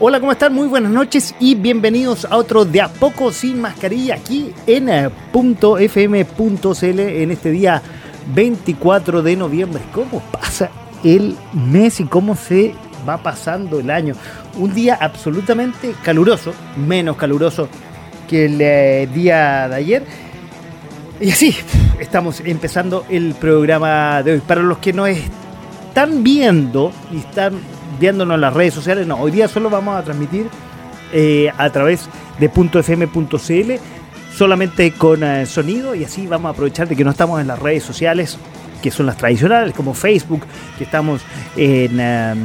Hola, ¿cómo están? Muy buenas noches y bienvenidos a otro De a poco sin mascarilla aquí en eh, .fm.cl en este día 24 de noviembre. ¿Cómo pasa el mes y cómo se va pasando el año? Un día absolutamente caluroso, menos caluroso que el eh, día de ayer. Y así, estamos empezando el programa de hoy. Para los que nos están viendo y están viéndonos las redes sociales. No, hoy día solo vamos a transmitir eh, a través de .fm.cl, solamente con eh, sonido y así vamos a aprovechar de que no estamos en las redes sociales, que son las tradicionales, como Facebook, que estamos en, em,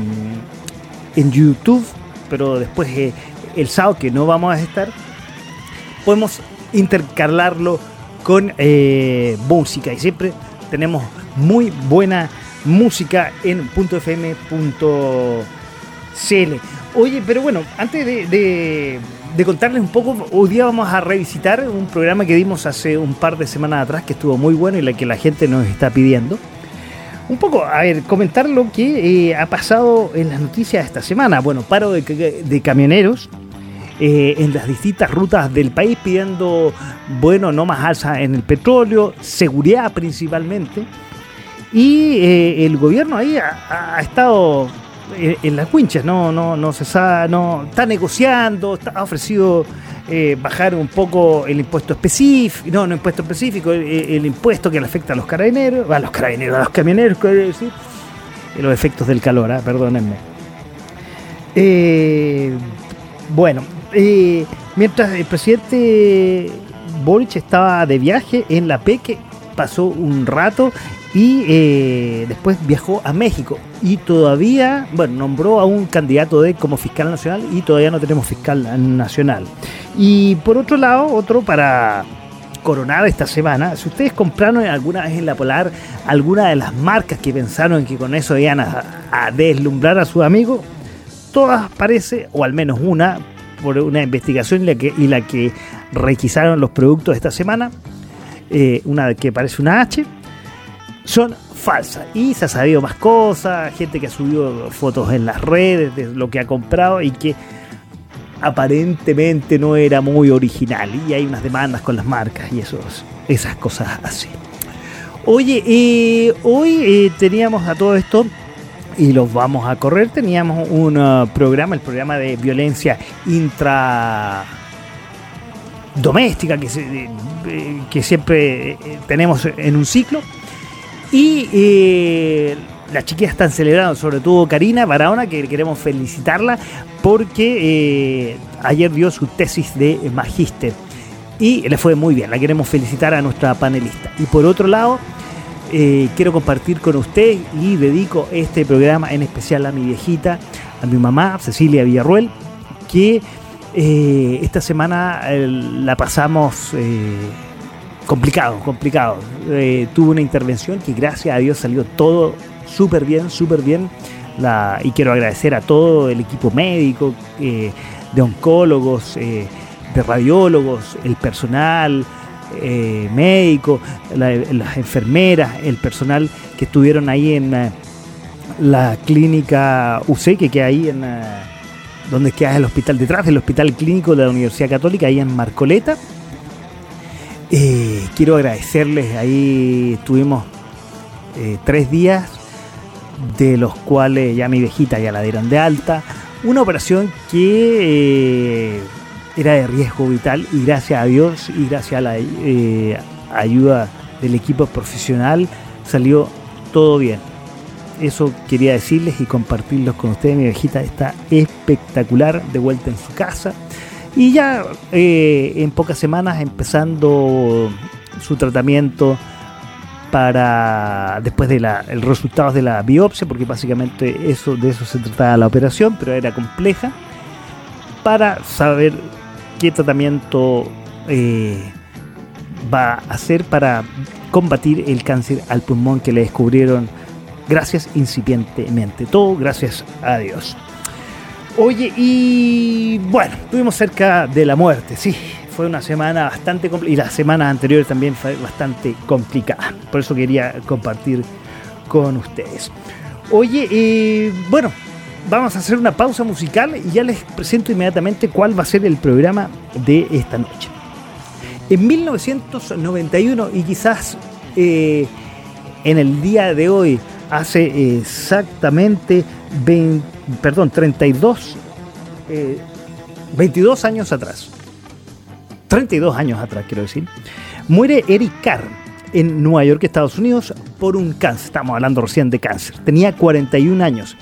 en YouTube, pero después eh, el sábado que no vamos a estar, podemos intercalarlo con música y siempre tenemos muy buena música en .fm.cl. Oye, pero bueno, antes de, contarles un poco, hoy día vamos a revisitar un programa que dimos hace un par de semanas atrás que estuvo muy bueno y la que la gente nos está pidiendo. Un poco, a ver, comentar lo que eh, ha pasado en las noticias esta semana. Bueno, paro de, camioneros eh, en las distintas rutas del país pidiendo, bueno, no más alza en el petróleo, seguridad principalmente. Y eh, el gobierno ahí ha, estado en, las winchas, no, no, no se sabe, no, está negociando, ha ofrecido eh, bajar un poco el impuesto específico, no, no impuesto específico, el, impuesto que le afecta a los carabineros, a los carabineros, a los camioneros, los efectos del calor, ¿eh? perdónenme. bueno, mientras el presidente Boric estaba de viaje en la PEC, pasó un rato y eh, después viajó a México y todavía, bueno, nombró a un candidato de como fiscal nacional y todavía no tenemos fiscal nacional. Y por otro lado, otro para coronar esta semana, si ustedes compraron alguna vez en la Polar alguna de las marcas que pensaron que con eso iban a, deslumbrar a sus amigos, todas parece, o al menos una, por una investigación y la que, y la que requisaron los productos esta semana, eh, una que parece una H, son falsas. Y se ha sabido más cosas, gente que ha subido fotos en las redes de lo que ha comprado y que aparentemente no era muy original. Y hay unas demandas con las marcas y esos, esas cosas así. Oye, eh, hoy eh, teníamos a todo esto y los vamos a correr. Teníamos un uh, programa, el programa de violencia intra doméstica que, eh, que siempre tenemos en un ciclo y eh, las chiquillas están celebrando, sobre todo Karina Barahona, que queremos felicitarla porque eh, ayer dio su tesis de magíster y le fue muy bien. La queremos felicitar a nuestra panelista. Y por otro lado, eh, quiero compartir con usted y dedico este programa en especial a mi viejita, a mi mamá, Cecilia Villarruel, que esta semana la pasamos complicado, complicado. Eh, tuve una intervención que gracias a Dios salió todo súper bien, súper bien. La, y quiero agradecer a todo el equipo médico, eh, de oncólogos, eh, de radiólogos, el personal médico, las enfermeras, el personal que estuvieron ahí en la clínica UC, que queda ahí en donde queda el hospital detrás, del hospital clínico de la Universidad Católica, ahí en Marcoleta quiero agradecerles, ahí tuvimos eh, tres días, de los cuales ya mi viejita ya la dieron de alta. Una operación que eh, era de riesgo vital y gracias a Dios y gracias a la ayuda del equipo profesional salió todo bien. Eso quería decirles y compartirlos con ustedes. Mi viejita está espectacular, de vuelta en su casa. Y ya eh, en pocas semanas empezando su tratamiento para después de la, el resultado de la biopsia, porque básicamente eso, de eso se trataba la operación, pero era compleja, para saber qué tratamiento eh, va a hacer para combatir el cáncer al pulmón que le descubrieron gracias incipientemente. Todo gracias a Dios. Oye, y bueno, estuvimos cerca de la muerte, sí. Fue una semana bastante complicada y las semanas anteriores también fue bastante complicada. Por eso quería compartir con ustedes. Oye, eh, bueno, vamos a hacer una pausa musical y ya les presento inmediatamente cuál va a ser el programa de esta noche. En 1991 y quizás eh, en el día de hoy, hace exactamente 20, perdón, 32, 22 eh, años atrás, 32 años atrás quiero decir, muere Eric Carr en Nueva York, Estados Unidos, por un cáncer. Estamos hablando recién de cáncer. Tenía 41 años.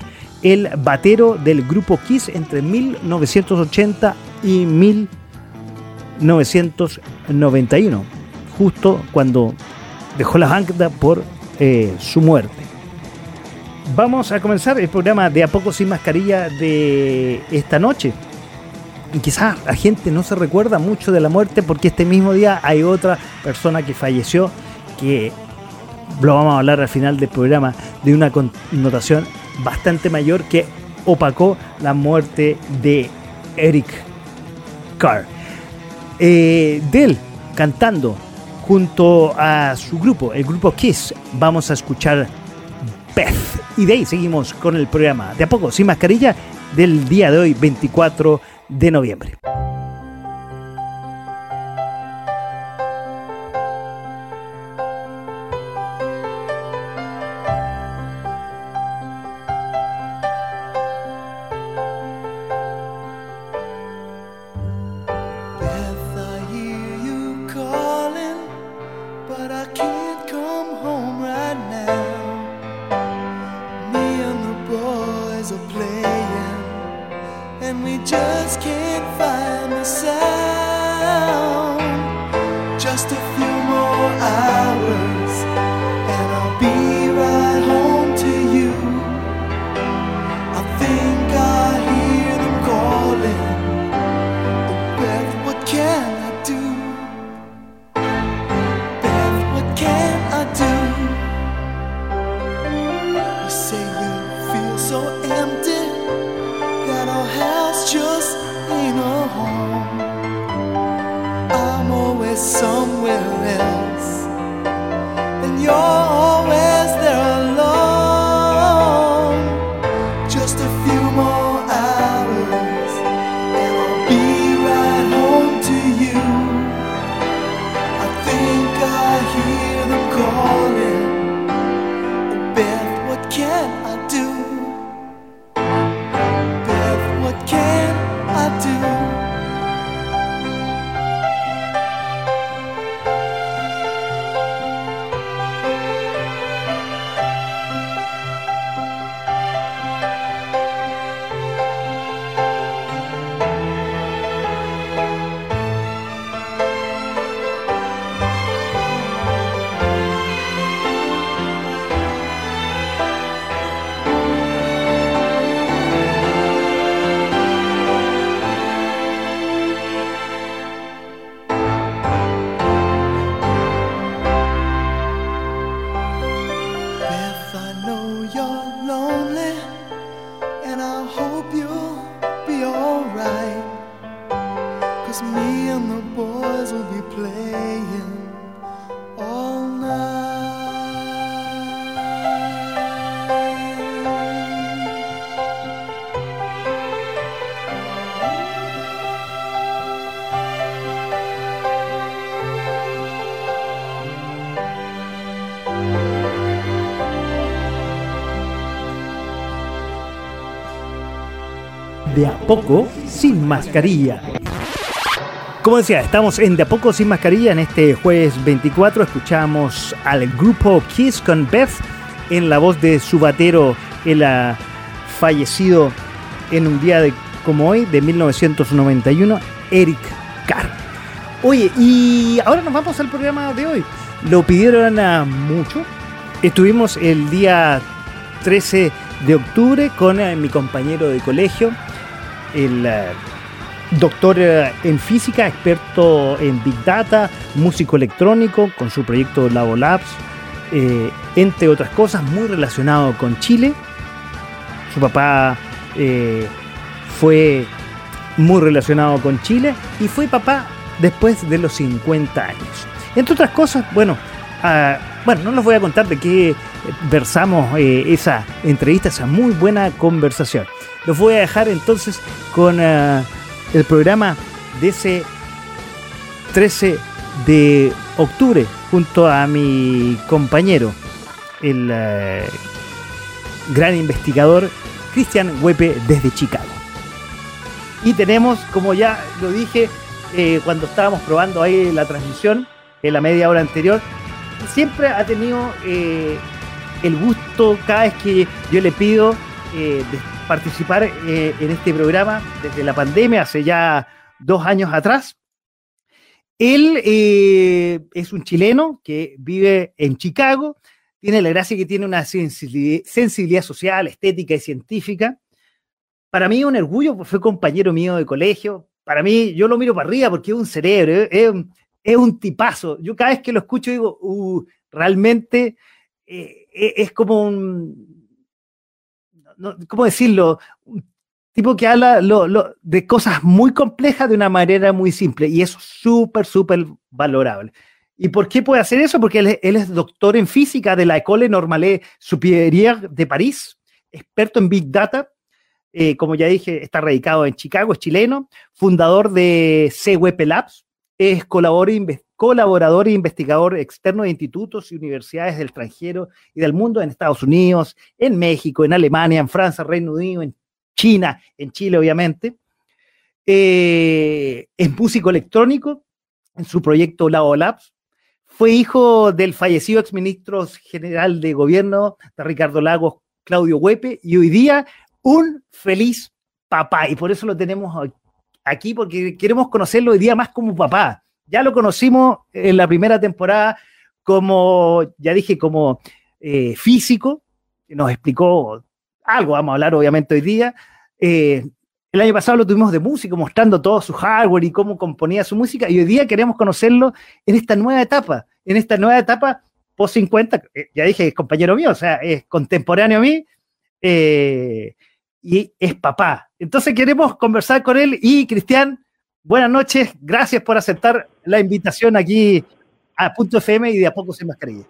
El batero del grupo Kiss entre 1980 y 1991, justo cuando dejó la banda por eh, su muerte. Vamos a comenzar el programa de A Poco Sin Mascarilla de esta noche. Y quizás la gente no se recuerda mucho de la muerte porque este mismo día hay otra persona que falleció que lo vamos a hablar al final del programa de una connotación bastante mayor que opacó la muerte de Eric Carr. Eh, de él cantando junto a su grupo, el grupo Kiss, vamos a escuchar Beth. Y de ahí seguimos con el programa de a poco, sin mascarilla, del día de hoy, 24 de noviembre. Poco sin mascarilla. Como decía, estamos en De a poco sin mascarilla en este jueves 24. Escuchamos al grupo Kiss con Beth en la voz de su batero, el ha fallecido en un día de, como hoy, de 1991, Eric Carr. Oye, y ahora nos vamos al programa de hoy. Lo pidieron a mucho. Estuvimos el día 13 de octubre con eh, mi compañero de colegio, el doctor eh, en física, experto en Big Data, músico electrónico con su proyecto Labolabs, eh, entre otras cosas, muy relacionado con Chile. Su papá eh, fue muy relacionado con Chile y fue papá después de los 50 años. Entre otras cosas, bueno, ah, bueno, no les voy a contar de qué versamos esa entrevista, esa muy buena conversación. Los voy a dejar entonces con ah, el programa de ese 13 de octubre junto a mi compañero, el eh, gran investigador Cristian Huepe desde Chicago. Y tenemos, como ya lo dije eh, cuando estábamos probando ahí la transmisión, en la media hora anterior, siempre ha tenido eh, el gusto cada vez que yo le pido de participar eh, en este programa desde la pandemia, hace ya dos años atrás. Él eh, es un chileno que vive en Chicago, tiene la gracia que tiene una sensibilidad, social, estética y científica. Para mí un orgullo, fue compañero mío de colegio. Para mí, yo lo miro para arriba porque es un cerebro, es, un tipazo. Yo cada vez que lo escucho digo, uh, realmente eh, es como un, ¿cómo decirlo? Un tipo que habla de cosas muy complejas de una manera muy simple y es súper, súper valorable. ¿Y por qué puede hacer eso? Porque él, es doctor en física de la École Normale Supérieure de París, experto en Big Data. Eh, como ya dije, está radicado en Chicago, es chileno, fundador de CWP Labs, es colaborador, colaborador e investigador externo de institutos y universidades del extranjero y del mundo en Estados Unidos, en México, en Alemania, en Francia, Reino Unido, en China, en Chile, obviamente. Eh, es músico electrónico en su proyecto Lao Labs. Fue hijo del fallecido exministro general de gobierno de Ricardo Lagos, Claudio Huepe, y hoy día un feliz papá. Y por eso lo tenemos aquí, porque queremos conocerlo hoy día más como papá ya lo conocimos en la primera temporada como, ya dije, como eh, físico, nos explicó algo, vamos a hablar obviamente hoy día. Eh, el año pasado lo tuvimos de músico, mostrando todo su hardware y cómo componía su música, y hoy día queremos conocerlo en esta nueva etapa, en esta nueva etapa post 50, eh, ya dije, es compañero mío, o sea, es contemporáneo a mí, y es papá. Entonces queremos conversar con él y Cristian, Buenas noches, gracias por aceptar la invitación aquí a Punto FM y de a poco sin mascarilla.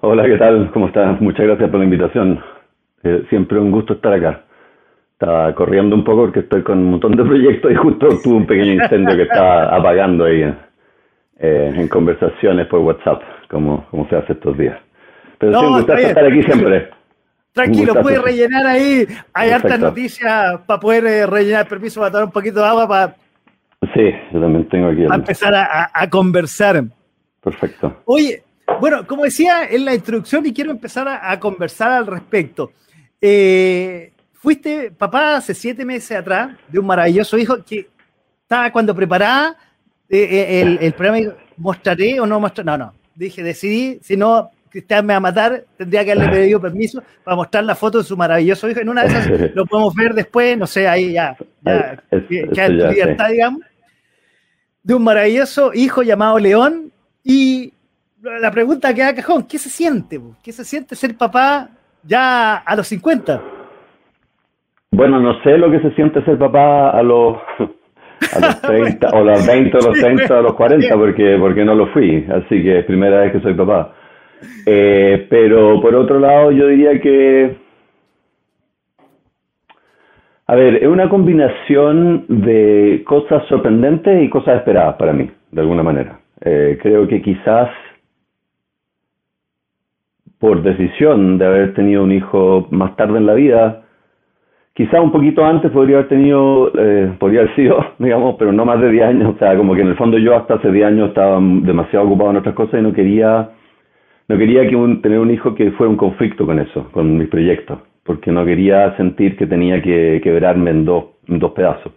Hola, ¿qué tal? ¿Cómo estás? Muchas gracias por la invitación. Eh, siempre un gusto estar acá. Estaba corriendo un poco porque estoy con un montón de proyectos y justo tuve un pequeño incendio que estaba apagando ahí eh, en conversaciones por WhatsApp, como, como se hace estos días. Pero sí, un gusto estar aquí siempre. Tranquilo, puede rellenar ahí. Hay hartas noticias para poder eh, rellenar. Permiso para tomar un poquito de agua para. Sí, yo también tengo aquí. Para empezar a, conversar. Perfecto. Oye, bueno, como decía en la introducción, y quiero empezar a, conversar al respecto. Eh, fuiste papá hace siete meses atrás de un maravilloso hijo que estaba cuando preparaba eh, el, el, programa. ¿Mostraré o no mostraré? No, no. Dije, decidí, si no, Cristian me va a matar, tendría que haberle pedido permiso para mostrar la foto de su maravilloso hijo. En una de esas lo podemos ver después, no sé, ahí ya, ya, ya en libertad, digamos, de un maravilloso hijo llamado León. Y la pregunta que da cajón, ¿qué se siente? ¿Qué se siente ser papá ya a los 50? Bueno, no sé lo que se siente ser papá a los, a los 30, o los 20, o los 30, o los 40, porque, porque no lo fui. Así que es primera vez que soy papá. Eh, pero por otro lado, yo diría que, a ver, es una combinación de cosas sorprendentes y cosas esperadas para mí, de alguna manera. Eh, creo que quizás por decisión de haber tenido un hijo más tarde en la vida, quizás un poquito antes podría haber tenido, eh, podría haber sido, digamos, pero no más de 10 años. O sea, como que en el fondo yo hasta hace 10 años estaba demasiado ocupado en otras cosas y no quería no quería que tener un hijo que fuera un conflicto con eso, con mis proyectos, porque no quería sentir que tenía que quebrarme en dos, en dos pedazos.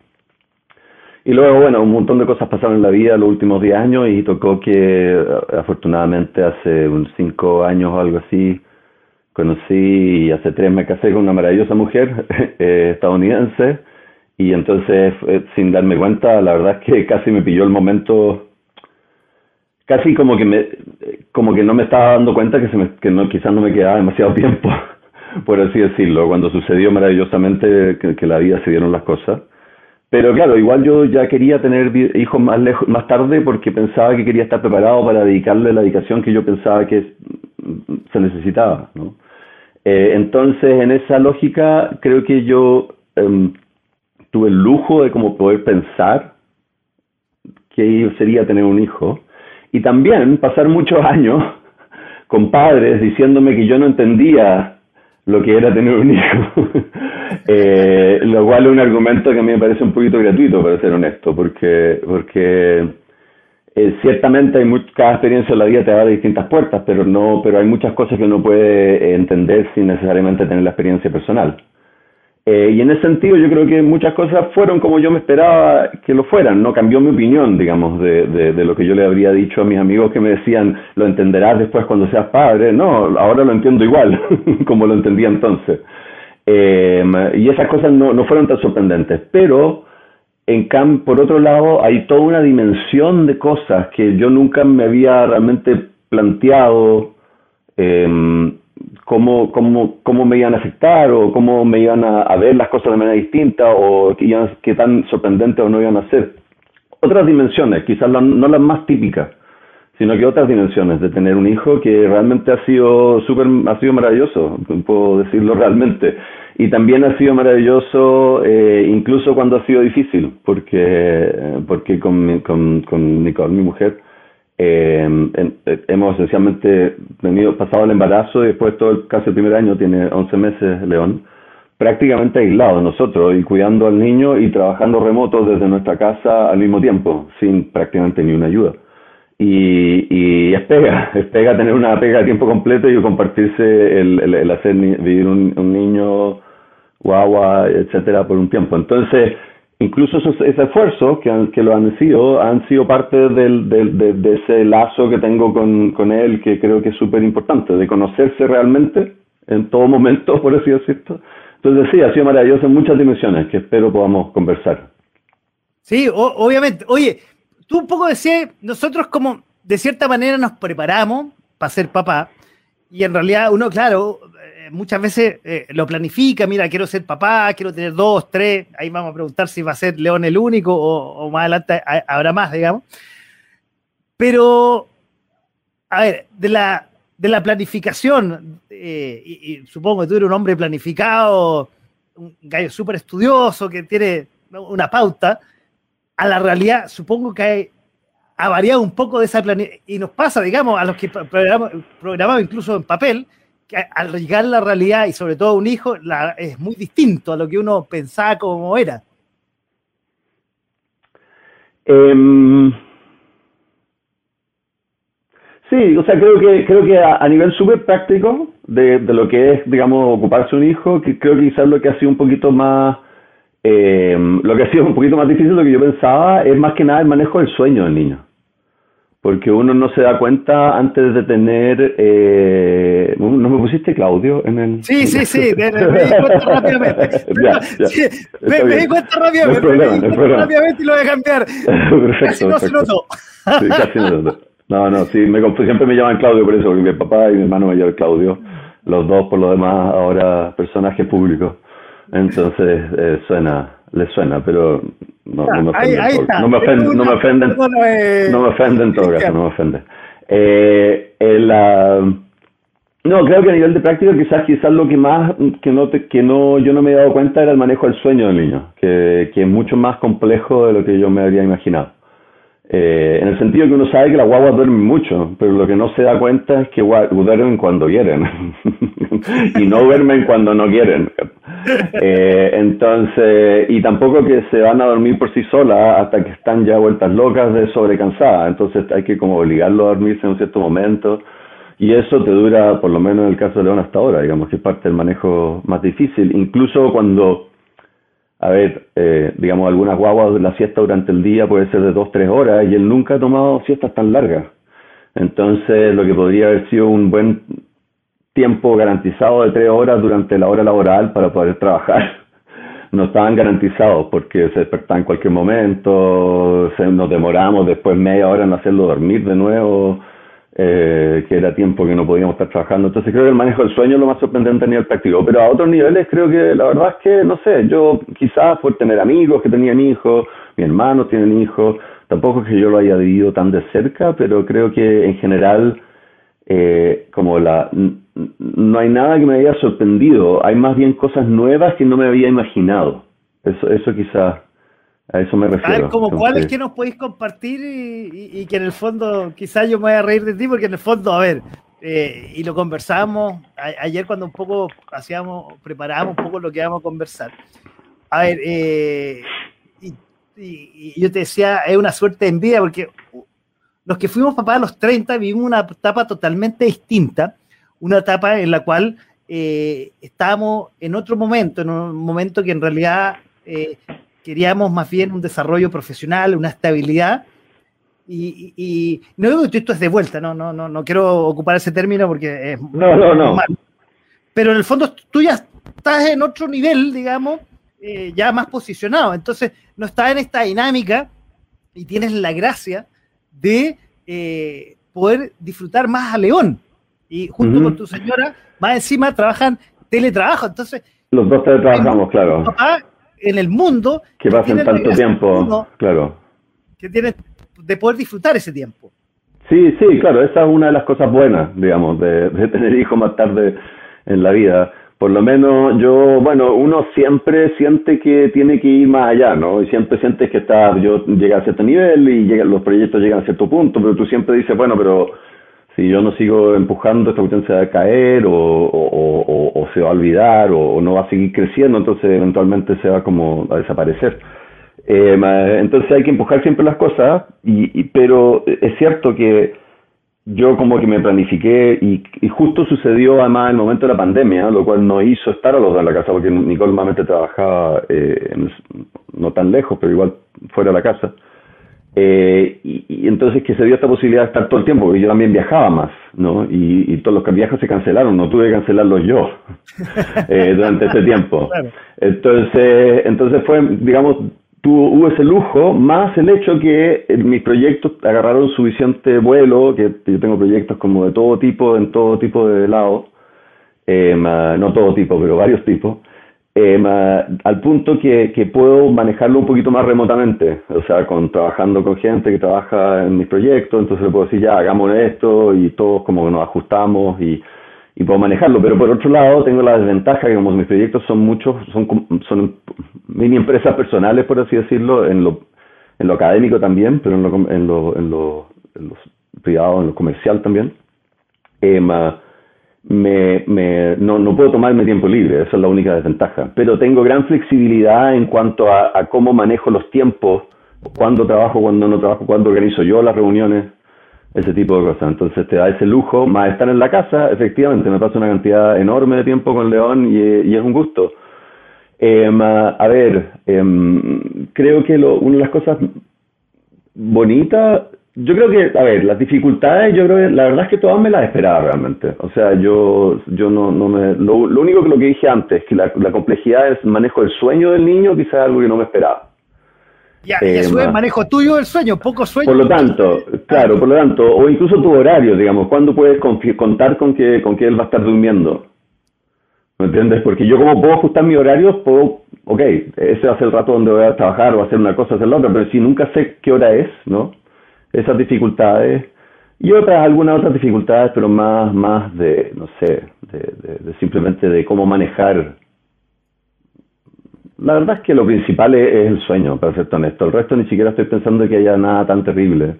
Y luego, bueno, un montón de cosas pasaron en la vida los últimos 10 años y tocó que afortunadamente hace unos 5 años o algo así conocí y hace 3 me casé con una maravillosa mujer eh, estadounidense Y entonces, eh, sin darme cuenta, la verdad es que casi me pilló el momento, casi como que me, como que no me estaba dando cuenta que, se me, que no, quizás no me quedaba demasiado tiempo, por así decirlo, cuando sucedió maravillosamente que, la vida se dieron las cosas. Pero claro, igual yo ya quería tener hijos más lejos, más tarde porque pensaba que quería estar preparado para dedicarle la dedicación que yo pensaba que se necesitaba, ¿no? Eh, entonces, en esa lógica, creo que yo em, tuve el lujo de como poder pensar que sería tener un hijo y también pasar muchos años con padres diciéndome que yo no entendía lo que era tener un hijo, eh, lo cual es un argumento que a mí me parece un poquito gratuito, para ser honesto, porque, porque eh, ciertamente hay cada experiencia en la vida te da distintas puertas, pero no, pero hay muchas cosas que uno puede entender sin necesariamente tener la experiencia personal. Eh, y en ese sentido yo creo que muchas cosas fueron como yo me esperaba que lo fueran, no cambió mi opinión, digamos, de, de, lo que yo le habría dicho a mis amigos que me decían, lo entenderás después cuando seas padre, no, ahora lo entiendo igual, como lo entendía entonces. Eh, y esas cosas no, no fueron tan sorprendentes, pero en cam por otro lado hay toda una dimensión de cosas que yo nunca me había realmente planteado. Eh, cómo, cómo, cómo me iban a afectar o cómo me iban a, ver las cosas de manera distinta o qué, tan sorprendente o no iban a ser. Otras dimensiones, quizás no las más típicas, sino que otras dimensiones de tener un hijo que realmente ha sido súper, ha sido maravilloso, puedo decirlo realmente. Y también ha sido maravilloso eh, incluso cuando ha sido difícil, porque, porque con, con, con Nicole, mi mujer, eh, hemos esencialmente tenido, pasado el embarazo y después todo el, casi el primer año, tiene 11 meses León, prácticamente aislado nosotros y cuidando al niño y trabajando remoto desde nuestra casa al mismo tiempo, sin prácticamente ni una ayuda. Y, y es pega, es pega tener una pega a tiempo completo y compartirse el, el, hacer vivir un, un niño guagua, etcétera, por un tiempo. Entonces, incluso esos, ese esfuerzo que, que lo han sido, han sido parte del, del, de, ese lazo que tengo con, con él, que creo que es súper importante, de conocerse realmente en todo momento, por así decirlo. Entonces sí, ha sido maravilloso en muchas dimensiones que espero podamos conversar. Sí, obviamente. Oye, tú un poco decías, nosotros como de cierta manera nos preparamos para ser papá, y en realidad uno, claro, muchas veces eh, lo planifica, mira, quiero ser papá, quiero tener dos, tres, ahí vamos a preguntar si va a ser León el único o, más adelante habrá más, digamos. Pero, a ver, de la, de la planificación, eh, y, supongo que tú eres un hombre planificado, un gallo súper estudioso, que tiene una pauta, a la realidad supongo que hay, ha variado un poco de esa planificación, y nos pasa, digamos, a los que programamos incluso en papel, al llegar la realidad y sobre todo un hijo, es muy distinto a lo que uno pensaba como era. Em, sí, o sea, creo que, creo que a, nivel súper práctico de, lo que es, digamos, ocuparse un hijo, que creo que quizás lo que ha sido un poquito más, em, lo que ha sido un poquito más difícil de lo que yo pensaba es más que nada el manejo del sueño del niño porque uno no se da cuenta antes de tener... Eh, ¿No me pusiste Claudio en el...? Sí, sí, sí, me, di cuenta rápidamente. me, di cuenta rápidamente, me di cuenta rápidamente y lo voy a cambiar. perfecto, casi no se notó. sí, casi no se notó. No, no, sí, me, siempre me llaman Claudio por eso, porque mi papá y mi hermano me llaman Claudio. Los dos, por lo demás, ahora personajes públicos. Entonces, eh, suena, les suena, pero no, no, me ofende, no, me ofende, no me ofenden, no me ofende en todo caso, no me ofende. Eh, no, creo que a nivel de práctica quizás quizás lo que más que no te, que no yo no me he dado cuenta era el manejo del sueño del niño, que, que es mucho más complejo de lo que yo me habría imaginado. Eh, en el sentido que uno sabe que las guaguas duermen mucho, pero lo que no se da cuenta es que duermen cuando quieren y no duermen cuando no quieren. Eh, entonces, y tampoco que se van a dormir por sí solas hasta que están ya vueltas locas de sobrecansada. Entonces hay que como obligarlo a dormirse en un cierto momento. Y eso te dura, por lo menos en el caso de León hasta ahora, digamos que es parte del manejo más difícil. Incluso cuando a ver, eh, digamos, algunas guaguas, la siesta durante el día puede ser de dos, tres horas y él nunca ha tomado siestas tan largas. Entonces, lo que podría haber sido un buen tiempo garantizado de tres horas durante la hora laboral para poder trabajar, no estaban garantizados porque se despertaban en cualquier momento, se, nos demoramos después media hora en hacerlo dormir de nuevo, eh, que era tiempo que no podíamos estar trabajando. Entonces creo que el manejo del sueño es lo más sorprendente a nivel práctico. Pero a otros niveles creo que la verdad es que, no sé, yo quizás por tener amigos que tenían hijos, mi hermano tienen hijos, tampoco es que yo lo haya vivido tan de cerca, pero creo que en general eh, como la no hay nada que me haya sorprendido, hay más bien cosas nuevas que no me había imaginado. Eso, eso quizás, a eso me refiero. A ver, como cuáles que nos podéis compartir y, que en el fondo, quizás yo me voy a reír de ti, porque en el fondo, a ver, eh, y lo conversamos ayer cuando un poco hacíamos, preparábamos un poco lo que íbamos a conversar. A ver, eh, y, y, yo te decía, es una suerte de envidia, porque los que fuimos papás a los 30 vivimos una etapa totalmente distinta una etapa en la cual eh, estábamos en otro momento, en un momento que en realidad eh, queríamos más bien un desarrollo profesional, una estabilidad. Y, no digo que esto es de vuelta, no, no, no, no quiero ocupar ese término porque es no, no, no. Pero en el fondo tú ya estás en otro nivel, digamos, eh, ya más posicionado. Entonces no estás en esta dinámica y tienes la gracia de poder disfrutar más a León y junto con tu señora, más encima trabajan teletrabajo. Entonces, los dos teletrabajamos, claro. Papá en el mundo que pasen tanto tiempo, claro. Que tiene de poder disfrutar ese tiempo. Sí, sí, claro, esa es una de las cosas buenas, digamos, de, tener hijos más tarde en la vida. Por lo menos yo, bueno, uno siempre siente que tiene que ir más allá, ¿no? Y siempre sientes que está, yo llega a cierto nivel y llega, los proyectos llegan a cierto punto, pero tú siempre dices, bueno, pero si yo no sigo empujando, esta cuestión se va a caer o, o, se va a olvidar o, no va a seguir creciendo, entonces eventualmente se va como a desaparecer. Eh, entonces hay que empujar siempre las cosas, y, pero es cierto que yo como que me planifiqué y, justo sucedió además el momento de la pandemia, lo cual no hizo estar a los dos en la casa, porque Nicole normalmente trabajaba eh, no tan lejos, pero igual fuera de la casa. Eh, y, entonces que se dio esta posibilidad de estar todo el tiempo, porque yo también viajaba más, ¿no? Y, todos los viajes se cancelaron, no tuve que cancelarlos yo eh, durante ese tiempo. Entonces, entonces fue, digamos, tuvo, hubo ese lujo, más el hecho que eh, mis proyectos agarraron suficiente vuelo, que yo tengo proyectos como de todo tipo, en todo tipo de lado, no todo tipo, pero varios tipos, eh, al punto que, puedo manejarlo un poquito más remotamente, o sea, con, trabajando con gente que trabaja en mis proyectos, entonces le puedo decir, ya, hagamos esto y todos como nos ajustamos y, y puedo manejarlo, pero por otro lado tengo la desventaja que como mis proyectos son muchos, son, son mini empresas personales, por así decirlo, en lo, en lo académico también, pero en lo, en lo, en lo, en lo privado, en lo comercial también. Eh, me, no, no, puedo tomarme tiempo libre, esa es la única desventaja. Pero tengo gran flexibilidad en cuanto a, cómo manejo los tiempos, cuándo trabajo, cuándo no trabajo, cuándo organizo yo las reuniones, ese tipo de cosas. Entonces te da ese lujo, más estar en la casa, efectivamente, me paso una cantidad enorme de tiempo con León y, es un gusto. Eh, a ver, eh, creo que lo, una de las cosas bonitas yo creo que, a ver, las dificultades, yo creo que la verdad es que todas me las esperaba realmente. O sea, yo, yo no, no me. Lo, único que lo que dije antes, que la, la complejidad del manejo del sueño del niño, quizás algo que no me esperaba. Ya, y eso es manejo tuyo del sueño, poco sueño. Por lo tanto, claro, por lo tanto, o incluso tu horario, digamos, ¿cuándo puedes contar con que, con que él va a estar durmiendo? ¿Me entiendes? Porque yo como puedo ajustar mi horario, puedo, ok, ese va a ser el rato donde voy a trabajar o hacer una cosa, hacer la otra, pero si nunca sé qué hora es, ¿no? Esas dificultades y otras, algunas otras dificultades, pero más, más de, no sé, de, simplemente de cómo manejar. La verdad es que lo principal es, el sueño, para ser honesto. El resto ni siquiera estoy pensando que haya nada tan terrible.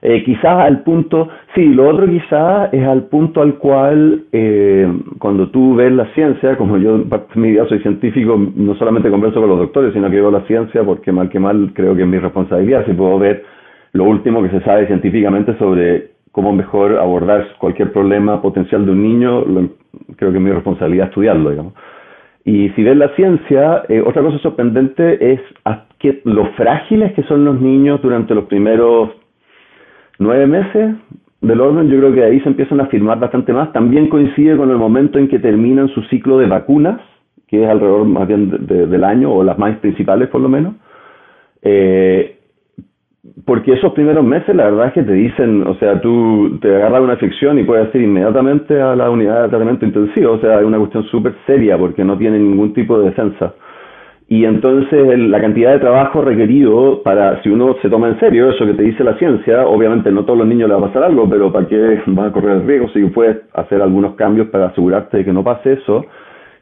Eh, quizás al punto, sí, lo otro quizás es al punto al cual eh, cuando tú ves la ciencia, como yo en mi vida soy científico, no solamente converso con los doctores, sino que veo la ciencia porque mal que mal creo que es mi responsabilidad, si puedo ver lo último que se sabe científicamente sobre cómo mejor abordar cualquier problema potencial de un niño, creo que es mi responsabilidad estudiarlo, digamos. Y si ves la ciencia, eh, otra cosa sorprendente es que lo frágiles que son los niños durante los primeros nueve meses del orden, yo creo que ahí se empiezan a afirmar bastante más. También coincide con el momento en que terminan su ciclo de vacunas, que es alrededor más bien del año, o las más principales por lo menos. Eh, porque esos primeros meses la verdad es que te dicen, o sea, tú te agarras una infección y puedes ir inmediatamente a la unidad de tratamiento intensivo, o sea, es una cuestión súper seria porque no tiene ningún tipo de defensa. Y entonces la cantidad de trabajo requerido para, si uno se toma en serio eso que te dice la ciencia, obviamente no todos los niños les va a pasar algo, pero ¿para qué van a correr el riesgo si puedes hacer algunos cambios para asegurarte de que no pase eso?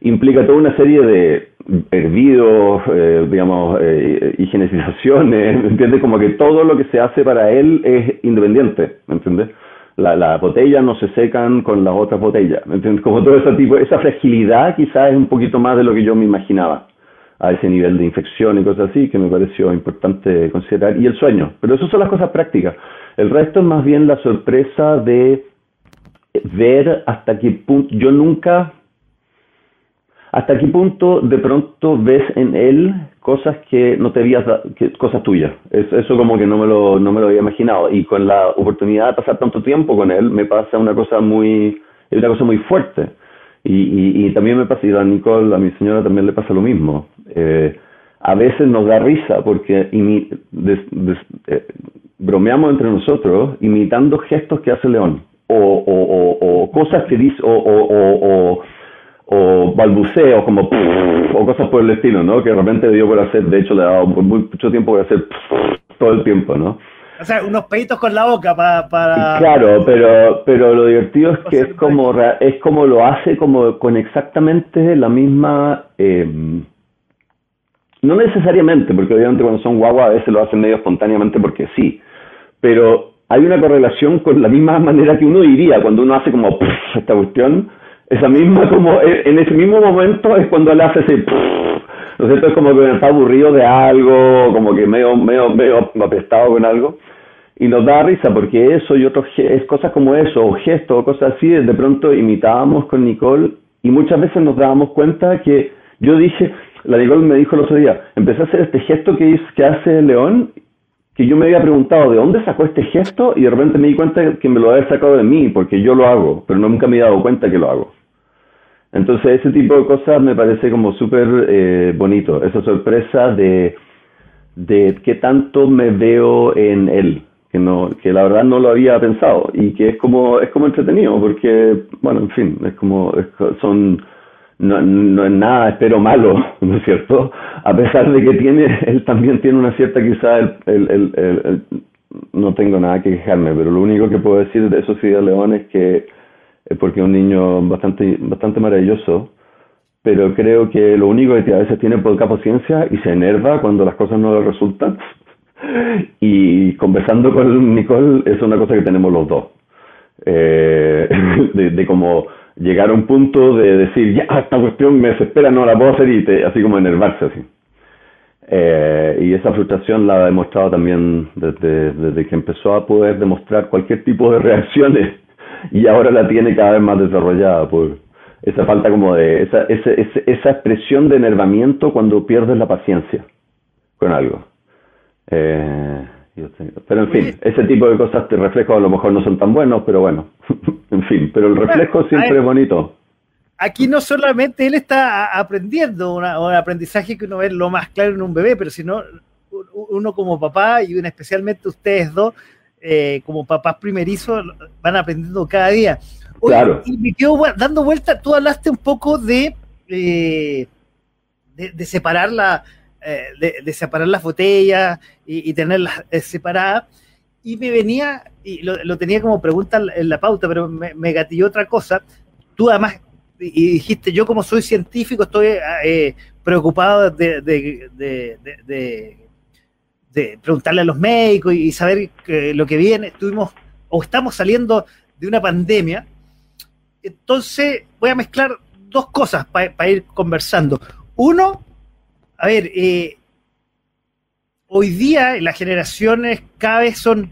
Implica toda una serie de hervidos, eh, digamos, eh, higienizaciones, ¿entiendes? Como que todo lo que se hace para él es independiente, ¿me entiendes? Las la botellas no se secan con las otras botellas, ¿me entiendes? Como todo ese tipo, esa fragilidad quizás es un poquito más de lo que yo me imaginaba a ese nivel de infección y cosas así, que me pareció importante considerar, y el sueño, pero eso son las cosas prácticas. El resto es más bien la sorpresa de ver hasta qué punto, yo nunca, hasta qué punto de pronto ves en él cosas que no te habías que, cosas tuyas. Eso, como que no me, lo, no me lo había imaginado. Y con la oportunidad de pasar tanto tiempo con él, me pasa una cosa muy, una cosa muy fuerte y, y, también me pasa, y a Nicole, a mi señora también le pasa lo mismo. Eh, a veces nos da risa porque eh, bromeamos entre nosotros imitando gestos que hace León o, o, o, cosas que dice o, o, o, balbuceos como o cosas por el estilo, ¿no? Que de repente dio por hacer, de hecho le ha dado mucho tiempo por hacer todo el tiempo, ¿no? O sea, unos peitos con la boca para... Claro, pero, pero lo divertido es que es como, es como lo hace como con exactamente la misma... Eh, no necesariamente, porque obviamente cuando son guaguas a veces lo hacen medio espontáneamente porque sí, pero hay una correlación con la misma manera que uno diría cuando uno hace como esta cuestión, esa misma como, en ese mismo momento es cuando él hace ese ¿no es? Es como que está aburrido de algo, como que medio, medio, medio apestado con algo. Y nos da risa porque eso y otros cosas como eso, o gestos o cosas así, de pronto imitábamos con Nicole y muchas veces nos dábamos cuenta que yo dije, la Nicole me dijo el otro día, empecé a hacer este gesto que, que hace León, que yo me había preguntado de dónde sacó este gesto y de repente me di cuenta que me lo había sacado de mí, porque yo lo hago, pero nunca me he dado cuenta que lo hago. Entonces ese tipo de cosas me parece como súper eh, bonito, esa sorpresa de, de qué tanto me veo en él, que no que la verdad no lo había pensado y que es como es como entretenido porque bueno en fin es como son no, es nada, espero malo, ¿no es cierto? A pesar de que tiene, él también tiene una cierta quizá, el, el, el, no tengo nada que quejarme, pero lo único que puedo decir de eso sí de León es que, porque es un niño bastante, bastante maravilloso, pero creo que lo único es que a veces tiene poca paciencia y se enerva cuando las cosas no le resultan. y conversando con Nicole es una cosa que tenemos los dos. Eh, de, de como llegar a un punto de decir, ya, esta cuestión me desespera, no la puedo hacer, y así como enervarse así. Eh, y esa frustración la ha demostrado también desde, desde que empezó a poder demostrar cualquier tipo de reacciones y ahora la tiene cada vez más desarrollada por esa falta como de esa, esa, esa, expresión de enervamiento cuando pierdes la paciencia con algo. Eh, pero en fin, ese tipo de cosas te reflejo a lo mejor no son tan buenos, pero bueno, en fin, pero el reflejo siempre es bonito. Aquí no solamente él está aprendiendo un aprendizaje que uno ve lo más claro en un bebé, pero sino uno como papá y especialmente ustedes dos, eh, como papás primerizos, van aprendiendo cada día. claro. Y me quedo dando vuelta, tú hablaste un poco de, eh, de separar la, eh, de, separar las botellas y, tenerlas separadas. Y me venía, y lo, tenía como pregunta en la pauta, pero me, me, gatilló otra cosa. Tú además, y dijiste, yo como soy científico estoy preocupado de, de, preguntarle a los médicos y, saber lo que viene. Estuvimos o estamos saliendo de una pandemia. Entonces voy a mezclar dos cosas para ir conversando. Uno, a ver, eh, hoy día las generaciones cada vez son,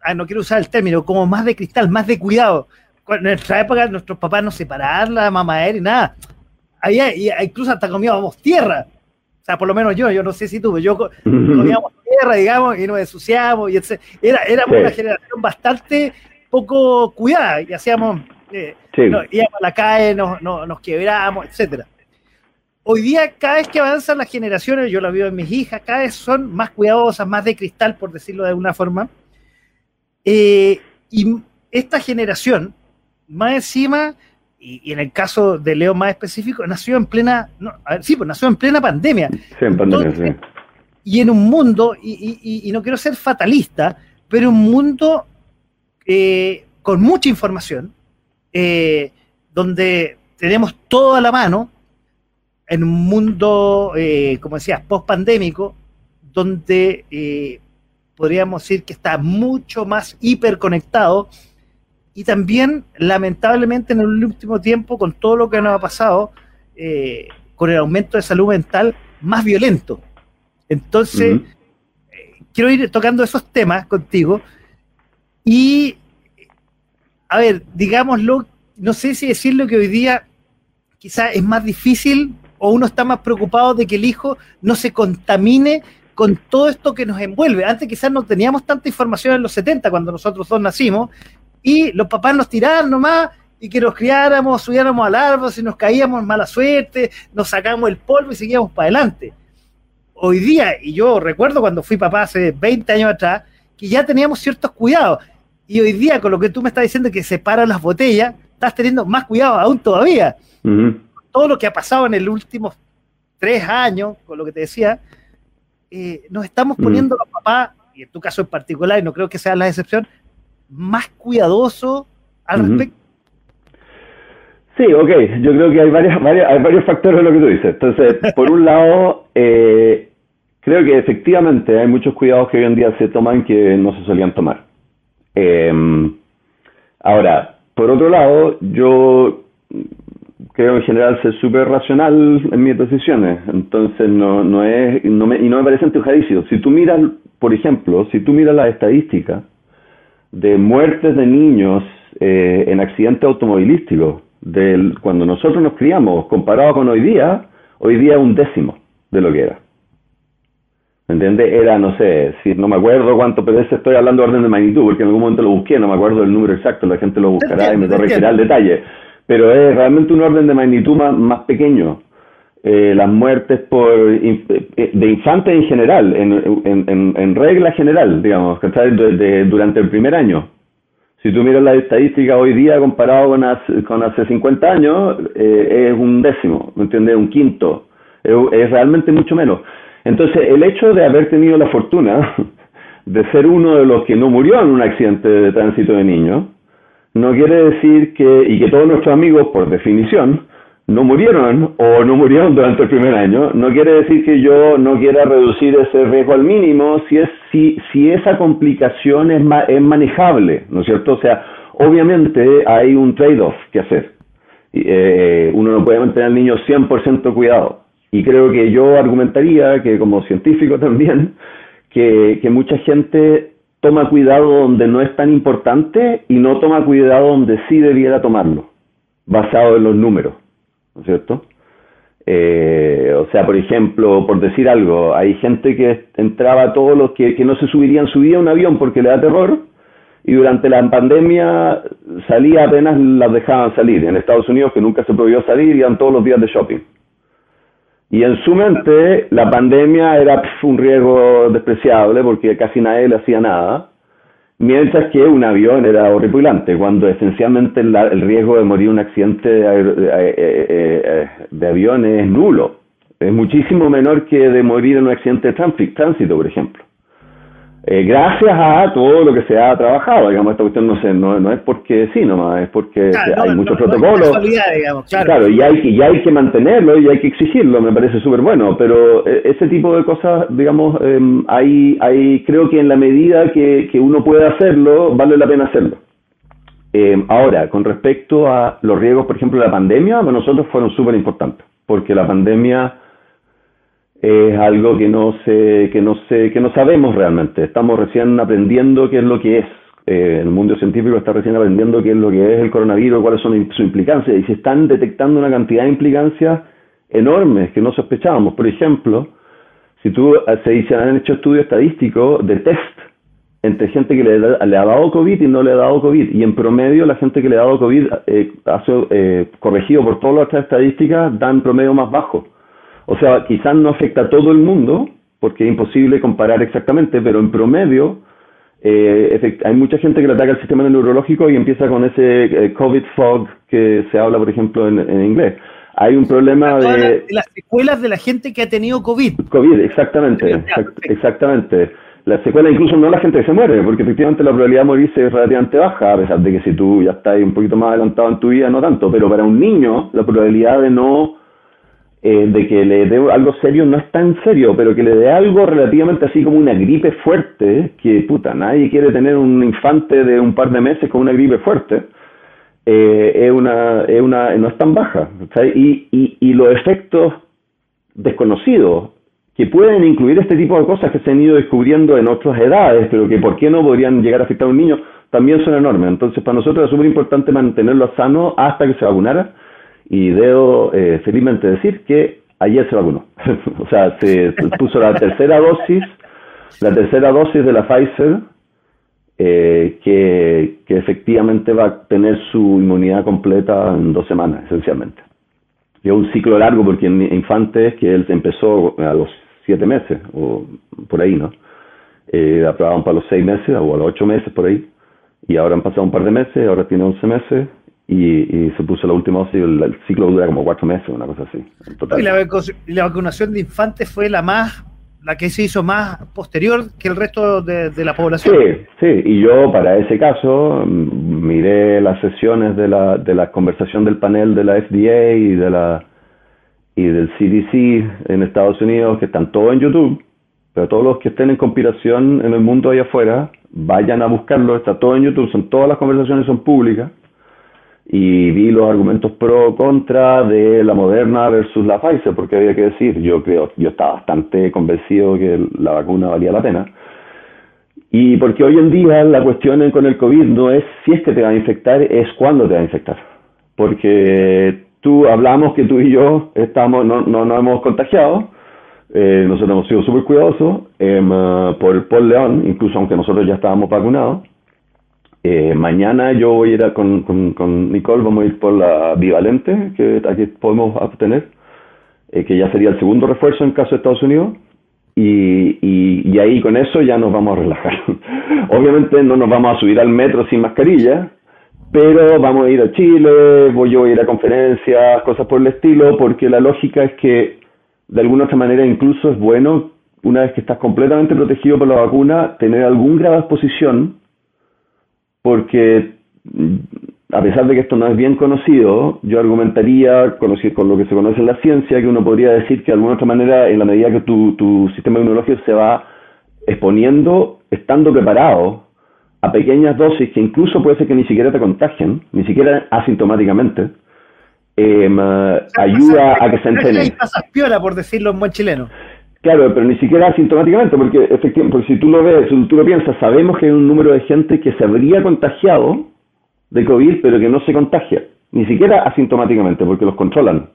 ah, no quiero usar el término, como más de cristal, más de cuidado. En nuestra época nuestros papás no separaban la mamadera y nada. Había, incluso hasta comíamos tierra. O sea, por lo menos yo, yo no sé si tú, yo comíamos tierra, digamos, y nos ensuciábamos. Y era, éramos una generación bastante poco cuidada y hacíamos, eh, íbamos a la calle, nos, nos, nos quebrábamos, etcétera. hoy día cada vez que avanzan las generaciones, yo lo veo en mis hijas, cada vez son más cuidadosas, más de cristal, por decirlo de alguna forma. Eh, y esta generación, más encima, y, en el caso de Leo más específico, nació en plena, sí, pues nació en plena pandemia. Sí, en pandemia, sí. Y en un mundo, y, no quiero ser fatalista, pero un mundo eh, con mucha información, eh, donde tenemos todo a la mano, en un mundo, eh, como decías, post-pandémico, donde podríamos decir que está mucho más hiperconectado y también, lamentablemente, en el último tiempo, con todo lo que nos ha pasado, eh, con el aumento de salud mental más violento. Entonces, eh, quiero ir tocando esos temas contigo y, a ver, digámoslo, no sé si decirlo que hoy día quizás es más difícil o uno está más preocupado de que el hijo no se contamine con todo esto que nos envuelve. Antes quizás no teníamos tanta información en los 70 cuando nosotros dos nacimos y los papás nos tiraban nomás y que nos criáramos, subiéramos al árbol, si nos caíamos mala suerte, nos sacamos el polvo y seguíamos para adelante. Hoy día, y yo recuerdo cuando fui papá hace 20 años atrás, que ya teníamos ciertos cuidados. Y hoy día, con lo que tú me estás diciendo, que separan las botellas, estás teniendo más cuidado aún todavía. Todo lo que ha pasado en el último tres años, con lo que te decía, eh, nos estamos poniendo los papás, y en tu caso en particular, y no creo que sea la excepción, más cuidadoso al respecto? Sí, ok. Yo creo que hay, varias, hay varios factores en lo que tú dices. Entonces, por un lado, eh, creo que efectivamente hay muchos cuidados que hoy en día se toman que no se solían tomar. Em, ahora, por otro lado, yo creo en general ser súper racional en mis decisiones. Entonces, no, no es, no me, y no me parece antojadicio. Si tú miras, por ejemplo, si tú miras las estadísticas, de muertes de niños eh, en accidentes automovilísticos, del, cuando nosotros nos criamos, comparado con hoy día, hoy día es un décimo de lo que era. ¿Me entiendes? Era, no sé, si no me acuerdo cuánto, pero estoy hablando de orden de magnitud, porque en algún momento lo busqué, no me acuerdo del número exacto, la gente lo buscará y me corregirá el detalle. Pero es realmente un orden de magnitud más, más pequeño. Eh, las muertes por eh, de infantes en general, en, regla general, digamos, de, durante el primer año. Si tú miras las estadísticas hoy día comparado con hace, con hace 50 años, eh, es un décimo, ¿me entiendes? Un quinto, es, realmente mucho menos. Entonces, el hecho de haber tenido la fortuna de ser uno de los que no murió en un accidente de tránsito de niños, no quiere decir que, y que todos nuestros amigos, por definición, no murieron o no murieron durante el primer año, no quiere decir que yo no quiera reducir ese riesgo al mínimo si, es, si, si esa complicación es, manejable, ¿no es cierto? O sea, obviamente hay un trade-off que hacer. Eh, uno no puede mantener al niño 100% cuidado. Y creo que yo argumentaría que como científico también, que, que mucha gente toma cuidado donde no es tan importante y no toma cuidado donde sí debiera tomarlo, basado en los números. ¿No es cierto? Eh, o sea, por ejemplo, por decir algo, hay gente que entraba, todos los que, que no se subirían, subía a un avión porque le da terror, y durante la pandemia salía apenas las dejaban salir. En Estados Unidos, que nunca se prohibió salir, iban todos los días de shopping. Y en su mente, la pandemia era un riesgo despreciable porque casi nadie le hacía nada. Mientras que un avión era horripilante, cuando esencialmente el, riesgo de morir en un accidente de, eh, eh, eh, de, avión es nulo. Es muchísimo menor que de morir en un accidente de tránsito, por ejemplo. Eh, gracias a todo lo que se ha trabajado, digamos, esta cuestión no, sé, no, no es porque sí nomás, es porque hay muchos protocolos. claro. y hay, y hay que mantenerlo y hay que exigirlo, me parece súper bueno, pero eh, ese tipo de cosas, digamos, eh, hay, hay, creo que en la medida que, que uno puede hacerlo, vale la pena hacerlo. Em, ahora, con respecto a los riesgos, por ejemplo, de la pandemia, para nosotros fueron súper importantes, porque la pandemia es algo que no sé, que no sé, que no sabemos realmente. Estamos recién aprendiendo qué es lo que es. Eh, el mundo científico está recién aprendiendo qué es lo que es el coronavirus, cuáles son sus implicancias, y se están detectando una cantidad de implicancias enormes que no sospechábamos. Por ejemplo, si tú eh, se, han hecho estudios estadísticos de test entre gente que le, le, ha dado COVID y no le ha dado COVID, y en promedio la gente que le ha dado COVID, eh, eh corregido por todas las estadísticas, dan promedio más bajo O sea, quizás no afecta a todo el mundo, porque es imposible comparar exactamente, pero en promedio eh, hay mucha gente que le ataca el sistema neurológico y empieza con ese eh, COVID fog que se habla, por ejemplo, en, inglés. Hay un problema de... Las secuelas de la gente que ha tenido COVID. COVID, exactamente, exactamente. La secuela incluso no la gente que se muere, porque efectivamente la probabilidad de morirse es relativamente baja, a pesar de que si tú ya estás un poquito más adelantado en tu vida, no tanto, pero para un niño la probabilidad de no eh, de que le dé algo serio no es tan serio, pero que le dé algo relativamente así como una gripe fuerte, que puta, nadie quiere tener un infante de un par de meses con una gripe fuerte, eh, es una, es una, no es tan baja. Y, y, y los efectos desconocidos que pueden incluir este tipo de cosas que se han ido descubriendo en otras edades, pero que por qué no podrían llegar a afectar a un niño, también son enormes. Entonces, para nosotros es súper importante mantenerlo sano hasta que se vacunara y debo eh, felizmente decir que ayer se vacunó. o sea, se puso la tercera dosis, la tercera dosis de la Pfizer, eh, que, que, efectivamente va a tener su inmunidad completa en dos semanas, esencialmente. Es un ciclo largo porque en infantes que él empezó a los siete meses, o por ahí, ¿no? Eh, aprobaban para los seis meses o a los ocho meses por ahí, y ahora han pasado un par de meses, ahora tiene once meses, y, se puso la última dosis, el, ciclo dura como cuatro meses, una cosa así. Y la, vacunación de infantes fue la más, la que se hizo más posterior que el resto de, la población. Sí, sí, y yo para ese caso mm, miré las sesiones de la, de la conversación del panel de la FDA y de la y del CDC en Estados Unidos, que están todos en YouTube, pero todos los que estén en conspiración en el mundo allá afuera, vayan a buscarlo, está todo en YouTube, son todas las conversaciones son públicas y vi los argumentos pro contra de la Moderna versus la Pfizer, porque había que decir, yo creo, yo estaba bastante convencido que la vacuna valía la pena. Y porque hoy en día la cuestión con el COVID no es si es que te va a infectar, es cuándo te va a infectar. Porque tú hablamos que tú y yo estamos, no, no nos hemos contagiado, eh, nosotros hemos sido súper cuidadosos em, por, por León, incluso aunque nosotros ya estábamos vacunados eh, mañana yo voy a ir con, con, Nicole, vamos a ir por la bivalente que aquí podemos obtener, eh, que ya sería el segundo refuerzo en caso de Estados Unidos. Y, y, ahí con eso ya nos vamos a relajar. Obviamente no nos vamos a subir al metro sin mascarilla, pero vamos a ir a Chile, voy yo a ir a conferencias, cosas por el estilo, porque la lógica es que de alguna otra manera incluso es bueno, una vez que estás completamente protegido por la vacuna, tener algún grado de exposición porque a pesar de que esto no es bien conocido, yo argumentaría, con lo que se conoce en la ciencia, que uno podría decir que de alguna otra manera, en la medida que tu, tu sistema inmunológico se va exponiendo, estando preparado a pequeñas dosis que incluso puede ser que ni siquiera te contagien, ni siquiera asintomáticamente, em, ayuda a que se entrenen. piola, por decirlo en buen chileno. Claro, pero ni siquiera asintomáticamente, porque efectivamente, si tú lo ves, si tú lo piensas, sabemos que hay un número de gente que se habría contagiado de COVID, pero que no se contagia, ni siquiera asintomáticamente, porque los controlan.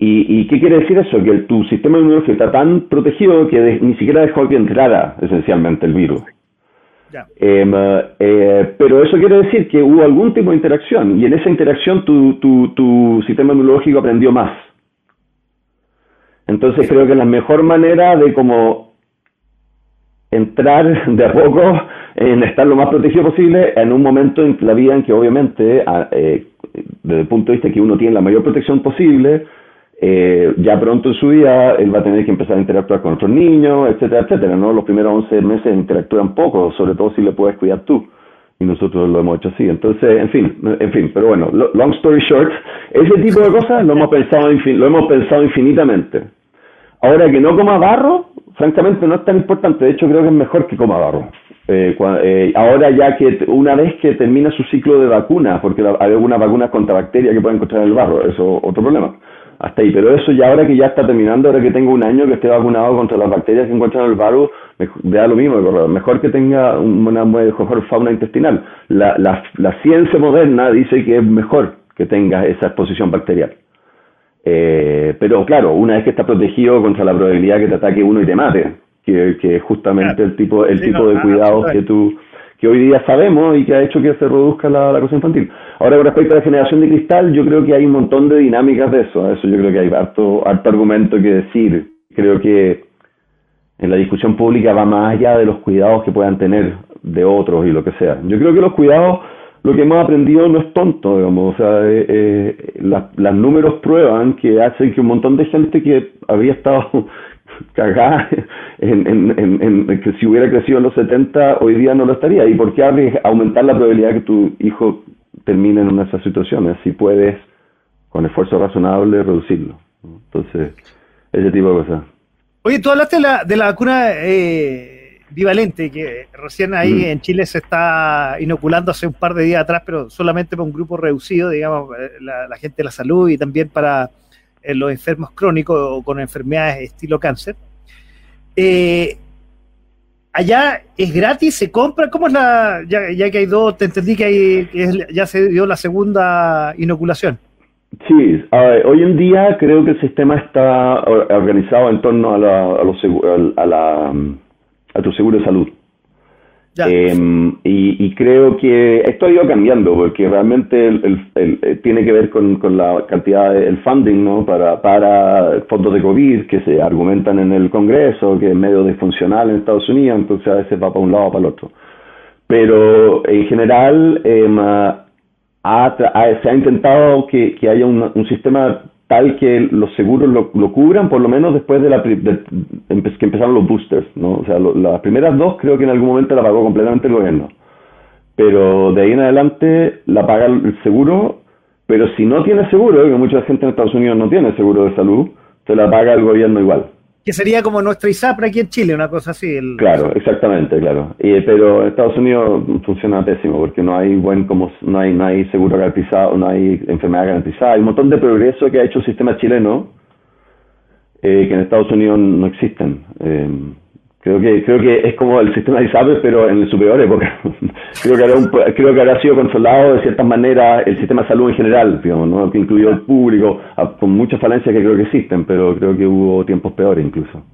¿Y, qué quiere decir eso? Que tu sistema inmunológico está tan protegido que ni siquiera dejó que entrara esencialmente el virus. Em, eh, pero eso quiere decir que hubo algún tipo de interacción y en esa interacción tu, tu, tu sistema inmunológico aprendió más. Entonces creo que la mejor manera de como entrar de a poco en estar lo más protegido posible en un momento en la vida en que obviamente eh, desde el punto de vista que uno tiene la mayor protección posible, eh, ya pronto en su vida él va a tener que empezar a interactuar con otros niños, etcétera, etcétera, ¿no? Los primeros 11 meses interactúan poco, sobre todo si le puedes cuidar tú. Y nosotros lo hemos hecho así. Entonces, en fin, en fin, pero bueno, long story short, ese tipo de cosas lo hemos pensado, lo hemos pensado infinitamente. Ahora que no coma barro, francamente no es tan importante, de hecho creo que es mejor que coma barro. Eh, eh, ahora ya que una vez que termina su ciclo de vacuna, porque hay algunas vacunas contra bacterias que pueden encontrar en el barro, eso es otro problema. Hasta ahí, pero eso ya ahora que ya está terminando, ahora que tengo un año que esté vacunado contra las bacterias que encuentran en el barro, da lo mismo, mejor que tenga una mejor fauna intestinal. La, la, la ciencia moderna dice que es mejor que tenga esa exposición bacterial. Eh, pero claro, una vez que está protegido contra la probabilidad que te ataque uno y te mate, que, es justamente el tipo, el tipo de cuidados que tú, que hoy día sabemos y que ha hecho que se reduzca la, cosa infantil. Ahora, con respecto a la generación de cristal, yo creo que hay un montón de dinámicas de eso. Eso yo creo que hay harto, harto argumento que decir. Creo que en la discusión pública va más allá de los cuidados que puedan tener de otros y lo que sea. Yo creo que los cuidados, lo que hemos aprendido no es tonto, digamos, o sea, eh, eh las números prueban que hacen que un montón de gente que había estado cagada en, en, en, que si hubiera crecido en los 70, hoy día no lo estaría. ¿Y por qué aumentar la probabilidad que tu hijo termine en una de esas situaciones si puedes, con esfuerzo razonable, reducirlo? Entonces, ese tipo de cosas. Oye, tú hablaste de la, de la vacuna eh, bivalente, que recién ahí mm. en Chile se está inoculando hace un par de días atrás, pero solamente para un grupo reducido, digamos, eh, la, gente de la salud y también para eh, los enfermos crónicos o con enfermedades estilo cáncer. allá es gratis, se compra, ¿cómo es la, ya, que hay dos, te entendí que, hay, ya se dio la segunda inoculación? Sí, hoy en día creo que el sistema está organizado en torno a, la, a, los, a, la, a tu seguro de salud. Em, y, creo que esto ha ido cambiando porque realmente el, eh, tiene que ver con, con la cantidad del funding ¿no? para, para fondos de COVID que se argumentan en el Congreso, que es medio disfuncional en Estados Unidos, entonces a veces va para un lado o para el otro. Pero en general, eh, se ha intentado que, haya un, sistema tal que los seguros lo, cubran, por lo menos después de, la, que empezaron los boosters, ¿no? O sea, las primeras dos creo que en algún momento la pagó completamente el gobierno. Pero de ahí en adelante la paga el seguro, pero si no tiene seguro, que mucha gente en Estados Unidos no tiene seguro de salud, se la paga el gobierno igual que sería como nuestro ISAPRE aquí en Chile, una cosa así. Claro, exactamente, claro. Y, pero en Estados Unidos funciona pésimo porque no hay buen como no hay, no hay seguro garantizado, no hay enfermedad garantizada. Hay un montón de progreso que ha hecho el sistema chileno eh, que en Estados Unidos no existen. Eh, Creo que, creo que es como el sistema de ISAPRE, pero en su peor época. creo, que habrá creo que habrá sido consolado de cierta manera el sistema de salud en general, digamos, ¿no? que incluyó el público, con muchas falencias que creo que existen, pero creo que hubo tiempos peores incluso.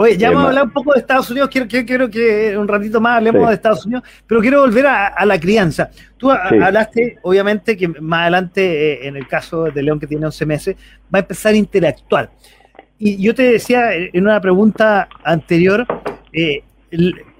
Oye, ya vamos a hablar un poco de Estados Unidos, quiero, quiero, que un ratito más hablemos de Estados Unidos, pero quiero volver a, la crianza. Tú hablaste, obviamente, que más adelante, eh, en el caso de León que tiene 11 meses, va a empezar a interactuar. Y yo te decía en una pregunta anterior, eh,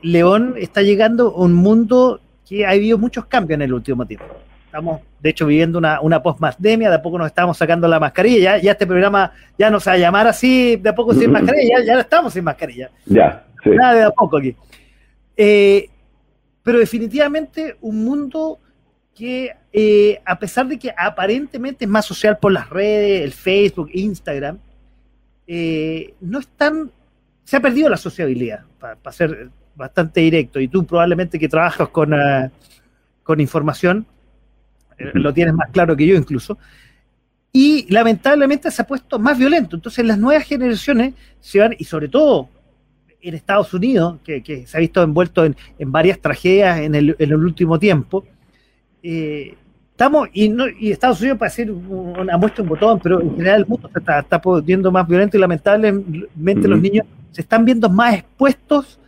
León está llegando a un mundo que ha habido muchos cambios en el último tiempo. Estamos, de hecho, viviendo una, una post-pandemia, de a poco nos estamos sacando la mascarilla, ya, ya este programa ya no se va a llamar así, de a poco sin mascarilla, ya, ya estamos sin mascarilla. Ya, Nada de a poco aquí. Eh, pero definitivamente un mundo que, eh, a pesar de que aparentemente es más social por las redes, el Facebook, Instagram, eh, no están, se ha perdido la sociabilidad, para ser bastante directo, y tú probablemente que trabajas con, uh, con información, eh, lo tienes más claro que yo incluso, y lamentablemente se ha puesto más violento. Entonces las nuevas generaciones se van, y sobre todo en Estados Unidos, que, que se ha visto envuelto en, en varias tragedias en el, en el último tiempo, eh, estamos, y, no, y Estados Unidos para decir una muestra un botón, pero en general el mundo se está, está poniendo más violento y lamentablemente los niños se están viendo más expuestos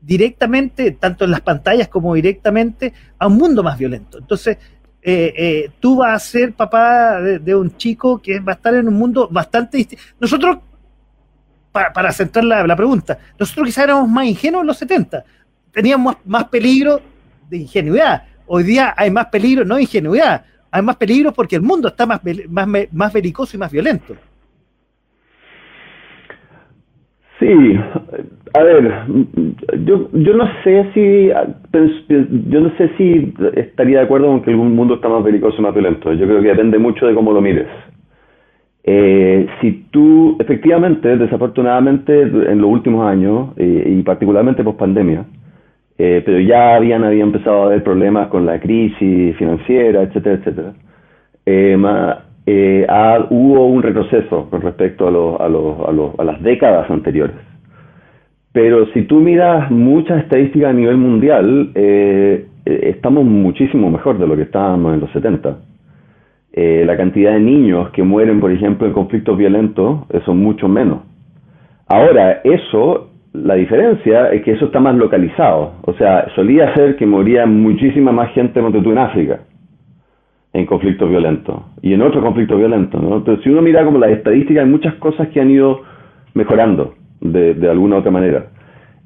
directamente, tanto en las pantallas como directamente, a un mundo más violento. Entonces, eh, eh, tú vas a ser papá de, un chico que va a estar en un mundo bastante distinto. Nosotros, para, para centrar la, pregunta, nosotros quizás éramos más ingenuos en los 70, teníamos más peligro de ingenuidad hoy día hay más peligro, no ingenuidad, hay más peligro porque el mundo está más, más, más belicoso y más violento. Sí, a ver, yo, yo no sé si yo no sé si estaría de acuerdo con que el mundo está más belicoso y más violento. Yo creo que depende mucho de cómo lo mires. Eh, si tú, efectivamente, desafortunadamente, en los últimos años, eh, y particularmente post pandemia, eh, pero ya habían, había empezado a haber problemas con la crisis financiera, etcétera, etcétera. Eh, eh, hubo un retroceso con respecto a, las décadas anteriores. Pero si tú miras muchas estadísticas a nivel mundial, estamos muchísimo mejor de lo que estábamos en los 70. la cantidad de niños que mueren, por ejemplo, en conflictos violentos son mucho menos. Ahora, eso la diferencia es que eso está más localizado. O sea, solía ser que moría muchísima más gente en África en conflictos violentos y en otros conflictos violentos. ¿no? Entonces, si uno mira como las estadísticas, hay muchas cosas que han ido mejorando de, alguna u otra manera.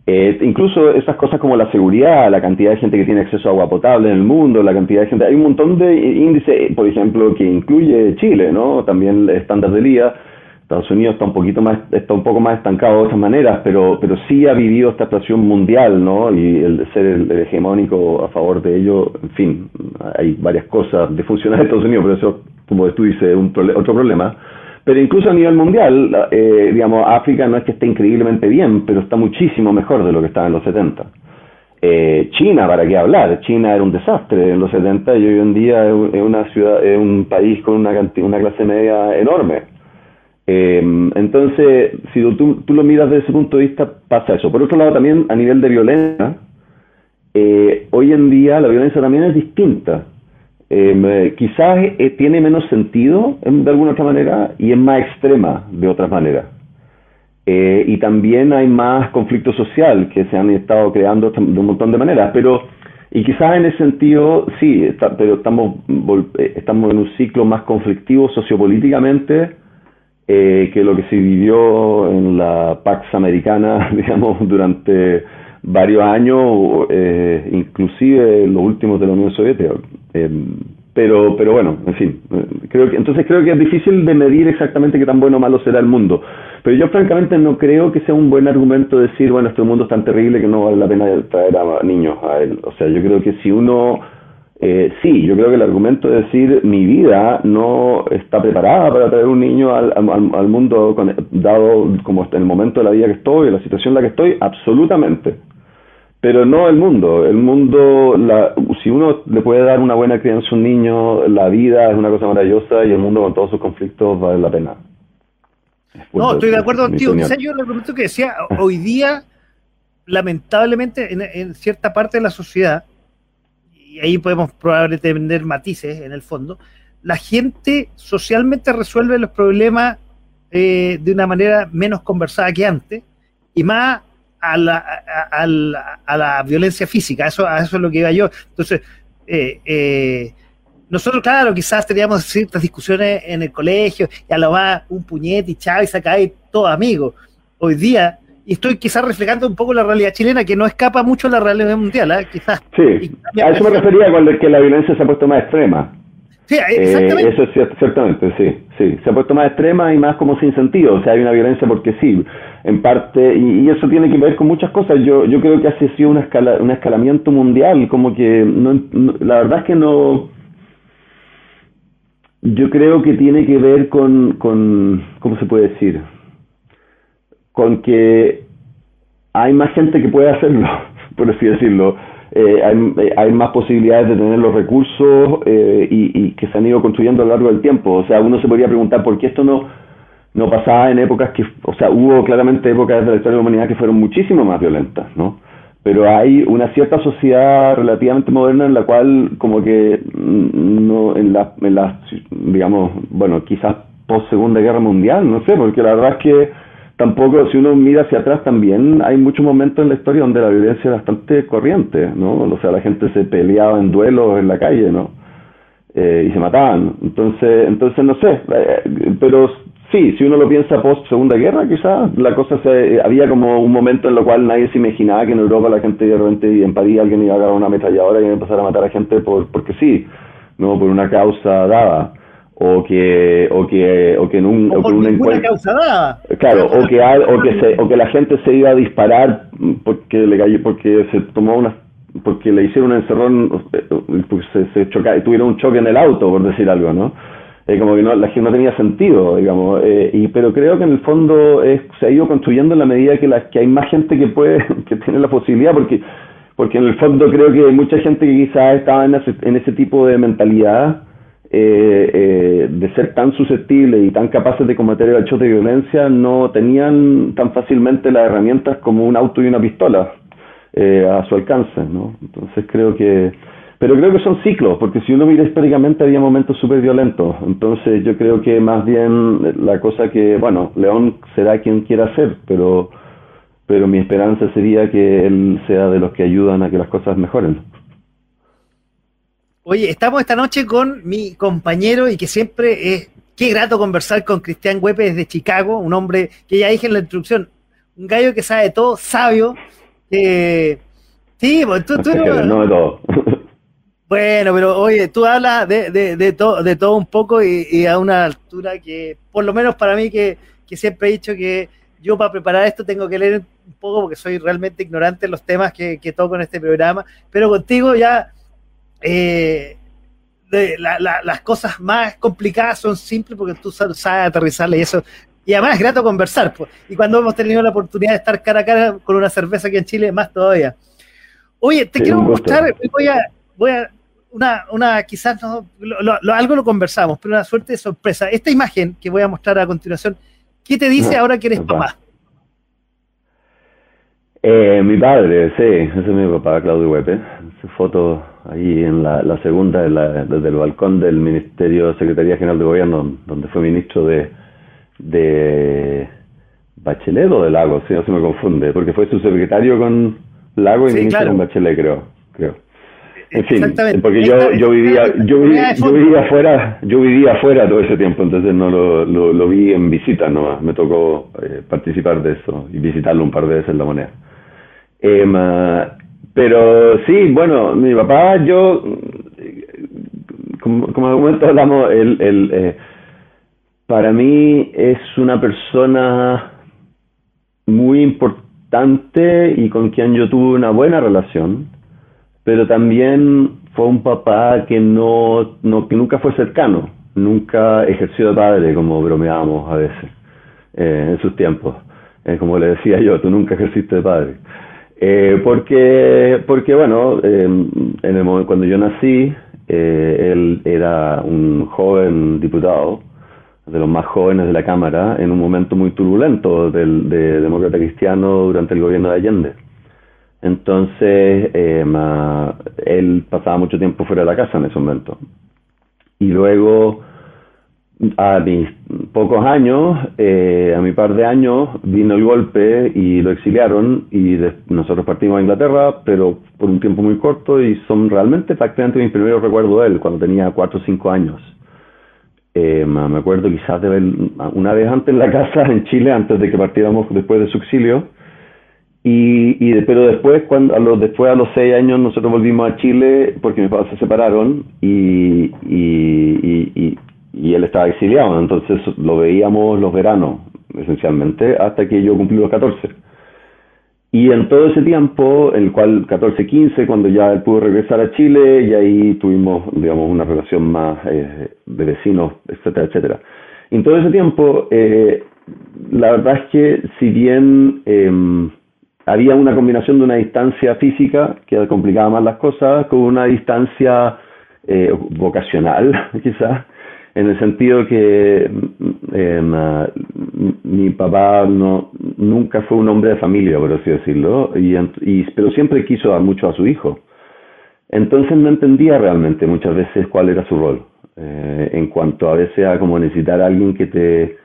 Eh, incluso esas cosas como la seguridad, la cantidad de gente que tiene acceso a agua potable en el mundo, la cantidad de gente, hay un montón de índices, por ejemplo, que incluye Chile, ¿no? También el estándar de día. Estados Unidos está un poquito más, está un poco más estancado de esas maneras, pero, pero sí ha vivido esta situación mundial, ¿no? Y el ser el, hegemónico a favor de ello, en fin, hay varias cosas de funcionar en Estados Unidos, pero eso, como tú dices, es un otro problema. Pero incluso a nivel mundial, eh, digamos, África no es que esté increíblemente bien, pero está muchísimo mejor de lo que estaba en los 70. Eh, China, ¿para qué hablar? China era un desastre en los 70 y hoy en día es una ciudad, es un país con una clase media enorme. Eh, entonces, si tú, tú, lo miras desde ese punto de vista, pasa eso. Por otro lado, también a nivel de violencia, eh, hoy en día la violencia también es distinta. Eh, quizás tiene menos sentido de alguna otra manera y es más extrema de otras maneras. y también hay más conflicto social que se han estado creando de un montón de maneras, pero y quizás en ese sentido sí, pero estamos, estamos en un ciclo más conflictivo sociopolíticamente eh, que lo que se vivió en la Pax Americana, digamos, durante varios años, eh, inclusive los últimos de la Unión Soviética. Eh, pero, pero bueno, en fin, que, entonces creo que es difícil de medir exactamente qué tan bueno o malo será el mundo. Pero yo francamente no creo que sea un buen argumento decir, bueno, este mundo es tan terrible que no vale la pena traer a niños a él. O sea, yo creo que si uno eh, sí, yo creo que el argumento de decir mi vida no está preparada para traer un niño al, al, mundo dado como en el momento de la vida que estoy, en la situación en la que estoy, absolutamente. Pero no el mundo. El mundo, la, si uno le puede dar una buena crianza a un niño, la vida es una cosa maravillosa y el mundo con todos sus conflictos vale la pena. No, estoy de acuerdo contigo. Quizás yo el argumento que decía, hoy día, lamentablemente, en, en cierta parte de la sociedad, y ahí podemos probablemente tener matices en el fondo, la gente socialmente resuelve los problemas eh, de una manera menos conversada que antes y más a la, a, la violencia física, eso, a eso es lo que iba yo. Entonces, eh, eh, nosotros, claro, quizás teníamos ciertas discusiones en el colegio y a lo más un puñete y chao y cae todo amigo. Hoy día y estoy quizás reflejando un poco la realidad chilena, que no escapa mucho a la realidad mundial, ¿eh? quizás. Sí, a eso me refería cuando que la violencia se ha puesto más extrema. Sí, exactamente. Eh, eso es ciertamente, sí, sí. Se ha puesto más extrema y más como sin sentido. O sea, hay una violencia porque sí, en parte, y, eso tiene que ver con muchas cosas. Yo, yo creo que ha sido una escala, un escalamiento mundial, como que no, la verdad es que no. Yo creo que tiene que ver con, con ¿cómo se puede decir? Con que hay más gente que puede hacerlo, por así decirlo. Eh, hay, hay, más posibilidades de tener los recursos eh, y, que se han ido construyendo a lo largo del tiempo. O sea, uno se podría preguntar por qué esto no, no pasaba en épocas que, o sea, hubo claramente épocas de la historia de la humanidad que fueron muchísimo más violentas, ¿no? Pero hay una cierta sociedad relativamente moderna en la cual, como que, no, en la, en la digamos, bueno, quizás post Segunda Guerra Mundial, no sé, porque la verdad es que tampoco, si uno mira hacia atrás también, hay muchos momentos en la historia donde la violencia es bastante corriente, ¿no? O sea, la gente se peleaba en duelos en la calle, ¿no? Eh, y se mataban. Entonces, entonces no sé, eh, pero sí, si uno lo piensa post Segunda Guerra, quizás la cosa se, había como un momento en lo cual nadie se imaginaba que en Europa la gente de repente en París alguien iba a agarrar una ametralladora y iba a empezar a matar a gente por, porque sí, no por una causa dada o que o que o que en un, o por un encuentro claro o que o que se, o que la gente se iba a disparar porque le cayó porque se tomó una porque le hicieron un encerrón porque se, se choca, tuvieron un choque en el auto por decir algo no eh, como que no la gente no tenía sentido digamos eh, y pero creo que en el fondo es, se ha ido construyendo en la medida que la que hay más gente que puede que tiene la posibilidad porque porque en el fondo creo que hay mucha gente que quizás estaba en ese, en ese tipo de mentalidad eh, eh, de ser tan susceptibles y tan capaces de cometer el hecho de violencia no tenían tan fácilmente las herramientas como un auto y una pistola eh, a su alcance, ¿no? Entonces creo que, pero creo que son ciclos, porque si uno mira históricamente había momentos súper violentos, entonces yo creo que más bien la cosa que, bueno, León será quien quiera ser, pero pero mi esperanza sería que él sea de los que ayudan a que las cosas mejoren. Oye, estamos esta noche con mi compañero y que siempre es, qué grato conversar con Cristian Huepe desde Chicago, un hombre que ya dije en la introducción, un gallo que sabe todo, sabio, que... Sí, pues tú, tú no, de todo. Bueno, pero oye, tú hablas de, de, de, de todo un poco y, a una altura que, por lo menos para mí, que, que siempre he dicho que yo para preparar esto tengo que leer un poco porque soy realmente ignorante en los temas que, que toco en este programa, pero contigo ya eh, las cosas más complicadas son simples porque tú sabes aterrizarle y eso. Y además es grato conversar. Pues. Y cuando hemos tenido la oportunidad de estar cara a cara con una cerveza aquí en Chile, más todavía. Oye, te quiero mostrar, voy a, voy a una, una quizás no, algo lo conversamos, pero una suerte de sorpresa. Esta imagen que voy a mostrar a continuación, ¿qué te dice ahora que eres papá? Eh, mi padre, sí, ese es mi papá, Claudio Huepe. Su foto ahí en la, la segunda, desde el balcón del Ministerio Secretaría General de Gobierno, donde fue ministro de, de Bachelet o de Lago, si no se me confunde, porque fue su secretario con Lago y ministro con Bachelet, creo. creo. En fin, porque yo, yo vivía, yo vivía, yo vivía afuera, yo vivía afuera todo ese tiempo, entonces no lo, lo, vi en visita nomás, me tocó eh, participar de eso y visitarlo un par de veces en la moneda. Eh, pero sí, bueno, mi papá, yo, como, como momento hablamos, el, el, eh, para mí es una persona muy importante y con quien yo tuve una buena relación, pero también fue un papá que no, no que nunca fue cercano, nunca ejerció de padre, como bromeábamos a veces eh, en sus tiempos. Eh, como le decía yo, tú nunca ejerciste de padre. Eh, porque, porque, bueno, eh, en el momento, cuando yo nací, eh, él era un joven diputado, de los más jóvenes de la Cámara, en un momento muy turbulento del, de demócrata cristiano durante el gobierno de Allende. Entonces, él pasaba mucho tiempo fuera de la casa en ese momento. Y luego a mis pocos años, eh, a mi par de años, vino el golpe y lo exiliaron y nosotros partimos a Inglaterra, pero por un tiempo muy corto y son realmente prácticamente mis primeros recuerdos de él, cuando tenía 4 o 5 años. Eh, me acuerdo quizás de ver una vez antes en la casa en Chile, antes de que partiéramos después de su exilio, y, y pero después, cuando, a los, después a los 6 años nosotros volvimos a Chile porque mis padres se separaron y, y, y él estaba exiliado, entonces lo veíamos los veranos, esencialmente, hasta que yo cumplí los 14. Y en todo ese tiempo, el cual 14-15, cuando ya él pudo regresar a Chile, y ahí tuvimos, digamos, una relación más eh, de vecinos, etcétera, etcétera. Y en todo ese tiempo, eh, la verdad es que si bien eh, había una combinación de una distancia física, que complicaba más las cosas, con una distancia eh, vocacional, quizás, en el sentido que eh, mi papá no nunca fue un hombre de familia, por así decirlo, y, y, pero siempre quiso dar mucho a su hijo. Entonces no entendía realmente muchas veces cuál era su rol, eh, en cuanto a veces a como necesitar a alguien que te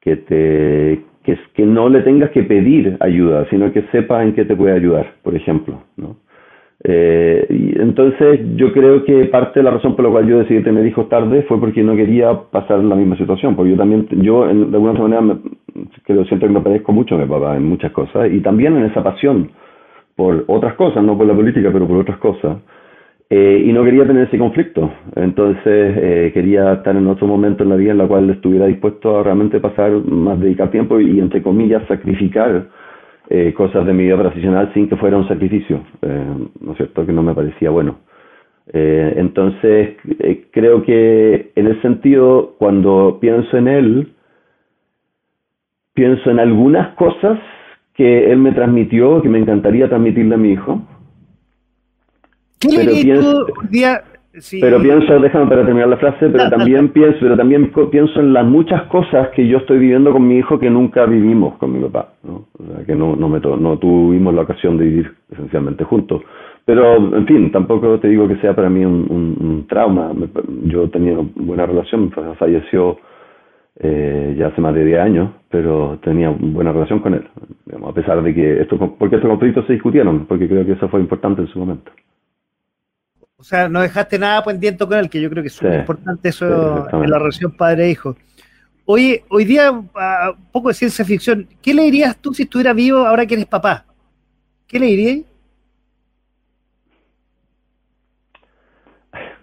que te que, que no le tengas que pedir ayuda, sino que sepa en qué te puede ayudar, por ejemplo, ¿no? Eh, entonces yo creo que parte de la razón por la cual yo decidí tener hijos tarde fue porque no quería pasar la misma situación, porque yo también, yo en, de alguna manera me, creo, siento que me parezco mucho a mi papá en muchas cosas y también en esa pasión por otras cosas, no por la política, pero por otras cosas. Eh, y no quería tener ese conflicto, entonces eh, quería estar en otro momento en la vida en la cual estuviera dispuesto a realmente pasar más, dedicar tiempo y, entre comillas, sacrificar eh, cosas de mi vida profesional sin que fuera un sacrificio, eh, ¿no es cierto? Que no me parecía bueno. Eh, entonces, creo que en ese sentido, cuando pienso en él, pienso en algunas cosas que él me transmitió, que me encantaría transmitirle a mi hijo. ¿Qué pienso, día pero pienso, déjame para terminar la frase, pero también pienso, pero también pienso en las muchas cosas que yo estoy viviendo con mi hijo que nunca vivimos con mi papá, ¿no? O sea, que no, no, me no tuvimos la ocasión de vivir esencialmente juntos. Pero, en fin, tampoco te digo que sea para mí un, un, trauma. Yo tenía una buena relación, falleció eh, ya hace más de 10 años, pero tenía buena relación con él, a pesar de que esto, porque estos conflictos se discutieron, porque creo que eso fue importante en su momento. O sea, no dejaste nada pendiente con él, que yo creo que es muy importante eso en la relación padre-hijo. Oye, hoy día, un poco de ciencia ficción, ¿qué le dirías tú si estuviera vivo ahora que eres papá? ¿Qué le dirías?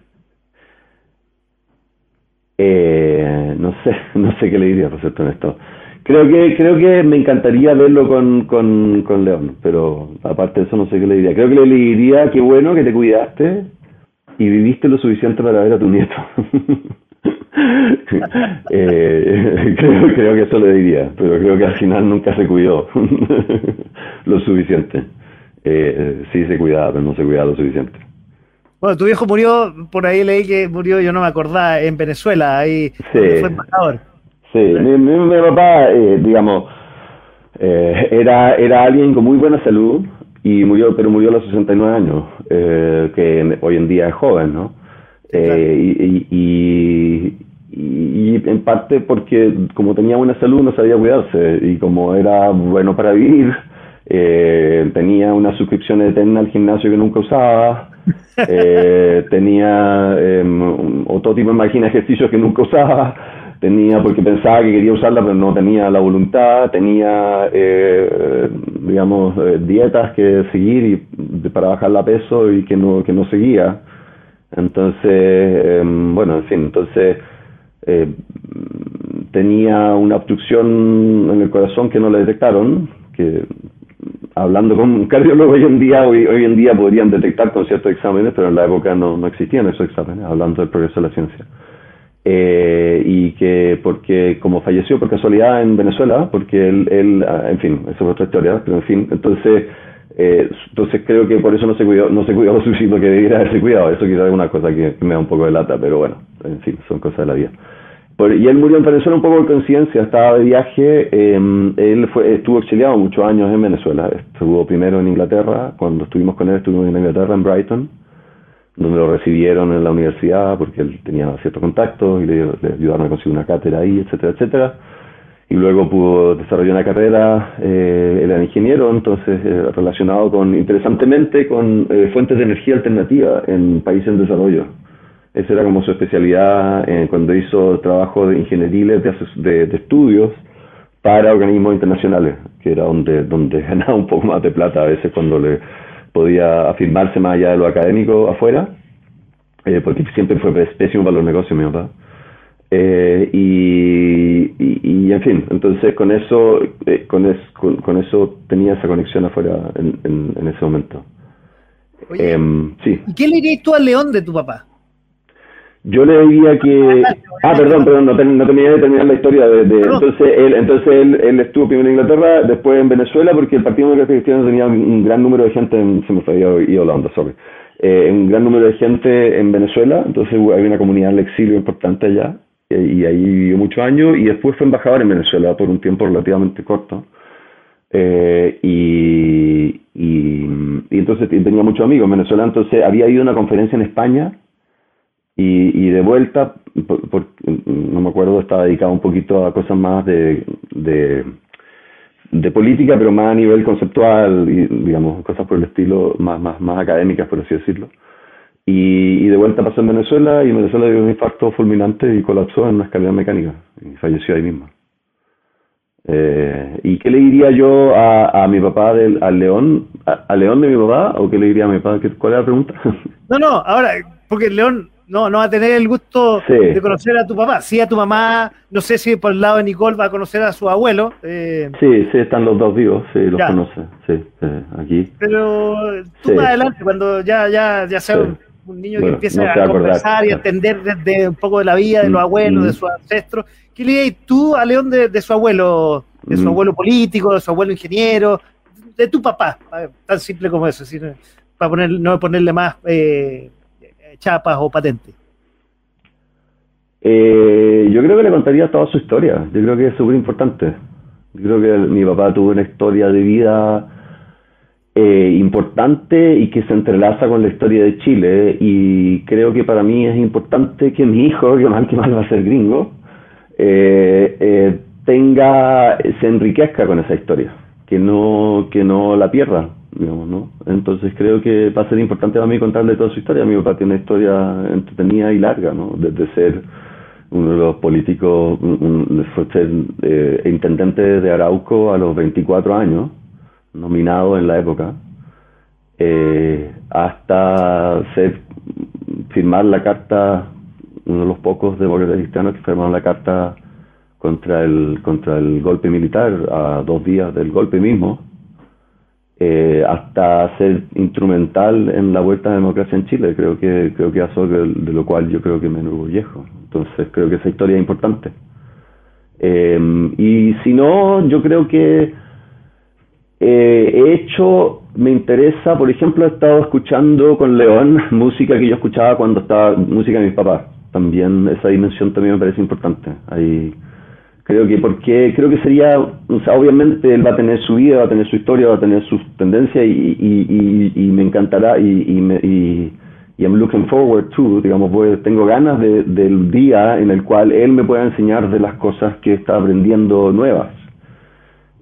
Eh, no sé, no sé qué le diría, por cierto, en esto. Creo que, creo que me encantaría verlo con, con, con León, pero aparte de eso no sé qué le diría. Creo que le diría, qué bueno que te cuidaste y viviste lo suficiente para ver a tu nieto. eh, creo, creo que eso le diría, pero creo que al final nunca se cuidó lo suficiente. Eh, sí se cuidaba, pero no se cuidaba lo suficiente. Bueno, tu viejo murió, por ahí leí que murió, yo no me acordaba, en Venezuela, ahí fue embajador. Sí, mi, mi, papá, eh, digamos, era, era alguien con muy buena salud, y murió, pero murió a los 69 años, eh, que hoy en día es joven, ¿no? y, y, y, en parte porque como tenía buena salud no sabía cuidarse, y como era bueno para vivir, tenía una suscripción eterna al gimnasio que nunca usaba, eh, tenía eh, otro tipo de máquina de ejercicios que nunca usaba, tenía porque pensaba que quería usarla pero no tenía la voluntad, tenía eh, digamos eh, dietas que seguir y, para bajar la peso y que no, que no seguía. Entonces, em, bueno, en fin, entonces eh, tenía una obstrucción en el corazón que no le detectaron, que hablando con un cardiólogo hoy en día, hoy, hoy en día podrían detectar con ciertos exámenes, pero en la época no, no existían esos exámenes, hablando del progreso de la ciencia. Eh, y que porque como falleció por casualidad en Venezuela, porque él, él ah, en fin, esa es otra historia, pero en fin, entonces eh, entonces creo que por eso no se cuidó, no se cuidó lo suficiente que debiera haberse cuidado. Eso quizás es una cosa que me da un poco de lata, pero bueno, en fin, son cosas de la vida. Y él murió en Venezuela un poco de coincidencia, estaba de viaje, eh, él fue, estuvo exiliado muchos años en Venezuela, estuvo primero en Inglaterra, cuando estuvimos con él estuvimos en Inglaterra, en Brighton, donde lo recibieron en la universidad porque él tenía ciertos contactos y le, ayudaron a conseguir una cátedra ahí, etcétera, etcétera. Y luego pudo desarrollar una carrera, eh, era ingeniero, entonces eh, relacionado con, interesantemente, con eh, fuentes de energía alternativa en países en desarrollo. Esa era como su especialidad eh, cuando hizo trabajo de ingenieriles de, de, estudios para organismos internacionales, que era donde, donde ganaba un poco más de plata a veces cuando le podía afirmarse más allá de lo académico afuera, eh, porque siempre fue pésimo para los negocios mi papá. Eh, y, y, en fin, entonces con eso, con, es, con, eso tenía esa conexión afuera en, en, ese momento. Em, sí. ¿Y qué le dirías tú al león de tu papá? Yo le diría que... Ah, perdón, perdón, no, no terminé de terminar la historia. De, entonces, él, entonces él, él, estuvo primero en Inglaterra, después en Venezuela, porque el Partido Democrático Cristiano tenía un gran número de gente, en, se me fue ido la onda, sorry, eh, un gran número de gente en Venezuela, entonces había una comunidad del exilio importante allá, y, ahí vivió muchos años, y después fue embajador en Venezuela por un tiempo relativamente corto. Eh, y, y, y, entonces tenía muchos amigos en Venezuela, entonces había ido a una conferencia en España y, y de vuelta, por, no me acuerdo, estaba dedicado un poquito a cosas más de, de, política, pero más a nivel conceptual, y, digamos, cosas por el estilo, más, más, más académicas, por así decirlo. Y, y, de vuelta pasó en Venezuela y en Venezuela dio un infarto fulminante y colapsó en una escalera mecánica y falleció ahí mismo. Eh, ¿Y qué le diría yo a, a mi papá, del, al León, al León de mi papá? ¿O qué le diría a mi papá? ¿Cuál es la pregunta? No, no, ahora, porque León no, no va a tener el gusto de conocer a tu papá. Sí, a tu mamá, no sé si por el lado de Nicole va a conocer a su abuelo. Eh. Sí, sí, están los dos vivos, sí, los conoce, sí, eh, aquí. Pero tú más adelante, cuando ya, ya, ya sea un, niño que empiece a, conversar y a entender desde un poco de la vida de los mm, abuelos, de mm. sus ancestros, ¿qué le dirías tú a León de, su abuelo, de su mm. abuelo político, de su abuelo ingeniero, de tu papá? Tan simple como eso, para poner, no ponerle más... Eh, chapas o patentes? Eh, yo creo que le contaría toda su historia. Yo creo que es súper importante. Yo creo que mi papá tuvo una historia de vida eh, importante y que se entrelaza con la historia de Chile. Y creo que para mí es importante que mi hijo, que mal que mal va a ser gringo, eh, tenga, se enriquezca con esa historia, que no, que no la pierda, digamos, ¿no? Entonces creo que va a ser importante para mí contarle toda su historia. Mi papá tiene una historia entretenida y larga, ¿no? Desde ser uno de los políticos, fue ser eh, intendente de Arauco a los 24 años, nominado en la época, eh, hasta ser, firmar la carta, uno de los pocos demócratas cristianos que firmaron la carta contra el, contra el golpe militar a dos días del golpe mismo, eh, hasta ser instrumental en la vuelta a la democracia en Chile. Creo que creo que eso de, lo cual yo creo que me enorgullejo. Entonces creo que esa historia es importante. Eh, y si no, yo creo que eh, he hecho, me interesa, por ejemplo, he estado escuchando con León música que yo escuchaba cuando estaba, música de mis papás. También esa dimensión también me parece importante. Ahí creo que porque creo que sería o sea, obviamente él va a tener su vida va a tener su historia va a tener sus tendencias y, y, y, me encantará y, y, me, y, I'm looking forward to digamos pues tengo ganas de, del día en el cual él me pueda enseñar de las cosas que está aprendiendo nuevas.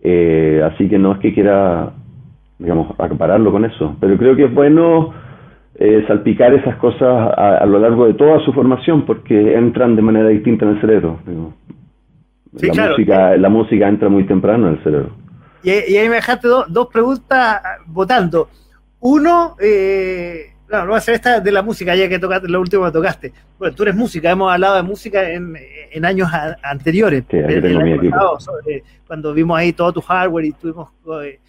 Eh, así que no es que quiera digamos acapararlo con eso. Pero creo que es bueno eh, salpicar esas cosas a, a, lo largo de toda su formación porque entran de manera distinta en el cerebro la, música, la música entra muy temprano en el cerebro. Y, ahí me dejaste dos preguntas votando. Uno, eh, no, voy a hacer esta de la música, ya que tocaste, lo último que tocaste. Bueno, tú eres música, hemos hablado de música en, en años anteriores. Sí, tengo mi equipo. cuando vimos ahí todo tu hardware y estuvimos eh,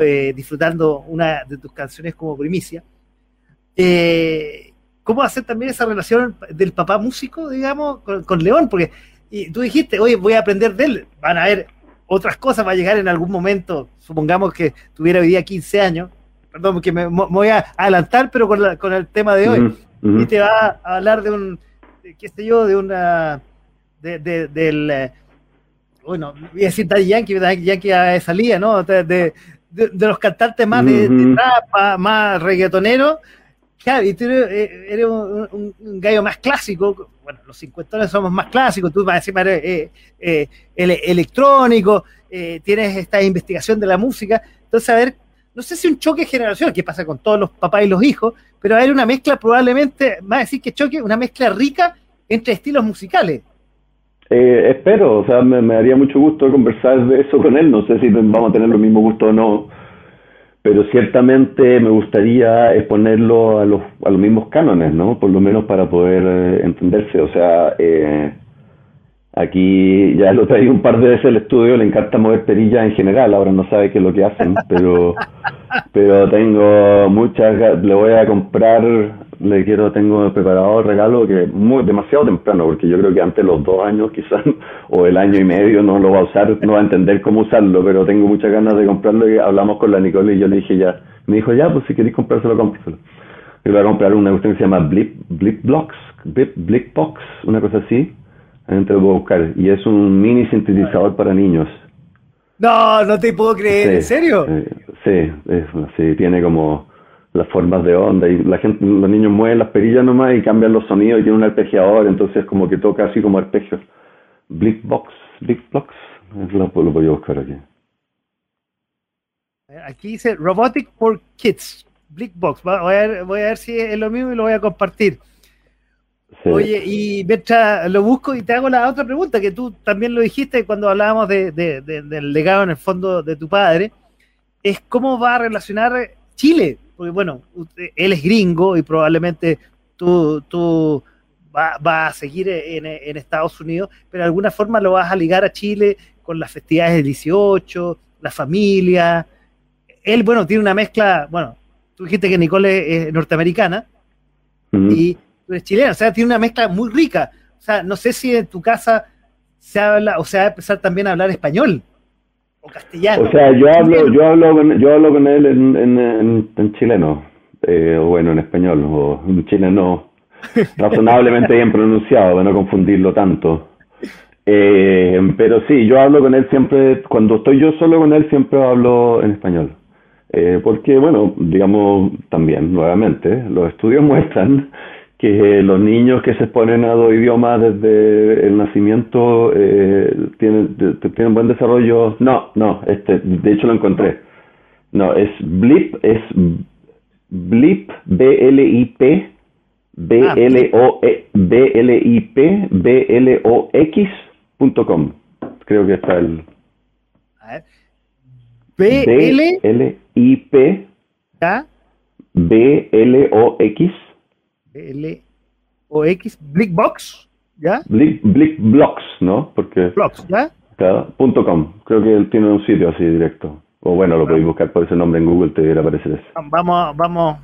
eh, disfrutando una de tus canciones como primicia. Eh, ¿Cómo hacer también esa relación del papá músico, digamos, con, con León? Porque y tú dijiste, oye, voy a aprender de él, van a haber otras cosas, va a llegar en algún momento, supongamos que tuviera hoy día 15 años, perdón, que me, voy a adelantar, pero con, con el tema de hoy, y te va a hablar de un, qué sé yo, de una, de, del, eh, bueno, voy a decir Daddy Yankee, Daddy Yankee salía, ¿no? De, de, los cantantes más de, trap, más reggaetoneros, Claro, y tú eres, un, gallo más clásico. Bueno, los cincuentones somos más clásicos. Tú, encima eres eh, eh, el, electrónico, eh, tienes esta investigación de la música. Entonces, a ver, no sé si un choque generacional, que pasa con todos los papás y los hijos, pero a ver una mezcla probablemente, más decir que choque, una mezcla rica entre estilos musicales. espero, o sea, me, me, daría mucho gusto conversar de eso con él. No sé si vamos a tener lo mismo gusto o no pero ciertamente me gustaría exponerlo a los, a los mismos cánones, ¿no? Por lo menos para poder eh, entenderse. O sea, eh, aquí ya lo traí un par de veces al estudio, le encanta mover perillas en general, ahora no sabe qué es lo que hacen, pero, pero tengo muchas, le voy a comprar le quiero, tengo preparado el regalo que es muy, demasiado temprano, porque yo creo que antes los dos años quizás, o el año y medio no lo va a usar, no va a entender cómo usarlo, pero tengo muchas ganas de comprarlo y hablamos con la Nicole y yo le dije ya, me dijo ya, pues si queréis comprárselo, cómpraselo. Yo voy a comprar una cuestión que se llama Blip, Blip Blocks, Blip, Blip Box, una cosa así, te lo a buscar, y es un mini sintetizador para niños. No, no te puedo creer, ¿en serio? sí, es, sí, tiene como las formas de onda y la gente, los niños mueven las perillas nomás y cambian los sonidos y tiene un arpegiador, entonces como que toca así como arpegios. Blickbox, Blickbox, lo, lo voy a buscar aquí. Aquí dice Robotic for Kids, Blickbox. Voy a, ver, voy a ver si es lo mismo y lo voy a compartir. Oye, y mientras lo busco y te hago la otra pregunta, que tú también lo dijiste cuando hablábamos de, del legado en el fondo de tu padre, es cómo va a relacionar Chile porque bueno, él es gringo y probablemente tú, tú vas va a seguir en, en, Estados Unidos, pero de alguna forma lo vas a ligar a Chile con las festividades del 18, la familia. Él, bueno, tiene una mezcla, bueno, tú dijiste que Nicole es norteamericana y tú eres chilena, o sea, tiene una mezcla muy rica. O sea, no sé si en tu casa se habla, o sea, va a empezar también a hablar español o castellano. O sea, yo hablo, yo hablo, con, yo hablo con él en, en, en, chileno, eh, o bueno, en español, o en chileno razonablemente bien pronunciado, para no confundirlo tanto. Eh, pero sí, yo hablo con él siempre, cuando estoy yo solo con él, siempre hablo en español. Eh, porque, bueno, digamos también, nuevamente, los estudios muestran que los niños que se exponen a dos idiomas desde el nacimiento eh, tienen, tienen buen desarrollo. No, no, este, de hecho lo encontré. No, es Blip, es Blip, B-L-I-P, B-L-O-E, B-L-I-P, B-L-O-X.com. Creo que está el... A ver. B-L-I-P, B-L-O-X. B-L-O-X, Blickbox, ¿ya? Blick, Blickblocks, ¿no? Porque... Blocks, ¿ya? Claro, punto .com. Creo que él tiene un sitio así directo. O bueno, lo podéis buscar por ese nombre en Google, te debería aparecer eso. Vamos, vamos.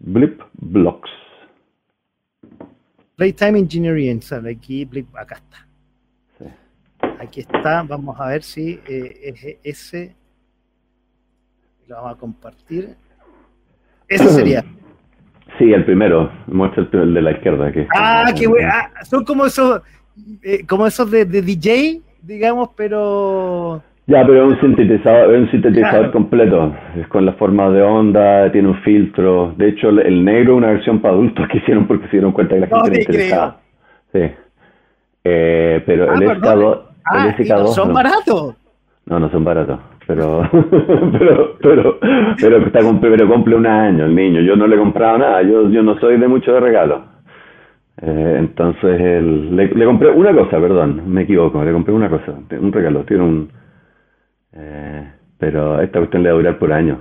Blip Blocks. Playtime Engineering, sale aquí, Blip, acá está. Aquí está, vamos a ver si eh, es ese. Lo vamos a compartir. Ese sería. Sí, el primero. Muestra el, de la izquierda. Que ah, qué bueno. Ah, son como esos eh, como esos de, DJ, digamos, pero... Ya, pero es un sintetizador, es un sintetizador completo, es con la forma de onda, tiene un filtro. De hecho, el negro es una versión para adultos que hicieron porque se dieron cuenta que la gente no, interesaba. Sí. Eh, pero ah, el estado ah, ¿Son baratos? No, no son baratos. Pero, pero, pero, pero, está, pero cumple un año el niño. Yo no le he comprado nada. Yo, yo no soy de mucho de regalo. Eh, entonces le, compré una cosa, perdón, me equivoco, le compré una cosa, un regalo, tiene un... Eh, pero esta cuestión le va a durar por años.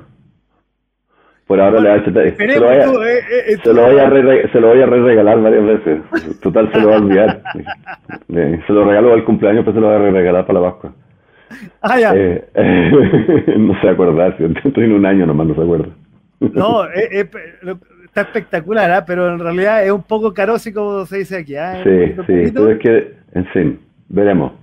Por ahora le va a se, lo voy a, eh, se, lo voy a re, se lo voy a re regalar varias veces. Total se lo va a olvidar. se lo regalo al cumpleaños, pero se lo voy a re regalar para la Pascua. Ah, ya. no se acuerda, estoy en un año nomás, no se acuerda. No, eh, está espectacular, ¿ah? pero en realidad es un poco carosi como se dice aquí. ¿ah? Sí, sí, pero es que, en fin, veremos.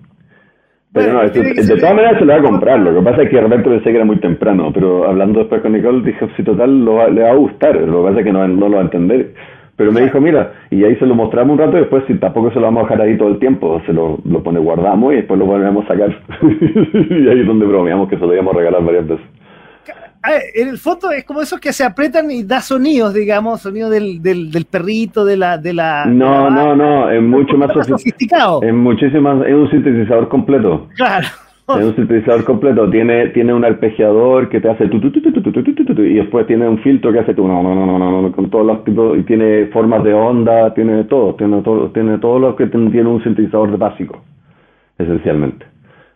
Pero no, de todas maneras se lo va a comprar, lo que pasa es que de repente pensé que era muy temprano, pero hablando después con Nicole dije, si total lo le va a gustar, lo que pasa es que no, no lo va a entender. Pero me dijo, mira, y ahí se lo mostramos un rato y después si tampoco se lo vamos a dejar ahí todo el tiempo, se lo, lo pone guardamos y después lo volvemos a sacar. y ahí es donde bromeamos que se lo íbamos a regalar varias veces en el foto es como esos que se apretan y da sonidos, digamos, sonido del, del, perrito, de la, de la. No, no, no, es mucho más sofisticado. Es muchísimo es un sintetizador completo. Claro. Es un sintetizador completo. Tiene, tiene un arpegiador que te hace tu, tu, tu, y después tiene un filtro que hace tu no, no, no, no, no, con todos los tipos y tiene formas de onda, tiene todo, tiene todo, tiene todo lo que tiene un sintetizador básico, esencialmente.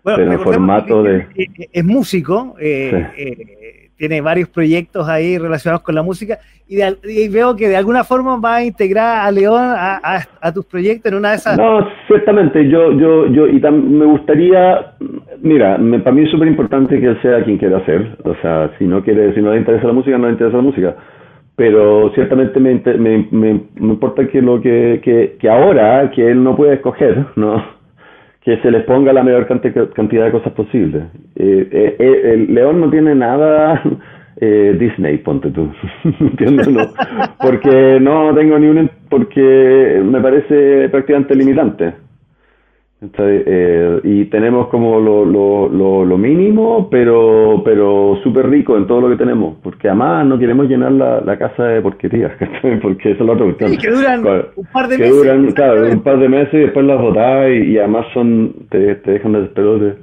Bueno, Pero en formato de. Es, músico. Eh, eh, tiene varios proyectos ahí relacionados con la música y, veo que de alguna forma va a integrar a León a, tus proyectos en una de esas. No, ciertamente, yo, yo, yo, y me gustaría, mira, para mí es súper importante que él sea quien quiera hacer, o sea, si no quiere, si no le interesa la música, no le interesa la música, pero ciertamente me, me, me, importa que lo que, que, que ahora, que él no puede escoger, ¿no? que se les ponga la mayor cantidad de cosas posible. Eh, eh, eh, el León no tiene nada Disney, ponte tú, ¿entiendes? No, porque no tengo ni un... porque me parece prácticamente limitante. Eh, y tenemos como lo, lo, lo, mínimo, pero pero súper rico en todo lo que tenemos, porque además no queremos llenar la, la casa de porquerías, porque eso es lo que duran un par de que meses. Duran, claro, un par de meses y después las botás y, además son te, te dejan desesperosos.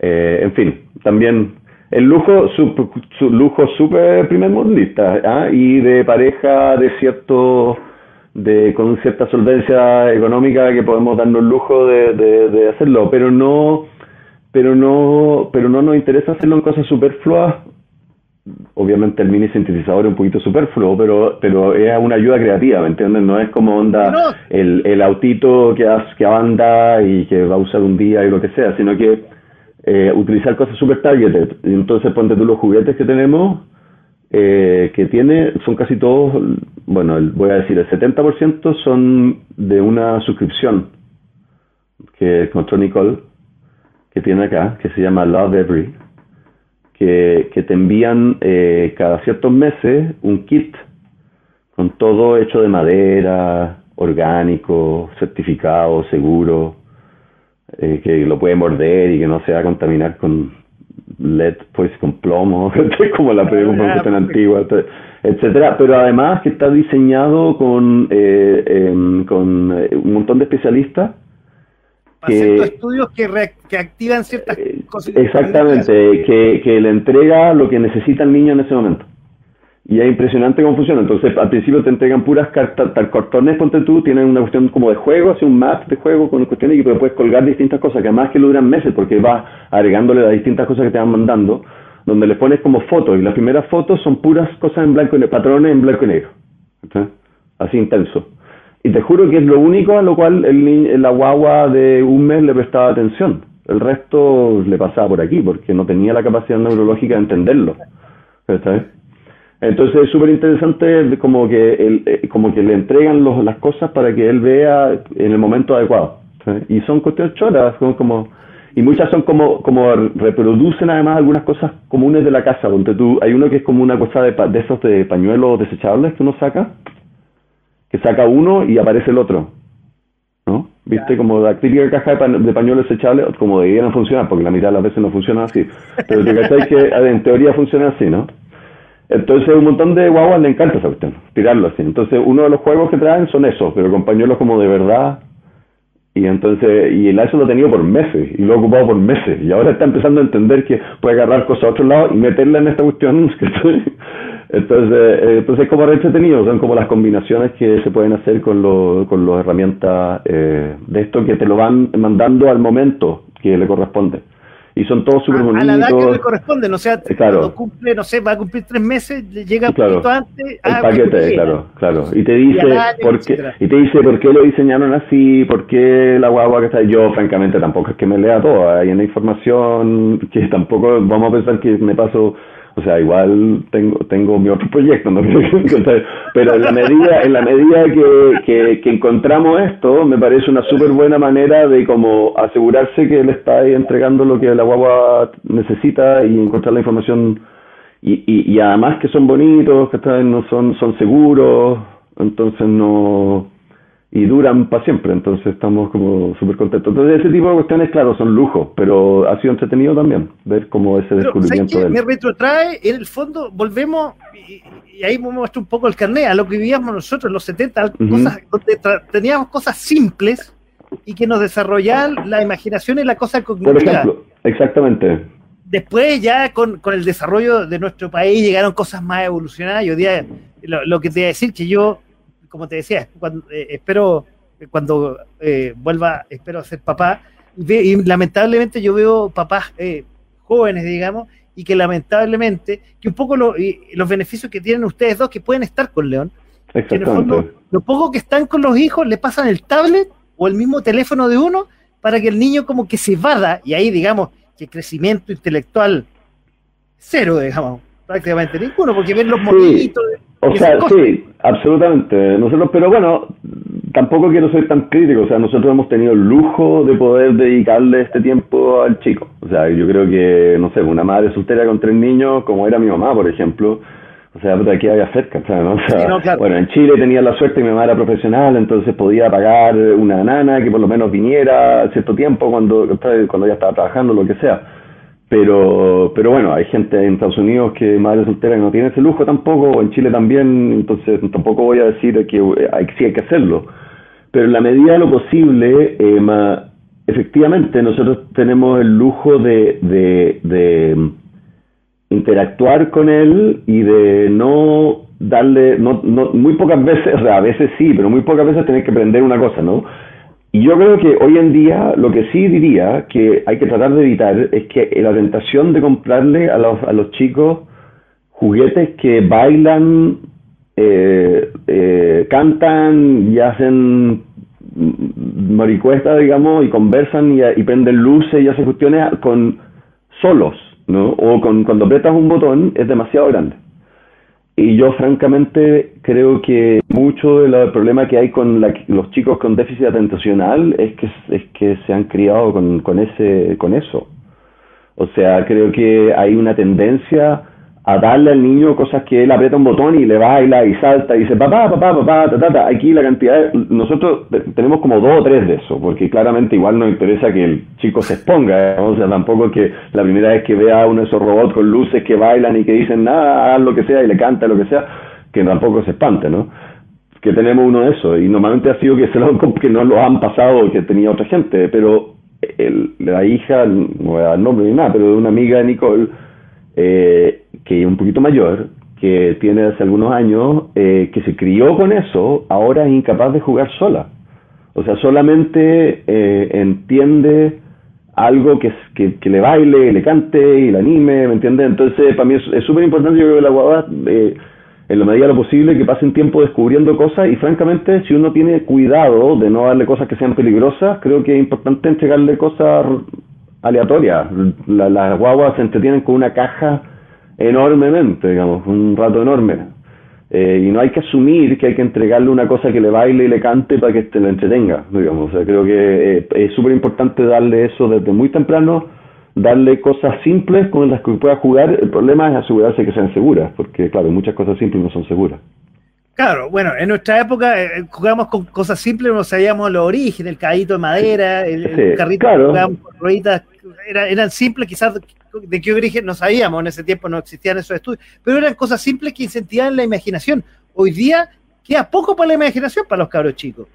Eh, en fin, también el lujo, su, su lujo súper primer mundista ¿ah? y de pareja de cierto de con cierta solvencia económica que podemos darnos el lujo de, de, hacerlo, pero no pero no pero no nos interesa hacerlo en cosas superfluas. Obviamente el mini sintetizador es un poquito superfluo, pero pero es una ayuda creativa, ¿me entiendes? No es como onda el, el autito que, que anda y que va a usar un día y lo que sea, sino que eh, utilizar cosas super targeted. Entonces ponte tú los juguetes que tenemos, eh, que tiene, son casi todos, bueno, voy a decir, el 70% son de una suscripción que encontró Nicole, que tiene acá, que se llama Love Every, que, que te envían eh, cada ciertos meses un kit con todo hecho de madera, orgánico, certificado, seguro, eh, que lo puede morder y que no se va a contaminar con LED pues con plomo, como la película tan antigua, etcétera, pero además que está diseñado con, eh, em, con eh, un montón de especialistas que, estudios que, que activan ciertas eh, cosas. Exactamente, que, que le entrega lo que necesita el niño en ese momento. Y es impresionante cómo funciona. Entonces, al principio te entregan puras cartas, tal cartones, ponte tú, tienen una cuestión como de juego, así un map de juego con cuestiones y puedes colgar distintas cosas, que además que lo duran meses, porque vas agregándole las distintas cosas que te van mandando, donde le pones como fotos, y las primeras fotos son puras cosas en blanco y negro, patrones en blanco y negro. Así intenso. Y te juro que es lo único a lo cual el, la guagua de un mes le prestaba atención. El resto le pasaba por aquí, porque no tenía la capacidad neurológica de entenderlo. ¿Está entonces es súper interesante como que, él, eh, como que le entregan los, las cosas para que él vea en el momento adecuado. Y son cuestiones choras, como, y muchas son como, como reproducen además algunas cosas comunes de la casa, donde tú, hay uno que es como una cosa de, de esos de pañuelos desechables que uno saca, que saca uno y aparece el otro. ¿No? ¿Viste? Como la típica caja de, pañuelos desechables, como no funcionar, porque la mitad de las veces no funciona así. Pero te que en teoría funciona así, ¿no? Entonces un montón de guaguas le encanta esa cuestión, tirarlo así. Entonces uno de los juegos que traen son esos, pero con pañuelos como de verdad. Y entonces, y el eso lo ha tenido por meses, y lo ha ocupado por meses. Y ahora está empezando a entender que puede agarrar cosas a otro lado y meterla en esta cuestión. entonces, eh, entonces es como entretenido, son como las combinaciones que se pueden hacer con, lo, con las herramientas eh, de esto que te lo van mandando al momento que le corresponde y son todos súper bonitos. A la edad que le corresponde, no sea, claro. cuando cumple, no sé, va a cumplir tres meses, llega un poquito antes. El ah, paquete, claro, claro. Y te dice, por qué, y te dice por qué lo diseñaron así, por qué la guagua que está. Yo, francamente, tampoco es que me lea todo. Hay una información que tampoco vamos a pensar que me paso o sea, igual tengo, tengo mi otro proyecto, ¿no? pero en la medida, en la medida que, que, encontramos esto, me parece una súper buena manera de como asegurarse que él está entregando lo que la guagua necesita y encontrar la información y, y, y además que son bonitos, que están, no son, son seguros, entonces no y duran para siempre, entonces estamos como súper contentos. Entonces ese tipo de cuestiones, claro, son lujos, pero ha sido entretenido también ver cómo ese descubrimiento de Me retrotrae, en el fondo, volvemos, y, ahí me muestra un poco el carnet, a lo que vivíamos nosotros en los 70, cosas, donde teníamos cosas simples y que nos desarrollaban la imaginación y la cosa cognitiva. Por ejemplo, exactamente. Después ya con, con el desarrollo de nuestro país llegaron cosas más evolucionadas. Yo día, lo, lo que te voy a decir, que yo como te decía, cuando, eh, espero cuando eh, vuelva, espero ser papá. Y, lamentablemente yo veo papás eh, jóvenes, digamos, y que lamentablemente, que un poco los beneficios que tienen ustedes dos, que pueden estar con León, que en el fondo, lo poco que están con los hijos, le pasan el tablet o el mismo teléfono de uno para que el niño como que se vada, y ahí digamos que crecimiento intelectual cero, digamos, prácticamente ninguno, porque ven los monitos. O sea, sí, absolutamente. Nosotros, pero bueno, tampoco quiero ser tan crítico. O sea, nosotros hemos tenido el lujo de poder dedicarle este tiempo al chico. O sea, yo creo que, no sé, una madre soltera con tres niños, como era mi mamá, por ejemplo, o sea, de aquí había cerca, ¿no? O sea, Bueno, en Chile tenía la suerte que mi mamá era profesional, entonces podía pagar una nana que por lo menos viniera cierto tiempo cuando, cuando ella estaba trabajando, lo que sea pero, pero bueno, hay gente en Estados Unidos que madre soltera que no tiene ese lujo tampoco, en Chile también, entonces tampoco voy a decir que sí hay que hacerlo. Pero en la medida de lo posible, eh, efectivamente nosotros tenemos el lujo de, de, de interactuar con él y de no darle, no, no, muy pocas veces, o sea, a veces sí, pero muy pocas veces tener que aprender una cosa, ¿no? Yo creo que hoy en día lo que sí diría que hay que tratar de evitar es que la tentación de comprarle a los, a los chicos juguetes que bailan, eh, eh, cantan y hacen maricuesta, digamos, y conversan y, y, prenden luces y hacen cuestiones con solos, ¿no? O con, cuando apretas un botón es demasiado grande. Y yo francamente creo que mucho del problema que hay con los chicos con déficit atencional es que, es que se han criado con, con, ese, con eso. O sea, creo que hay una tendencia a darle al niño cosas que él aprieta un botón y le baila y salta y dice papá, papá, papá, ta, ta, ta. Aquí la cantidad, nosotros tenemos como dos o tres de eso, porque claramente igual nos interesa que el chico se exponga, o sea, tampoco que la primera vez que vea uno de esos robots con luces que bailan y que dicen nada, lo que sea y le canta lo que sea, que tampoco se espante, ¿no? Que tenemos uno de esos y normalmente ha sido que, se lo, que no lo han pasado que tenía otra gente, pero el, la hija, no voy a dar nombre ni nada, pero de una amiga de Nicole, eh, que un poquito mayor, que tiene hace algunos años, eh, que se crió con eso, ahora es incapaz de jugar sola. O sea, solamente eh, entiende algo que, que, que, le baile, le cante y le anime, ¿me entiendes? Entonces, para mí es súper importante, yo creo que la guagua, eh, en la medida de lo posible, que pasen tiempo descubriendo cosas y francamente, si uno tiene cuidado de no darle cosas que sean peligrosas, creo que es importante entregarle cosas aleatorias. las guaguas se entretienen con una caja enormemente, digamos, un rato enorme. Eh, y no hay que asumir que hay que entregarle una cosa que le baile y le cante para que te lo entretenga, digamos. O sea, creo que eh, es súper importante darle eso desde muy temprano, darle cosas simples con las que pueda jugar. El problema es asegurarse que sean seguras, porque claro, muchas cosas simples no son seguras. Claro, bueno, en nuestra época eh, jugábamos con cosas simples, no sabíamos los orígenes, el cadito de madera, el, carrito jugábamos con rueditas, eran simples, quizás de qué origen no sabíamos, en ese tiempo no existían esos estudios, pero eran cosas simples que incentivaban la imaginación. Hoy día queda poco para la imaginación para los cabros chicos.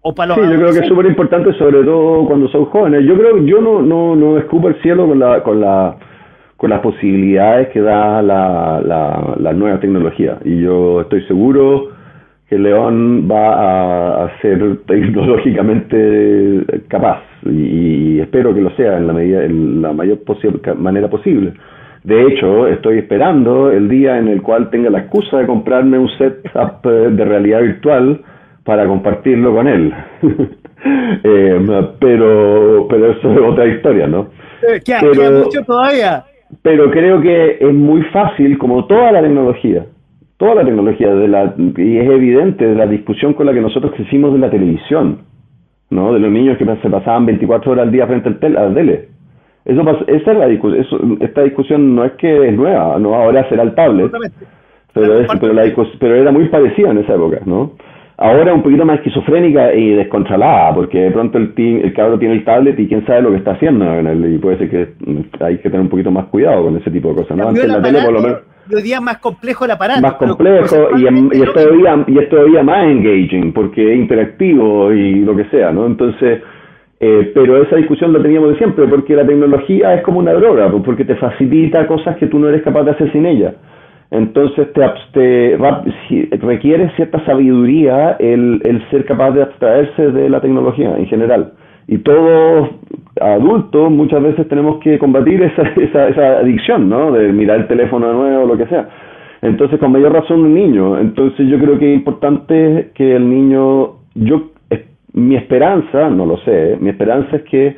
O para los sí, yo creo que es súper importante, sobre todo cuando son jóvenes. Yo creo yo no, no, no escupo el cielo con la, con la con las posibilidades que da la, la, la nueva tecnología. Y yo estoy seguro que León va a, ser tecnológicamente capaz y, espero que lo sea en la medida en la mayor manera posible. De hecho, estoy esperando el día en el cual tenga la excusa de comprarme un setup eh, de realidad virtual para compartirlo con él. eh, pero, pero eso es otra historia, ¿no? Eh, ¿Qué, pero, mucho todavía. Pero creo que es muy fácil, como toda la tecnología, toda la tecnología, de la, y es evidente de la discusión con la que nosotros crecimos de la televisión, ¿no? De los niños que se pasaban 24 horas al día frente al tel, a la tele. Eso, esa es la discusión, esta discusión no es que es nueva, no ahora será el tablet, pero, pero, la pero era muy parecida en esa época, ¿no? Ahora un poquito más esquizofrénica y descontrolada, porque de pronto el, el cabro tiene el tablet y quién sabe lo que está haciendo y puede ser que hay que tener un poquito más cuidado con ese tipo de cosas, ¿no? Antes la tele por lo menos hoy día más complejo el aparato. Más complejo y, y, es todavía, y es todavía más engaging porque es interactivo y lo que sea, ¿no? Entonces, eh, pero esa discusión la teníamos de siempre porque la tecnología es como una droga, pues, porque te facilita cosas que tú no eres capaz de hacer sin ella. Entonces te, te requiere cierta sabiduría el, el ser capaz de abstraerse de la tecnología en general. Y todos adultos muchas veces tenemos que combatir esa, esa, esa adicción, ¿no? De mirar el teléfono de nuevo, o lo que sea. Entonces, con mayor razón un niño. Entonces, yo creo que es importante que el niño, yo, mi esperanza, no lo sé, mi esperanza es que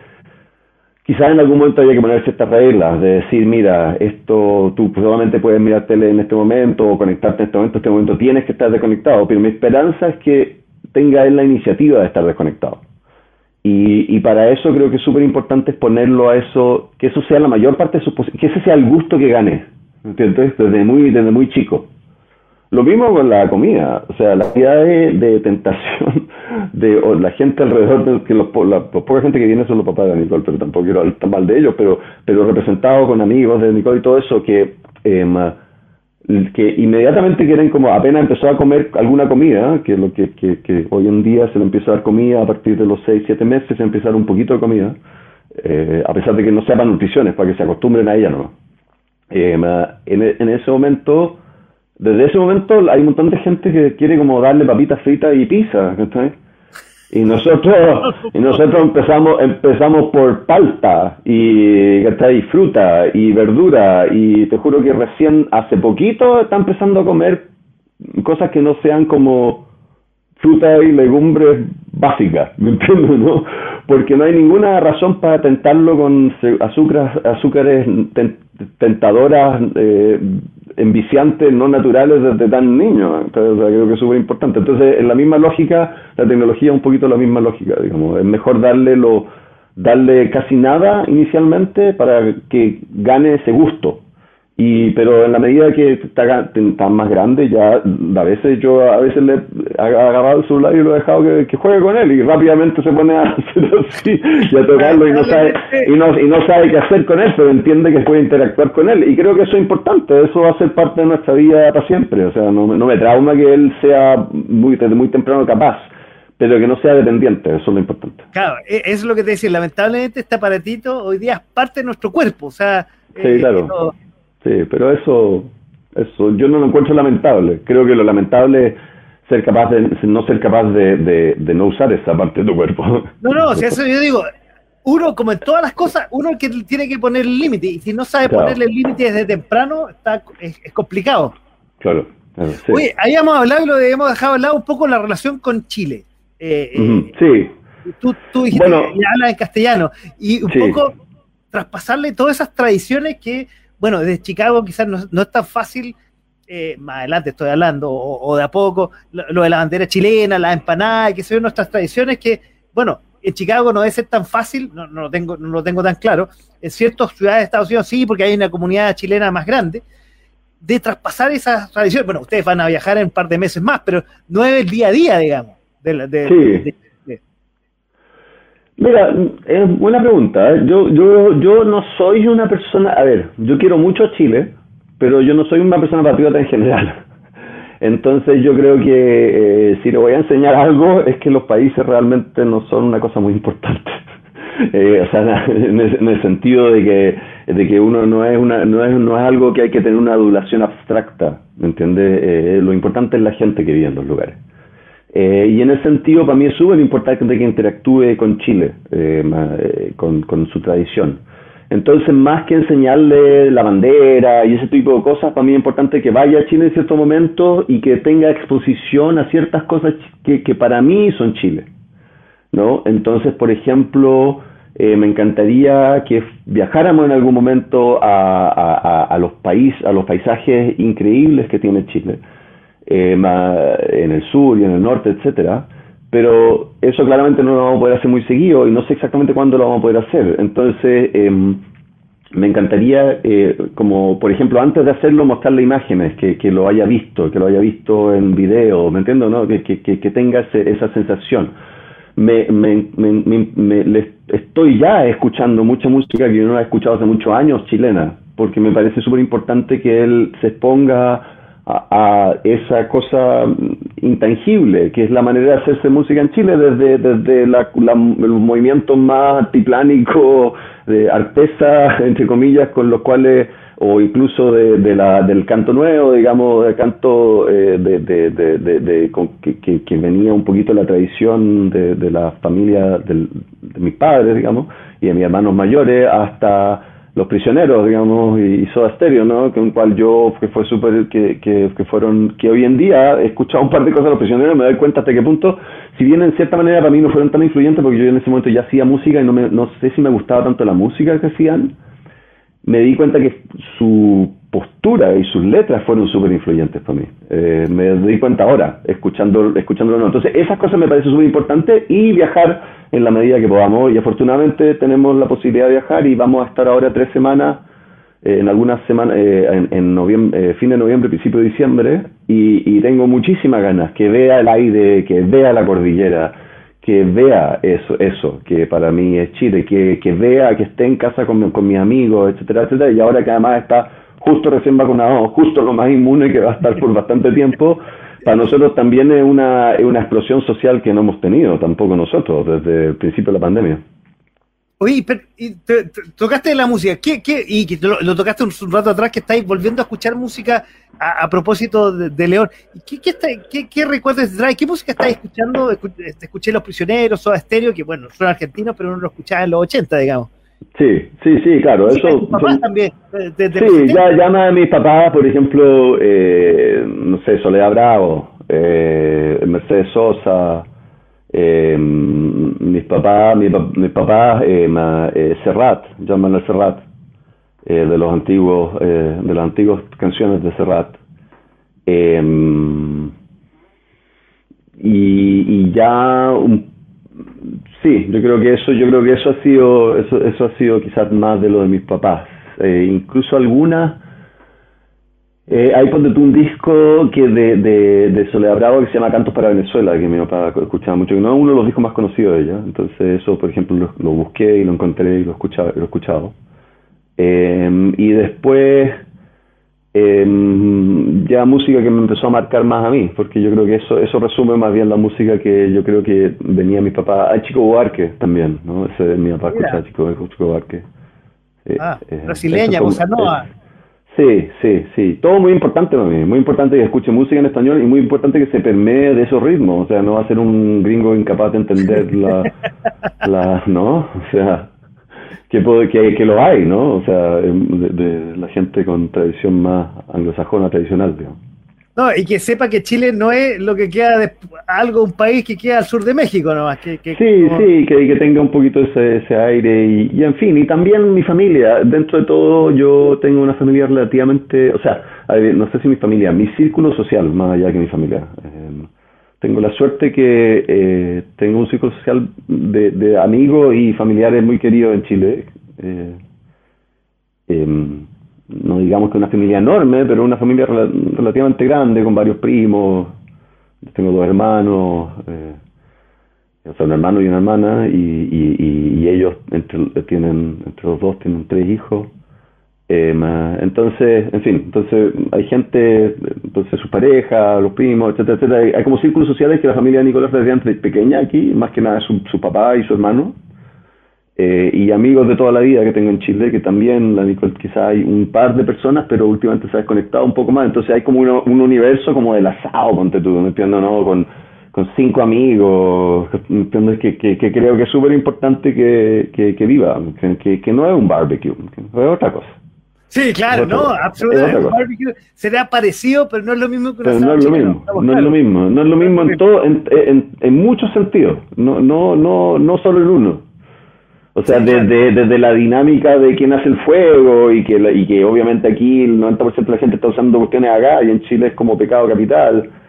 quizás en algún momento haya que poner ciertas reglas, de decir, mira, esto, tú solamente puedes mirar tele en este momento o conectarte en este momento, en este momento tienes que estar desconectado, pero mi esperanza es que tenga él la iniciativa de estar desconectado. Y, y para eso creo que es súper importante ponerlo a eso, que eso sea la mayor parte de su que ese sea el gusto que gane, ¿entiendes? Desde muy, desde muy chico. Lo mismo con la comida, o sea, la cantidad de, tentación de la gente alrededor, de, que los, la, poca gente que viene son los papás de Nicole, pero tampoco quiero hablar mal de ellos, pero, pero representado con amigos de Nicole y todo eso, que eh, que inmediatamente quieren como apenas empezó a comer alguna comida, que lo que, que, hoy en día se le empieza a dar comida a partir de los 6, 7 meses, se empieza a dar un poquito de comida, eh, a pesar de que no sepan nutriciones, para que se acostumbren a ella, ¿no? Eh, en, en, ese momento, desde ese momento hay un montón de gente que quiere como darle papitas fritas y pizza, ¿está y nosotros, y nosotros empezamos, empezamos por palta y, y fruta y verdura y te juro que recién hace poquito está empezando a comer cosas que no sean como fruta y legumbres básicas, ¿me entiendes? No? Porque no hay ninguna razón para tentarlo con azúcares, azúcares tentadoras eh, enviciantes no naturales desde tan niño. Entonces, creo que es súper importante. Entonces, en la misma lógica, la tecnología es un poquito la misma lógica, digamos. Es mejor darle lo darle casi nada inicialmente para que gane ese gusto. Y, pero en la medida que está, está más grande, ya a veces yo a veces le he agarrado el celular y lo he dejado que, juegue con él y rápidamente se pone a hacer así y a tocarlo y no sabe y no, y no sabe qué hacer con él, pero entiende que puede interactuar con él. Y creo que eso es importante, eso va a ser parte de nuestra vida para siempre. O sea, no, no me trauma que él sea muy, desde muy temprano capaz pero que no sea dependiente, eso es lo importante. Claro, e, eso es lo que te decía, lamentablemente este aparatito hoy día es parte de nuestro cuerpo, o sea... Sí, eh, claro. Sí, pero eso, eso yo no lo encuentro lamentable. Creo que lo lamentable es ser capaz de no ser capaz de, de, no usar esa parte de tu cuerpo. No, no, si eso yo digo, uno, como en todas las cosas, uno que tiene que poner el límite, y si no sabe ponerle el límite desde temprano, está, es, complicado. Claro. sí. Oye, habíamos hablado y lo habíamos dejado hablar un poco la relación con Chile. Eh, eh, sí. Tú, tú dijiste bueno, que hablas en castellano, y un poco traspasarle todas esas tradiciones que bueno, desde Chicago quizás no, es tan fácil, eh, más adelante estoy hablando, o, de a poco, lo, de la bandera chilena, la empanada, que son nuestras tradiciones que, bueno, en Chicago no debe ser tan fácil, no, lo, tengo, no lo tengo tan claro, en ciertas ciudades de Estados Unidos sí, porque hay una comunidad chilena más grande, de traspasar esas tradiciones. Bueno, ustedes van a viajar en un par de meses más, pero no es el día a día, digamos. sí. Mira, es buena pregunta. ¿eh? Yo, yo, yo no soy una persona, a ver, yo quiero mucho a Chile, pero yo no soy una persona patriota en general. Entonces yo creo que eh, si le voy a enseñar algo es que los países realmente no son una cosa muy importante. eh, o sea, en el, sentido de que, de que uno no es, una, no, es, no es algo que hay que tener una adulación abstracta, ¿me entiendes? Eh, lo importante es la gente que vive en los lugares. Eh, y en ese sentido, para mí es súper importante que interactúe con Chile, eh, eh, con, su tradición. Entonces, más que enseñarle la bandera y ese tipo de cosas, para mí es importante que vaya a Chile en cierto momento y que tenga exposición a ciertas cosas que, para mí son Chile. ¿no? Entonces, por ejemplo, me encantaría que viajáramos en algún momento a, los país, a los paisajes increíbles que tiene Chile eh, en el sur y en el norte, etcétera. Pero eso claramente no lo vamos a poder hacer muy seguido y no sé exactamente cuándo lo vamos a poder hacer. Entonces, em, me encantaría, eh, como por ejemplo, antes de hacerlo, mostrarle imágenes, que, que, lo haya visto, que lo haya visto en video, ¿me entiendo? No? Que, que, que tenga esa sensación. Me, me, me, me, estoy ya escuchando mucha música que yo no he escuchado hace muchos años, chilena, porque me parece súper importante que él se exponga a, esa cosa intangible, que es la manera de hacerse música en Chile desde, desde la, el movimiento más antiplánico de artesa, entre comillas, con los cuales, o incluso de, la, del canto nuevo, digamos, del canto eh, de, de, de que, que, venía un poquito de la tradición de, de la familia de mis padres, digamos, y de mis hermanos mayores, hasta los prisioneros, digamos, y, Soda Stereo, ¿no? Con cual yo, que fue súper, que, que, que, fueron, que hoy en día he escuchado un par de cosas de los prisioneros, me doy cuenta hasta qué punto, si bien en cierta manera para mí no fueron tan influyentes, porque yo en ese momento ya hacía música y no, me, no sé si me gustaba tanto la música que hacían, me di cuenta que su postura y sus letras fueron súper influyentes para mí. Eh, me di cuenta ahora, escuchando, escuchándolo. Entonces, esas cosas me parecen súper importantes y viajar en la medida que podamos. Y afortunadamente tenemos la posibilidad de viajar y vamos a estar ahora tres semanas, eh, en algunas semanas, eh, en, en noviembre, fin de noviembre, principio de diciembre, y, y tengo muchísimas ganas que vea el aire, que vea la cordillera, que vea eso, eso que para mí es Chile, que, que vea, que esté en casa con, con mis amigos, etcétera, etcétera, y ahora que además está justo recién vacunado, justo lo más inmune que va a estar por bastante tiempo, para nosotros también es una, es una explosión social que no hemos tenido tampoco nosotros desde el principio de la pandemia. Oye, pero, y te, tocaste la música, ¿Qué, qué, y lo, tocaste un, rato atrás que estáis volviendo a escuchar música a, propósito de, León. ¿Qué, qué, qué, qué recuerdos trae? ¿Qué música estáis escuchando? Escuché Los Prisioneros, Soda Stereo, que bueno, son argentinos, pero no lo escuchaba en los 80, digamos. Sí, sí, sí, claro. eso, papás también. sí, ya llama a mis papás, por ejemplo, eh, no sé, Soledad Bravo, eh, Mercedes Sosa, eh, mis papás, mi, mis papás, eh, eh, Serrat, llaman a Serrat, eh, de los antiguos, eh, de las antiguas canciones de Serrat. Eh, y, y ya un Sí, yo creo que eso, yo creo que eso ha sido, eso, eso ha sido quizás más de lo de mis papás. Incluso algunas, Eh, hay ponte tú un disco que de, de, de Soledad Bravo que se llama Cantos para Venezuela, que mi papá escuchaba mucho, que no es uno de los discos más conocidos de ella. Entonces eso, por ejemplo, lo, busqué y lo encontré y lo, escuchaba, lo he escuchado. Eh, y después eh, ya música que me empezó a marcar más a mí, porque yo creo que eso eso resume más bien la música que yo creo que venía mi papá. Ah, Chico Buarque también, ¿no? Ese mi papá escuchaba Chico, Chico Buarque. ah, eh, brasileña, bossa nova. Sí, sí, sí. Todo muy importante para mí. Muy importante que escuche música en español y muy importante que se permee de esos ritmos. O sea, no va a ser un gringo incapaz de entender la, la ¿no? O sea, que, que, que lo hay, ¿no? O sea, de, la gente con tradición más anglosajona tradicional, digamos. No, y que sepa que Chile no es lo que queda de algo, un país que queda al sur de México nomás. Que, que sí, sí, que, que, tenga un poquito ese, ese aire y, y, en fin, y también mi familia. Dentro de todo yo tengo una familia relativamente, o sea, no sé si mi familia, mi círculo social, más allá que mi familia. Eh, tengo la suerte que eh, tengo un círculo social de, de, amigos y familiares muy queridos en Chile. Eh, em, no digamos que una familia enorme, pero una familia relativamente grande, con varios primos. Tengo dos hermanos, eh, o sea, un hermano y una hermana, y, y, ellos entre, tienen, entre los dos tienen tres hijos. Eh, entonces, en fin, entonces hay gente, entonces su pareja, los primos, etcétera, etcétera. Hay, como círculos sociales que la familia de Nicolás es pequeña aquí, más que nada su, su papá y su hermano. Eh, y amigos de toda la vida que tengo en Chile, que también, la Nicole, quizá hay un par de personas, pero últimamente se ha desconectado un poco más. Entonces hay como un universo como del asado, ponte tú, ¿me entiendes? ¿no? Con, con cinco amigos, ¿me Que, que, que creo que es súper importante que, que, que viva, que, que no es un barbecue, es otra cosa. Sí, claro, no, absolutamente. Barbecue será parecido, pero no es lo mismo que una no es lo mismo, no es lo mismo, no es lo mismo en todo, en, en, en muchos sentidos, no, no, no, no solo en uno. O sea, desde, desde la dinámica de quién hace el fuego y que, y que obviamente aquí el 90% de la gente está usando cuestiones acá y en Chile es como pecado capital.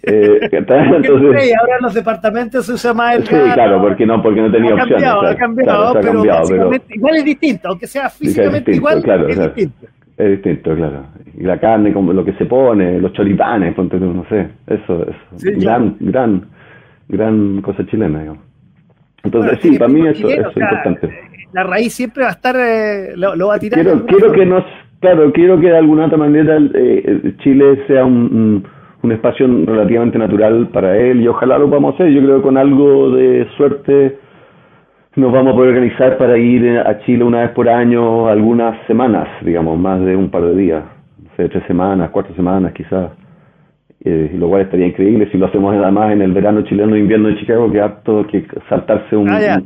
Eh, Entonces, ahora en los departamentos se usa más el Sí, claro, porque no, porque no tenía opciones. ha cambiado, pero, cambiado, igual es distinto, aunque sea físicamente igual, es distinto. Es distinto, claro. Y la carne, como lo que se pone, los choripanes, ponte no sé, eso, es gran, gran, gran cosa chilena, digamos. Entonces, sí, para mí eso, es importante. La raíz siempre va a estar, eh, lo, va a tirar. Quiero, quiero que nos, claro, quiero que de alguna otra manera eh, Chile sea un un espacio relativamente natural para él y ojalá lo podamos hacer. Yo creo que con algo de suerte nos vamos a poder organizar para ir a Chile una vez por año, algunas semanas, digamos, más de un par de días, no sé, tres semanas, cuatro semanas quizás. Eh, lo cual estaría increíble si lo hacemos además en el verano chileno invierno de Chicago, que apto que saltarse un, ah,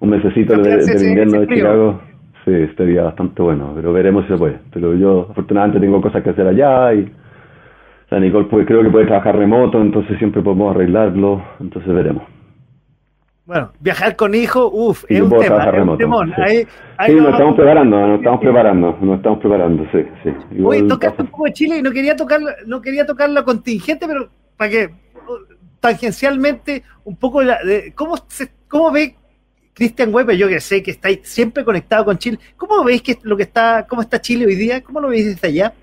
un, mesecito del, invierno de Chicago. Sí, estaría bastante bueno, pero veremos si se puede. Pero yo afortunadamente tengo cosas que hacer allá y la Nicole creo que puede trabajar remoto, entonces siempre podemos arreglarlo, entonces veremos. Bueno, viajar con hijo, uff, es, un tema, es un temón. Sí, ahí, nos estamos preparando, nos estamos preparando, nos estamos preparando, sí, sí. Oye, tocaste un poco de Chile y no quería tocar, no quería tocar la contingente, pero para que tangencialmente un poco de, cómo se, cómo ve Cristian Weber, yo que sé que estáis siempre conectado con Chile, ¿cómo veis que lo que está, cómo está Chile hoy día? ¿Cómo lo veis desde allá?